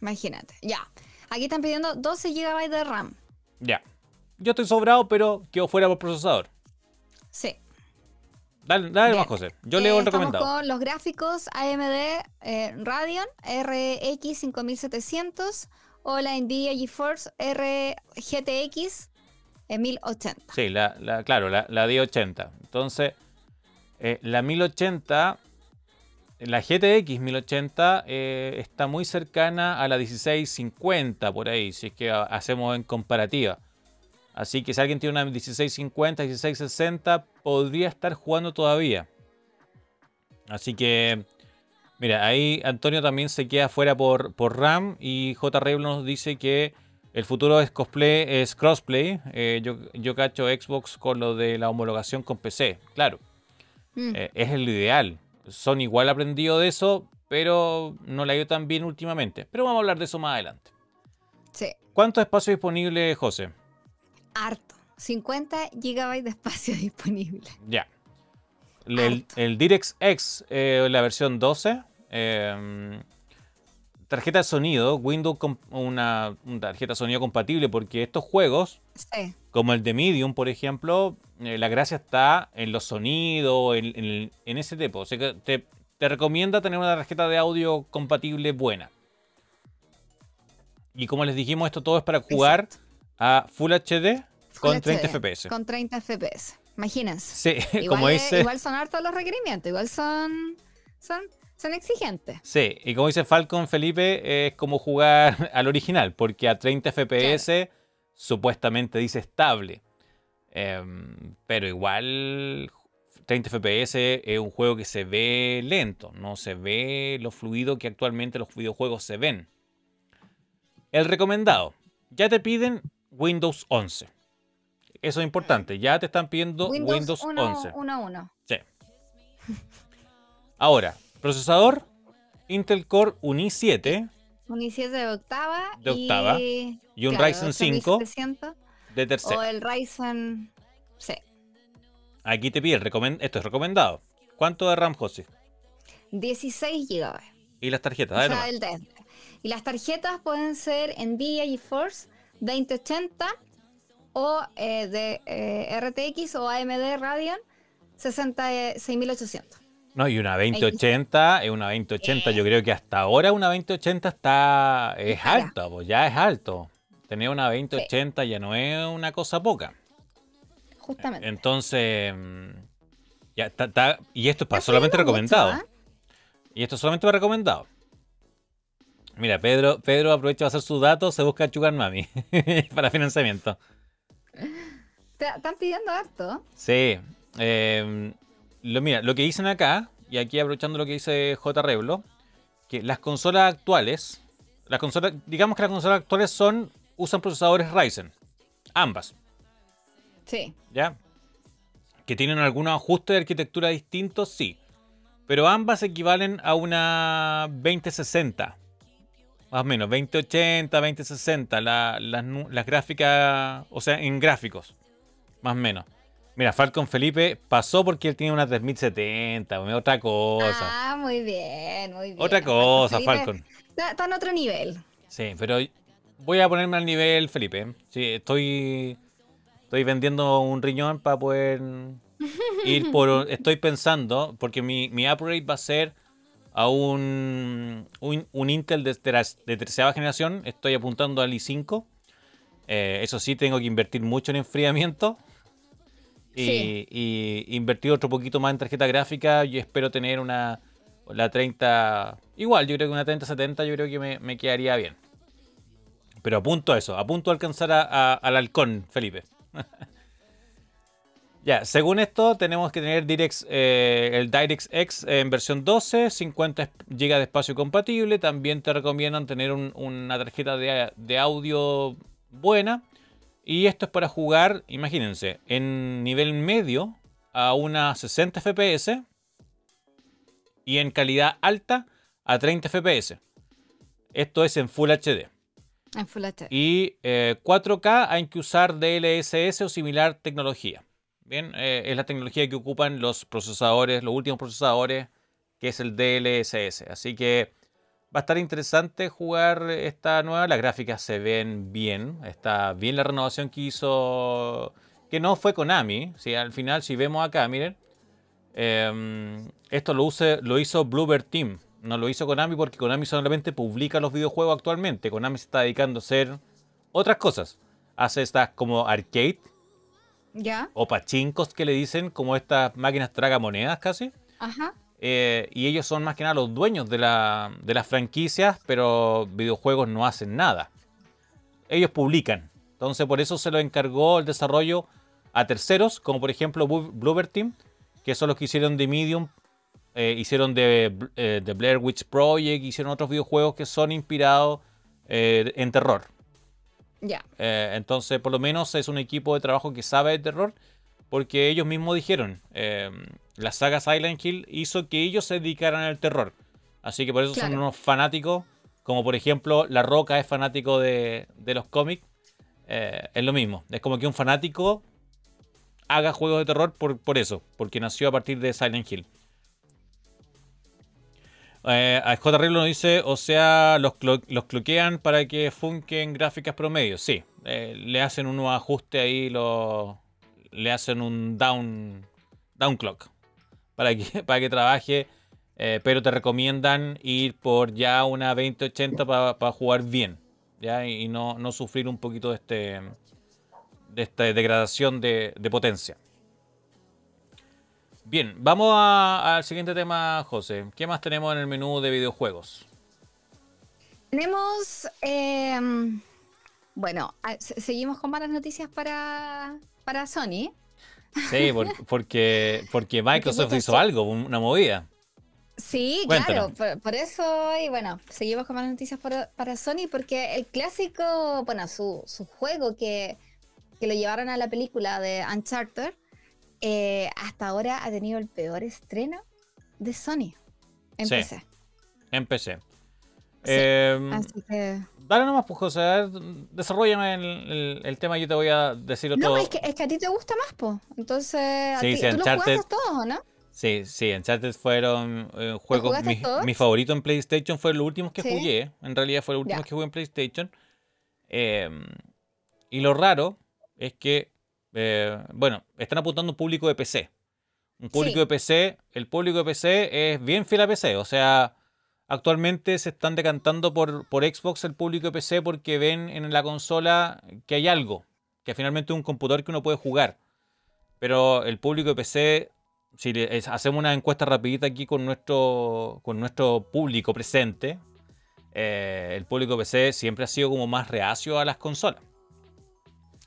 Imagínate, ya. Aquí están pidiendo 12 GB de RAM. Ya. Yo estoy sobrado, pero quedo fuera por procesador. Sí. Dale, dale más, José. Yo leo el recomendado. con los gráficos AMD eh, Radeon RX 5700 o la Nvidia GeForce RGTX 1080. Sí, la, claro, la, la 1080. Entonces, eh, la 1080, la GTX 1080 eh, está muy cercana a la 1650 por ahí, si es que hacemos en comparativa. Así que si alguien tiene una 1650, 1660, podría estar jugando todavía. Así que, mira, ahí Antonio también se queda fuera por, por RAM y J. nos dice que el futuro es cosplay, es crossplay. Eh, yo, yo cacho Xbox con lo de la homologación con PC, claro. Mm. Eh, es el ideal. Son igual aprendido de eso, pero no le ha ido tan bien últimamente. Pero vamos a hablar de eso más adelante. Sí. ¿Cuánto espacio disponible, José? Harto. 50 GB de espacio disponible. Ya. El, el, DirectX, eh, la versión 12. Em, tarjeta de sonido, Windows con una, tarjeta de sonido compatible, porque estos juegos, como el de Medium, por ejemplo, eh, la gracia está en los sonidos, en, ese tipo. O sea que te, recomienda tener una tarjeta de audio compatible buena. Y como les dijimos, esto todo es para jugar a Full HD con 30 FPS. Con 30 FPS. Imagínense. Sí, igual como dice. igual son hartos los requerimientos, igual son, son, son exigentes. Sí, y como dice Falcon Felipe, es como jugar al original, porque a 30 FPS supuestamente dice estable. Em, pero igual 30 FPS es un juego que se ve lento, no se ve lo fluido que actualmente los videojuegos se ven. El recomendado. Ya te piden Windows 11. Eso es importante. Ya te están pidiendo Windows, 11. 1.1. Sí. Ahora, procesador Intel Core un i7. Un i7 de octava. De octava. Y, un Ryzen 5 de tercera. O el Ryzen C. Aquí te pide, esto es recomendado. ¿Cuánto de RAM, José? 16 GB. ¿Y las tarjetas? O sea, el y las tarjetas pueden ser Nvidia GeForce 2080 o eh, de eh, RTX o AMD Radeon 66800. No, y una 2080, es una 2080, yo creo que hasta ahora una 2080 está es alta, pues ya es alto. Tener una 2080 ya no es una cosa poca. Justamente. Entonces, mm, ya está, y esto es para solamente recomendado. ¿ah? Y esto es solamente para recomendado. Mira, Pedro, Pedro aprovecha de hacer sus datos, se busca Chugar Mami para financiamiento. Están pidiendo harto. Sí. Em, lo, mira, lo que dicen acá, y aquí aprovechando lo que dice J. Reblo, que las consolas actuales, las consolas, digamos que las consolas actuales son, usan procesadores Ryzen. Ambas. Sí. ¿Ya? Que tienen algunos ajustes de arquitectura distintos, sí. Pero ambas equivalen a una 2060. Más o menos, 2080, 2060. las, las gráficas, o sea, en gráficos. Más o menos. Mira, Falcon Felipe pasó porque él tiene una 3070, otra cosa. Ah, muy bien, muy bien. Otra cosa, Falcon. Está, en otro nivel. Sí, pero voy a ponerme al nivel Felipe. Sí, estoy, estoy vendiendo un riñón para poder ir por... Estoy pensando, porque mi, mi upgrade va a ser a un, un, Intel de, de, tercera generación. Estoy apuntando al i5. Eh, eso sí, tengo que invertir mucho en enfriamiento y, invertir otro poquito más en tarjeta gráfica. Yo espero tener una la 30. Igual, yo creo que una 3070 yo creo que me, quedaría bien. Pero apunto a eso, apunto a alcanzar al halcón, Felipe. ya, según esto, tenemos que tener eh, el DirectX en versión 12, 50 GB de espacio compatible. También te recomiendan tener una tarjeta de, de audio buena. Y esto es para jugar, imagínense, en nivel medio a unas 60 FPS y en calidad alta a 30 FPS. Esto es en Full HD. En Full HD. Y 4K eh, hay que usar DLSS o similar tecnología. Bien, eh, es la tecnología que ocupan los procesadores, los últimos procesadores, que es el DLSS. Así que Va a estar interesante jugar esta nueva. Las gráficas se ven bien. Está bien la renovación que hizo. Que no fue Konami. Si al final, si vemos acá, miren. Em, esto lo hizo Bluebird Team. No lo hizo Konami porque Konami solamente publica los videojuegos actualmente. Konami se está dedicando a hacer otras cosas. Hace estas como arcade. Ya. O pachincos que le dicen, como estas máquinas tragamonedas casi. Ajá. Eh, y ellos son más que nada los dueños de, las franquicias, pero videojuegos no hacen nada. Ellos publican. Entonces por eso se lo encargó el desarrollo a terceros, como por ejemplo Bluebird Team, que son los que hicieron de Medium, eh, hicieron de, eh, Blair Witch Project, hicieron otros videojuegos que son inspirados en terror. Ya. entonces por lo menos es un equipo de trabajo que sabe de terror, porque ellos mismos dijeron, la saga Silent Hill hizo que ellos se dedicaran al terror. Así que por eso son unos fanáticos, como por ejemplo La Roca es fanático de, los cómics. Eh, es lo mismo, es como que un fanático haga juegos de terror por, por eso, porque nació a partir de Silent Hill. Eh, a J. Reblo nos dice, o sea, los, los cloquean para que funken gráficas promedio. Sí, eh, le hacen un nuevo ajuste ahí, lo, le hacen un down, down clock para que, para que trabaje, eh, pero te recomiendan ir por ya una 2080 para jugar bien, ¿ya? Y no, no, sufrir un poquito de, este, de esta degradación de, potencia. Bien, vamos al siguiente tema, José. ¿Qué más tenemos en el menú de videojuegos? Tenemos, em, bueno, seguimos con malas noticias para, para Sony. Sí, porque, porque Microsoft hizo algo, una movida. Sí, claro, por, eso, y bueno, seguimos con más noticias para, Sony, porque el clásico, bueno, su, su juego que, que, lo llevaron a la película de Uncharted, eh, hasta ahora ha tenido el peor estreno de Sony en PC. En PC. Em, así que... Dale nomás, pues, José. desarrollame el, el, tema y yo te voy a decir otro. No, es que, es que a ti te gusta más, pues. Entonces, sí, sí, tú jugaste todos, ¿no? Sí, sí, Uncharted fueron eh, juegos. Mi, mi, favorito en PlayStation fue los últimos que jugué. En realidad fue los últimos que jugué en PlayStation. Em, y lo raro es que, eh, bueno, están apuntando un público de PC. Un público de PC, el público de PC es bien fiel a PC. O sea, actualmente se están decantando por, por Xbox el público de PC porque ven en la consola que hay algo, que finalmente es un computador que uno puede jugar. Pero el público de PC, si hacemos una encuesta rapidita aquí con nuestro, con nuestro público presente, eh, el público de PC siempre ha sido como más reacio a las consolas.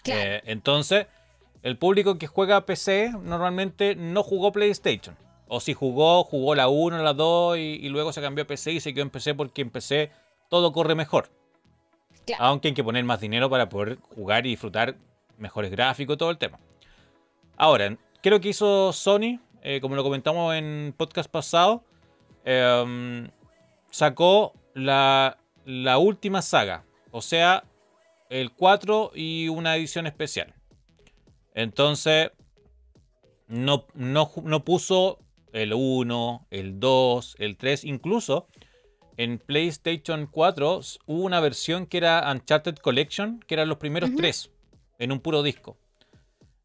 Eh, entonces, el público que juega PC normalmente no jugó PlayStation. O si jugó, jugó la 1, la 2 y, y luego se cambió a PC y se quedó en PC porque en PC todo corre mejor. Claro. Aunque hay que poner más dinero para poder jugar y disfrutar mejores gráficos y todo el tema. Ahora, creo que hizo Sony, eh, como lo comentamos en podcast pasado, em, sacó la, la última saga. O sea, el 4 y una edición especial. Entonces, no, no, no puso el 1, el 2, el 3, incluso en PlayStation 4 s- hubo una versión que era Uncharted Collection, que eran los primeros Ujú. tres en un puro disco.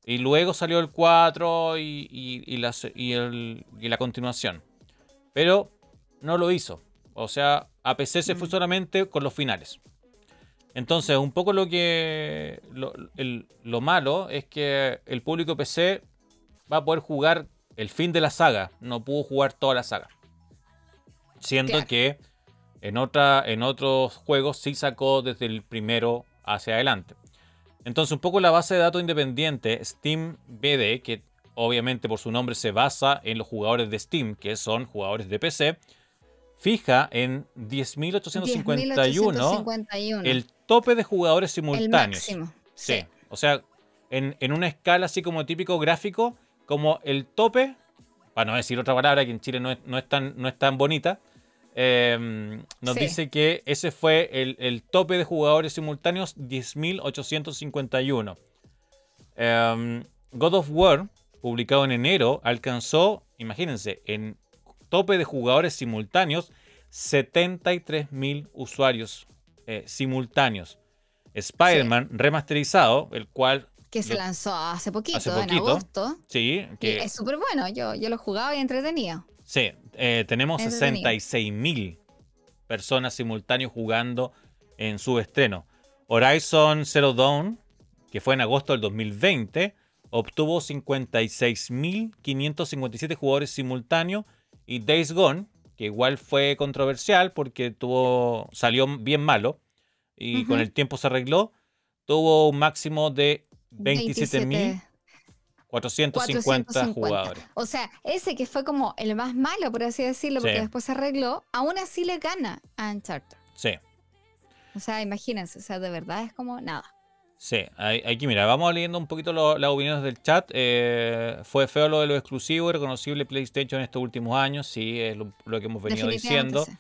Y luego salió el 4 y, y- y la, y el- y la continuación. Pero no lo hizo. O sea, a PC se fue Mm. solamente con los finales. Entonces, un poco lo que. Lo, el- lo malo es que el público PC va a poder jugar el fin de la saga. No pudo jugar toda la saga. Siendo Claro. que en, otra, en otros juegos sí sacó desde el primero hacia adelante. Entonces, un poco la base de datos independiente, Steam BD, que obviamente por su nombre se basa en los jugadores de Steam, que son jugadores de PC, fija en 10.851 10.851. el tope de jugadores El simultáneos. máximo. Sí. Sí. O sea, en, en una escala así como típico gráfico, como el tope, para no decir otra palabra que en Chile no es, no es, tan, no es tan bonita, eh, nos Sí. dice que ese fue el, el tope de jugadores simultáneos, 10.851. Eh, God of War, publicado en enero, alcanzó, imagínense, en tope de jugadores simultáneos, 73.000 usuarios eh, simultáneos. Spider-Man remasterizado, el cual, Que se Lo- lanzó hace poquito, hace en agosto. sí, que es súper bueno. Yo, yo lo jugaba y entretenido. Sí, eh, tenemos Entretenido. 66.000 personas simultáneos jugando en su estreno. Horizon Zero Dawn, que fue en agosto del 2020, obtuvo 56.557 jugadores simultáneos. Y Days Gone, que igual fue controversial porque tuvo, salió bien malo y con el tiempo se arregló, tuvo un máximo de 27.450 450. jugadores. O sea, ese que fue como el más malo, por así decirlo, porque Sí. después se arregló, aún así le gana a Uncharted. Sí. O sea, imagínense, o sea, de verdad es como nada. Sí, hay- aquí mira, vamos leyendo un poquito lo- las opiniones del chat. Eh, fue feo lo de lo exclusivo y reconocible PlayStation en estos últimos años, sí, es lo, lo que hemos venido diciendo. sí.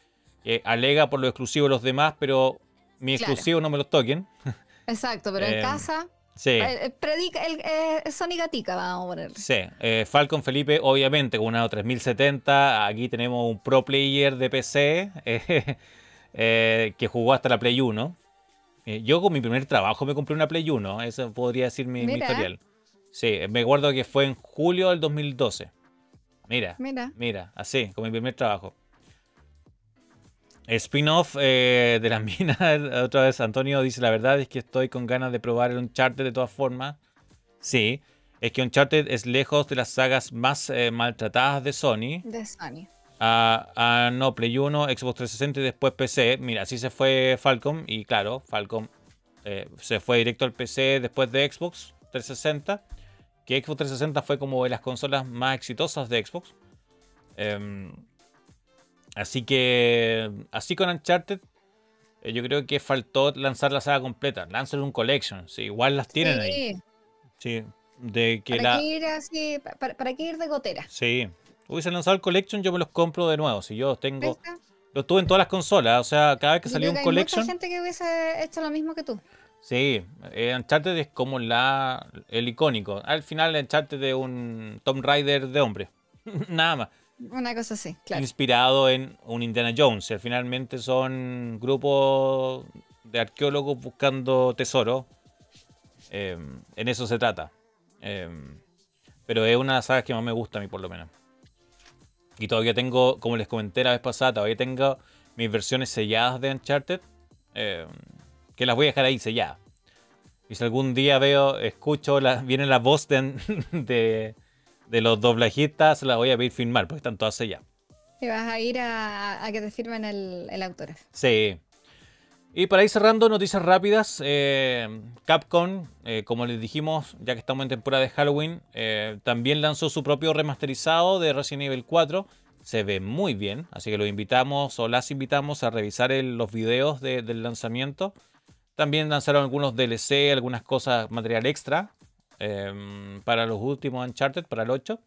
Eh, alega por lo exclusivo los demás, pero mi Claro. exclusivo no me los toquen. Exacto, pero Eh, en casa, Sí, eh, eh, predica, el, eh, Sony Gatica, vamos a ponerle. sí. Eh, Falcon Felipe, obviamente, con una 3070. Aquí tenemos un pro player de PC eh, eh, que jugó hasta la Play 1. Eh, yo con mi primer trabajo me compré una Play 1, eso podría decir mi, mi historial. Sí, me acuerdo que fue en julio del 2012. Mira, Mira, mira, así, con mi primer trabajo. Spin-off eh, de las minas, otra vez Antonio dice, la verdad es que estoy con ganas de probar el Uncharted de todas formas. Sí, es que Uncharted es lejos de las sagas más eh, maltratadas de Sony. de Sony. A, a- no, Play 1, Xbox 360 y después PC. Mira, así se fue Falcom. Y claro, Falcom eh, se fue directo al PC después de Xbox 360. Que Xbox 360 fue como de las consolas más exitosas de Xbox. Em, así que, así con Uncharted, eh, yo creo que faltó lanzar la saga completa. Lanzar un collection. Sí, igual las tienen ahí. Sí, Sí, de que ¿Para la. qué ir así? pa- Para, para qué ir de gotera? Sí. Hubiesen lanzado el collection, yo me los compro de nuevo. Si yo tengo. Los tuve en todas las consolas. O sea, cada vez que salía un hay collection. mucha gente que hubiese hecho lo mismo que tú. Sí, eh, Uncharted es como la, el icónico. Al final, Uncharted de un Tomb Raider de hombre. Nada más. Una cosa así, claro. Inspirado en un Indiana Jones. Y finalmente son grupos de arqueólogos buscando tesoro. Eh, en eso se trata. Eh, pero es una de las sagas que más me gusta a mí, por lo menos. Y todavía tengo, como les comenté la vez pasada, todavía tengo mis versiones selladas de Uncharted. eh, que las voy a dejar ahí selladas. Y si algún día veo, escucho, la, viene la voz de, de, de los doblajistas, se las voy a pedir firmar, porque están todas selladas. Y vas a ir a, a que te firmen el, el autógrafo. Sí. Y para ir cerrando, noticias rápidas. Eh, Capcom, eh, como les dijimos, ya que estamos en temporada de Halloween, eh, también lanzó su propio remasterizado de Resident Evil 4. Se ve muy bien, así que los invitamos o las invitamos a revisar los videos del lanzamiento. También lanzaron algunos DLC, algunas cosas, material extra para los últimos Uncharted, para el 8.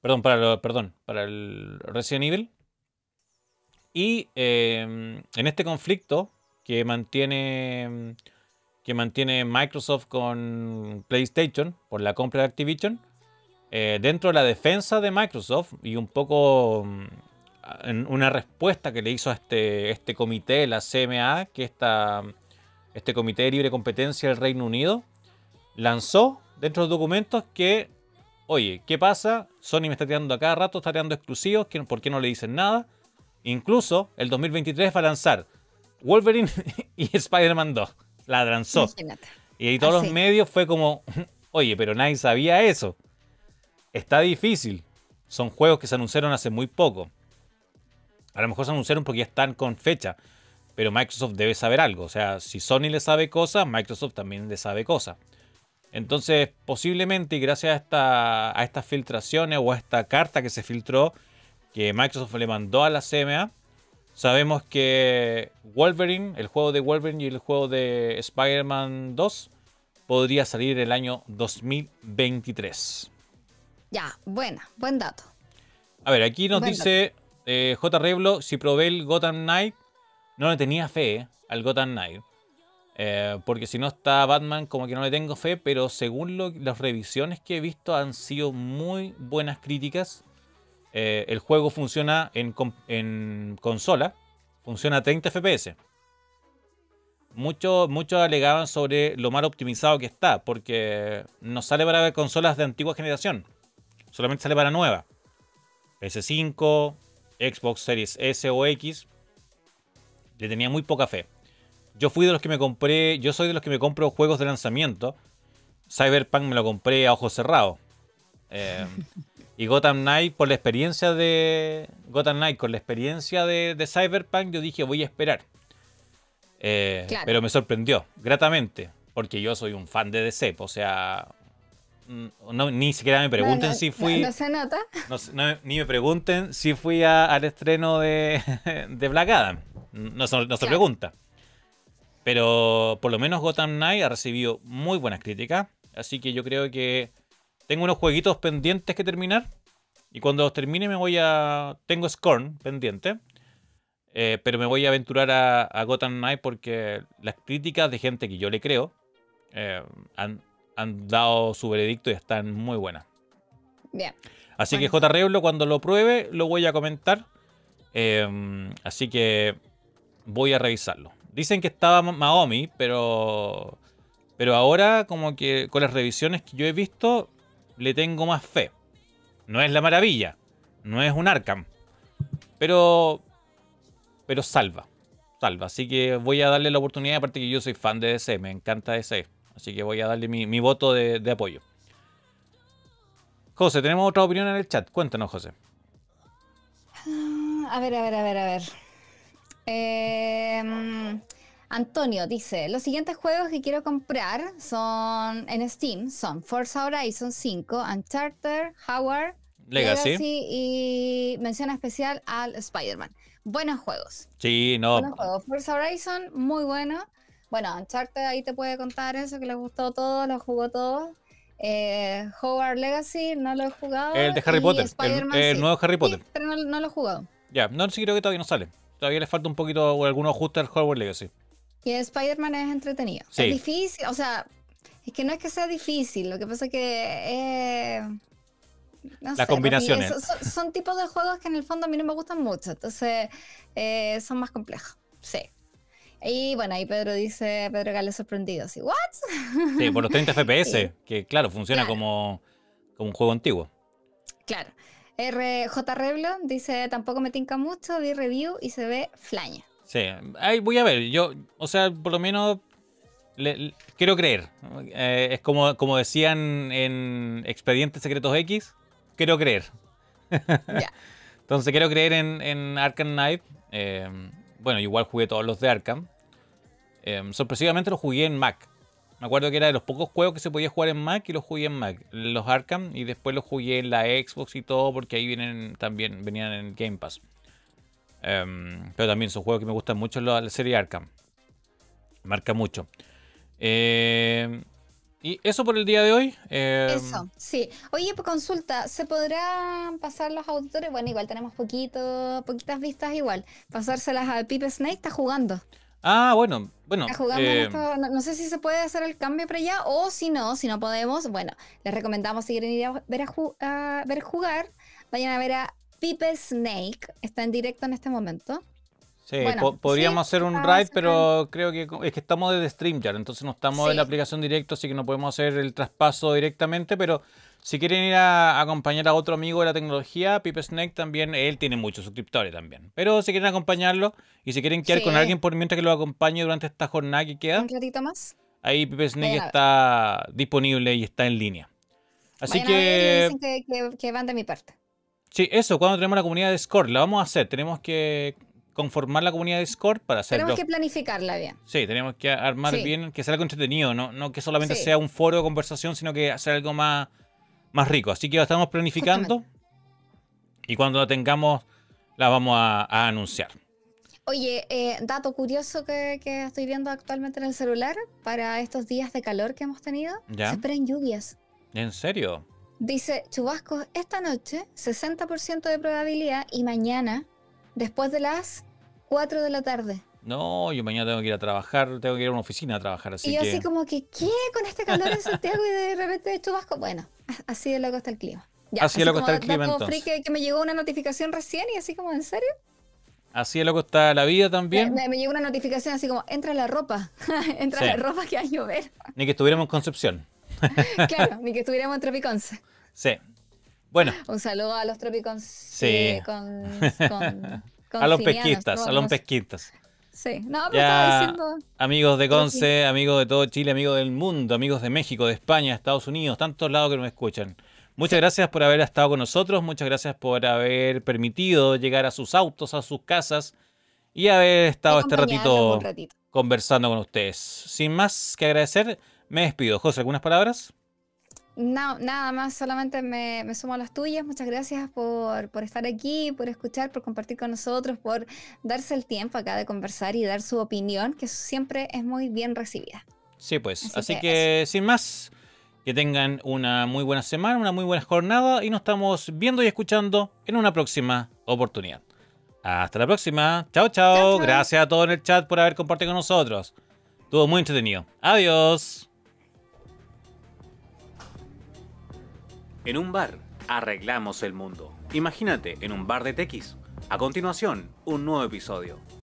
Perdón, para, perdón, para el Resident Evil. Y en este conflicto que mantiene, que mantiene Microsoft con PlayStation por la compra de Activision, eh, dentro de la defensa de Microsoft y un poco mm, en una respuesta que le hizo a este, este comité, la CMA, que está este Comité de Libre Competencia del Reino Unido, lanzó dentro de los documentos que, oye, ¿qué pasa? Sony me está tirando a cada rato, está tirando exclusivos, ¿por qué no le dicen nada? Incluso el 2023 va a lanzar Wolverine y Spider-Man 2. La lanzó. Y ahí todos los medios fue como, oye, pero nadie sabía eso. Está difícil. Son juegos que se anunciaron hace muy poco. A lo mejor se anunciaron porque ya están con fecha. Pero Microsoft debe saber algo. O sea, si Sony le sabe cosas, Microsoft también le sabe cosas. Entonces, posiblemente, y gracias a, esta, a estas filtraciones o a esta carta que se filtró, que Microsoft le mandó a la CMA, Sabemos que Wolverine, el juego de Wolverine y el juego de Spider-Man 2 podría salir el año 2023. Ya, buena, buen dato. A ver, aquí nos dice eh, J. Reblo, si probé el Gotham Knight, no le tenía fe al Gotham Knight. Eh, porque si no está Batman, como que no le tengo fe, pero según las revisiones que he visto han sido muy buenas críticas eh, el juego funciona en, consola, funciona a 30 FPS. Muchos, muchos alegaban sobre lo mal optimizado que está, porque no sale para consolas de antigua generación, solamente sale para nueva. PS5, Xbox Series S o X, le tenía muy poca fe. Yo fui de los que me compré, yo soy de los que me compro juegos de lanzamiento. Cyberpunk me lo compré a ojos cerrados. Eh, Y Gotham Knight, por la experiencia de. Gotham Knight, con la experiencia de, Cyberpunk, yo dije, voy a esperar. Eh, pero me sorprendió, gratamente. Porque yo soy un fan de DC. O sea. ni siquiera me pregunten si fui. No, se nota. ni me pregunten si fui al estreno de, de Black Adam. No, se pregunta. Pero por lo menos Gotham Knight ha recibido muy buenas críticas. Así que yo creo que tengo unos jueguitos pendientes que terminar. Y cuando los termine me voy a... Tengo Scorn pendiente. Eh, pero me voy a aventurar a, Gotham Knight porque las críticas de gente que yo le creo eh, han, dado su veredicto y están muy buenas. Bien. Así que J. Reblo, cuando lo pruebe, lo voy a comentar. Eh, así que voy a revisarlo. Dicen que estaba Maomi, pero. Pero ahora, como que con las revisiones que yo he visto, le tengo más fe. No es la maravilla, no es un Arkham, pero, pero salva, salva. Así que voy a darle la oportunidad, aparte que yo soy fan de DC, me encanta DC. Así que voy a darle mi, voto de, apoyo. José, tenemos otra opinión en el chat. Cuéntanos, José. A ver, a ver, a ver, a ver. Eh, Antonio dice, los siguientes juegos que quiero comprar son en Steam, son Forza Horizon 5, Uncharted, Howard, Legacy, y mención especial al Spider-Man. Buenos juegos. Sí, no. Buenos juegos. Forza Horizon, muy bueno. Bueno, Uncharted ahí te puede contar eso, que le gustó todo, lo jugó todo. Eh, Howard Legacy, no lo he jugado. El de Harry Potter, el, nuevo Harry Potter. pero no, lo he jugado. Ya, no, sí creo que todavía no sale. Todavía le falta un poquito o algunos ajustes al Howard Legacy. Y Spider-Man es entretenido. Es difícil, o sea, es que no es que sea difícil, lo que pasa es que... Eh, no Las combinaciones. Son, tipos de juegos que en el fondo a mí no me gustan mucho, entonces eh, son más complejos. Sí. Y bueno, ahí Pedro dice, Pedro Gale sorprendido, así, ¿what? Sí, por los 30 FPS, que claro, funciona Como, como un juego antiguo. Claro. RJ Reblo dice, tampoco me tinca mucho, vi review y se ve flaña. Sí, ahí voy a ver. Yo, o sea, por lo menos quiero creer. Eh, es como, como decían en Expedientes Secretos X, quiero creer. Entonces quiero creer en, en Arkham Knight. Eh, bueno, igual jugué todos los de Arkham. Em, sorpresivamente lo jugué en Mac. Me acuerdo que era de los pocos juegos que se podía jugar en Mac y los jugué en Mac. Los Arkham y después los jugué en la Xbox y todo porque ahí vienen también venían en Game Pass. Em, pero también son juegos que me gustan mucho la, serie Arkham. Marca mucho. Eh, y eso por el día de hoy. Eh, eso, sí. Oye, pues consulta, ¿se podrán pasar los auditores? Bueno, igual tenemos poquito, poquitas vistas igual. Pasárselas a Pipe Snake, está jugando. Ah, bueno, bueno. Eh, no, sé si se puede hacer el cambio para allá o si no, si no podemos, bueno, les recomendamos si quieren ir a ver, a, ver jugar, vayan a ver a Pipe Snake, está en directo en este momento. Sí, podríamos hacer un ride, pero creo que es que estamos desde StreamYard, entonces no estamos en la aplicación directo, así que no podemos hacer el traspaso directamente, pero si quieren ir a, acompañar a otro amigo de la tecnología, Pipe Snake también, él tiene muchos suscriptores también. Pero si quieren acompañarlo y si quieren quedar con alguien por mientras que lo acompañe durante esta jornada que queda. Un ratito más. Ahí Pipe Snake está disponible y está en línea. Así que... Dicen que, van de mi parte. Sí, eso, cuando tenemos la comunidad de Discord, la vamos a hacer. Tenemos que conformar la comunidad de Discord para hacerlo. Tenemos que planificarla bien. Sí, tenemos que armar bien, que sea algo entretenido, no, no que solamente sea un foro de conversación, sino que hacer algo más, más rico. Así que lo estamos planificando y cuando lo tengamos la vamos a, anunciar. Oye, eh, dato curioso que, estoy viendo actualmente en el celular para estos días de calor que hemos tenido. ¿Ya? Se esperan lluvias. ¿En serio? Dice, chubascos, esta noche 60% de probabilidad y mañana después de las 4 de la tarde. No, yo mañana tengo que ir a trabajar, tengo que ir a una oficina a trabajar. Así y yo así como que, ¿qué? Con este calor en Santiago y de repente de chubasco. Bueno, así de loco está el clima. así, de loco está el clima entonces. Que, que me llegó una notificación recién y así como, ¿en serio? Así de loco está la vida también. Me, llegó una notificación así como, entra la ropa, entra la ropa que va a llover. Ni que estuviéramos en Concepción. claro, ni que estuviéramos en Tropiconce. Sí. Bueno. Un saludo a los Tropicons. Sí. Con, a los pesquistas, a los pesquistas. Sí, no, pero estaba diciendo. Amigos de Conce, amigos de todo Chile, amigos del mundo, amigos de México, de España, Estados Unidos, tantos lados que nos escuchan. Muchas gracias por haber estado con nosotros, muchas gracias por haber permitido llegar a sus autos, a sus casas y haber estado este ratito, ratito, conversando con ustedes. Sin más que agradecer, me despido. José, ¿algunas palabras? No, nada más, solamente me, sumo a las tuyas. Muchas gracias por, estar aquí, por escuchar, por compartir con nosotros, por darse el tiempo acá de conversar y dar su opinión, que siempre es muy bien recibida. Sí, pues. Así, que, sin más, que tengan una muy buena semana, una muy buena jornada y nos estamos viendo y escuchando en una próxima oportunidad. Hasta la próxima. Chao, chao. Gracias a todos en el chat por haber compartido con nosotros. Estuvo muy entretenido. Adiós. En un bar, arreglamos el mundo. Imagínate en un bar de tequis. A continuación, un nuevo episodio.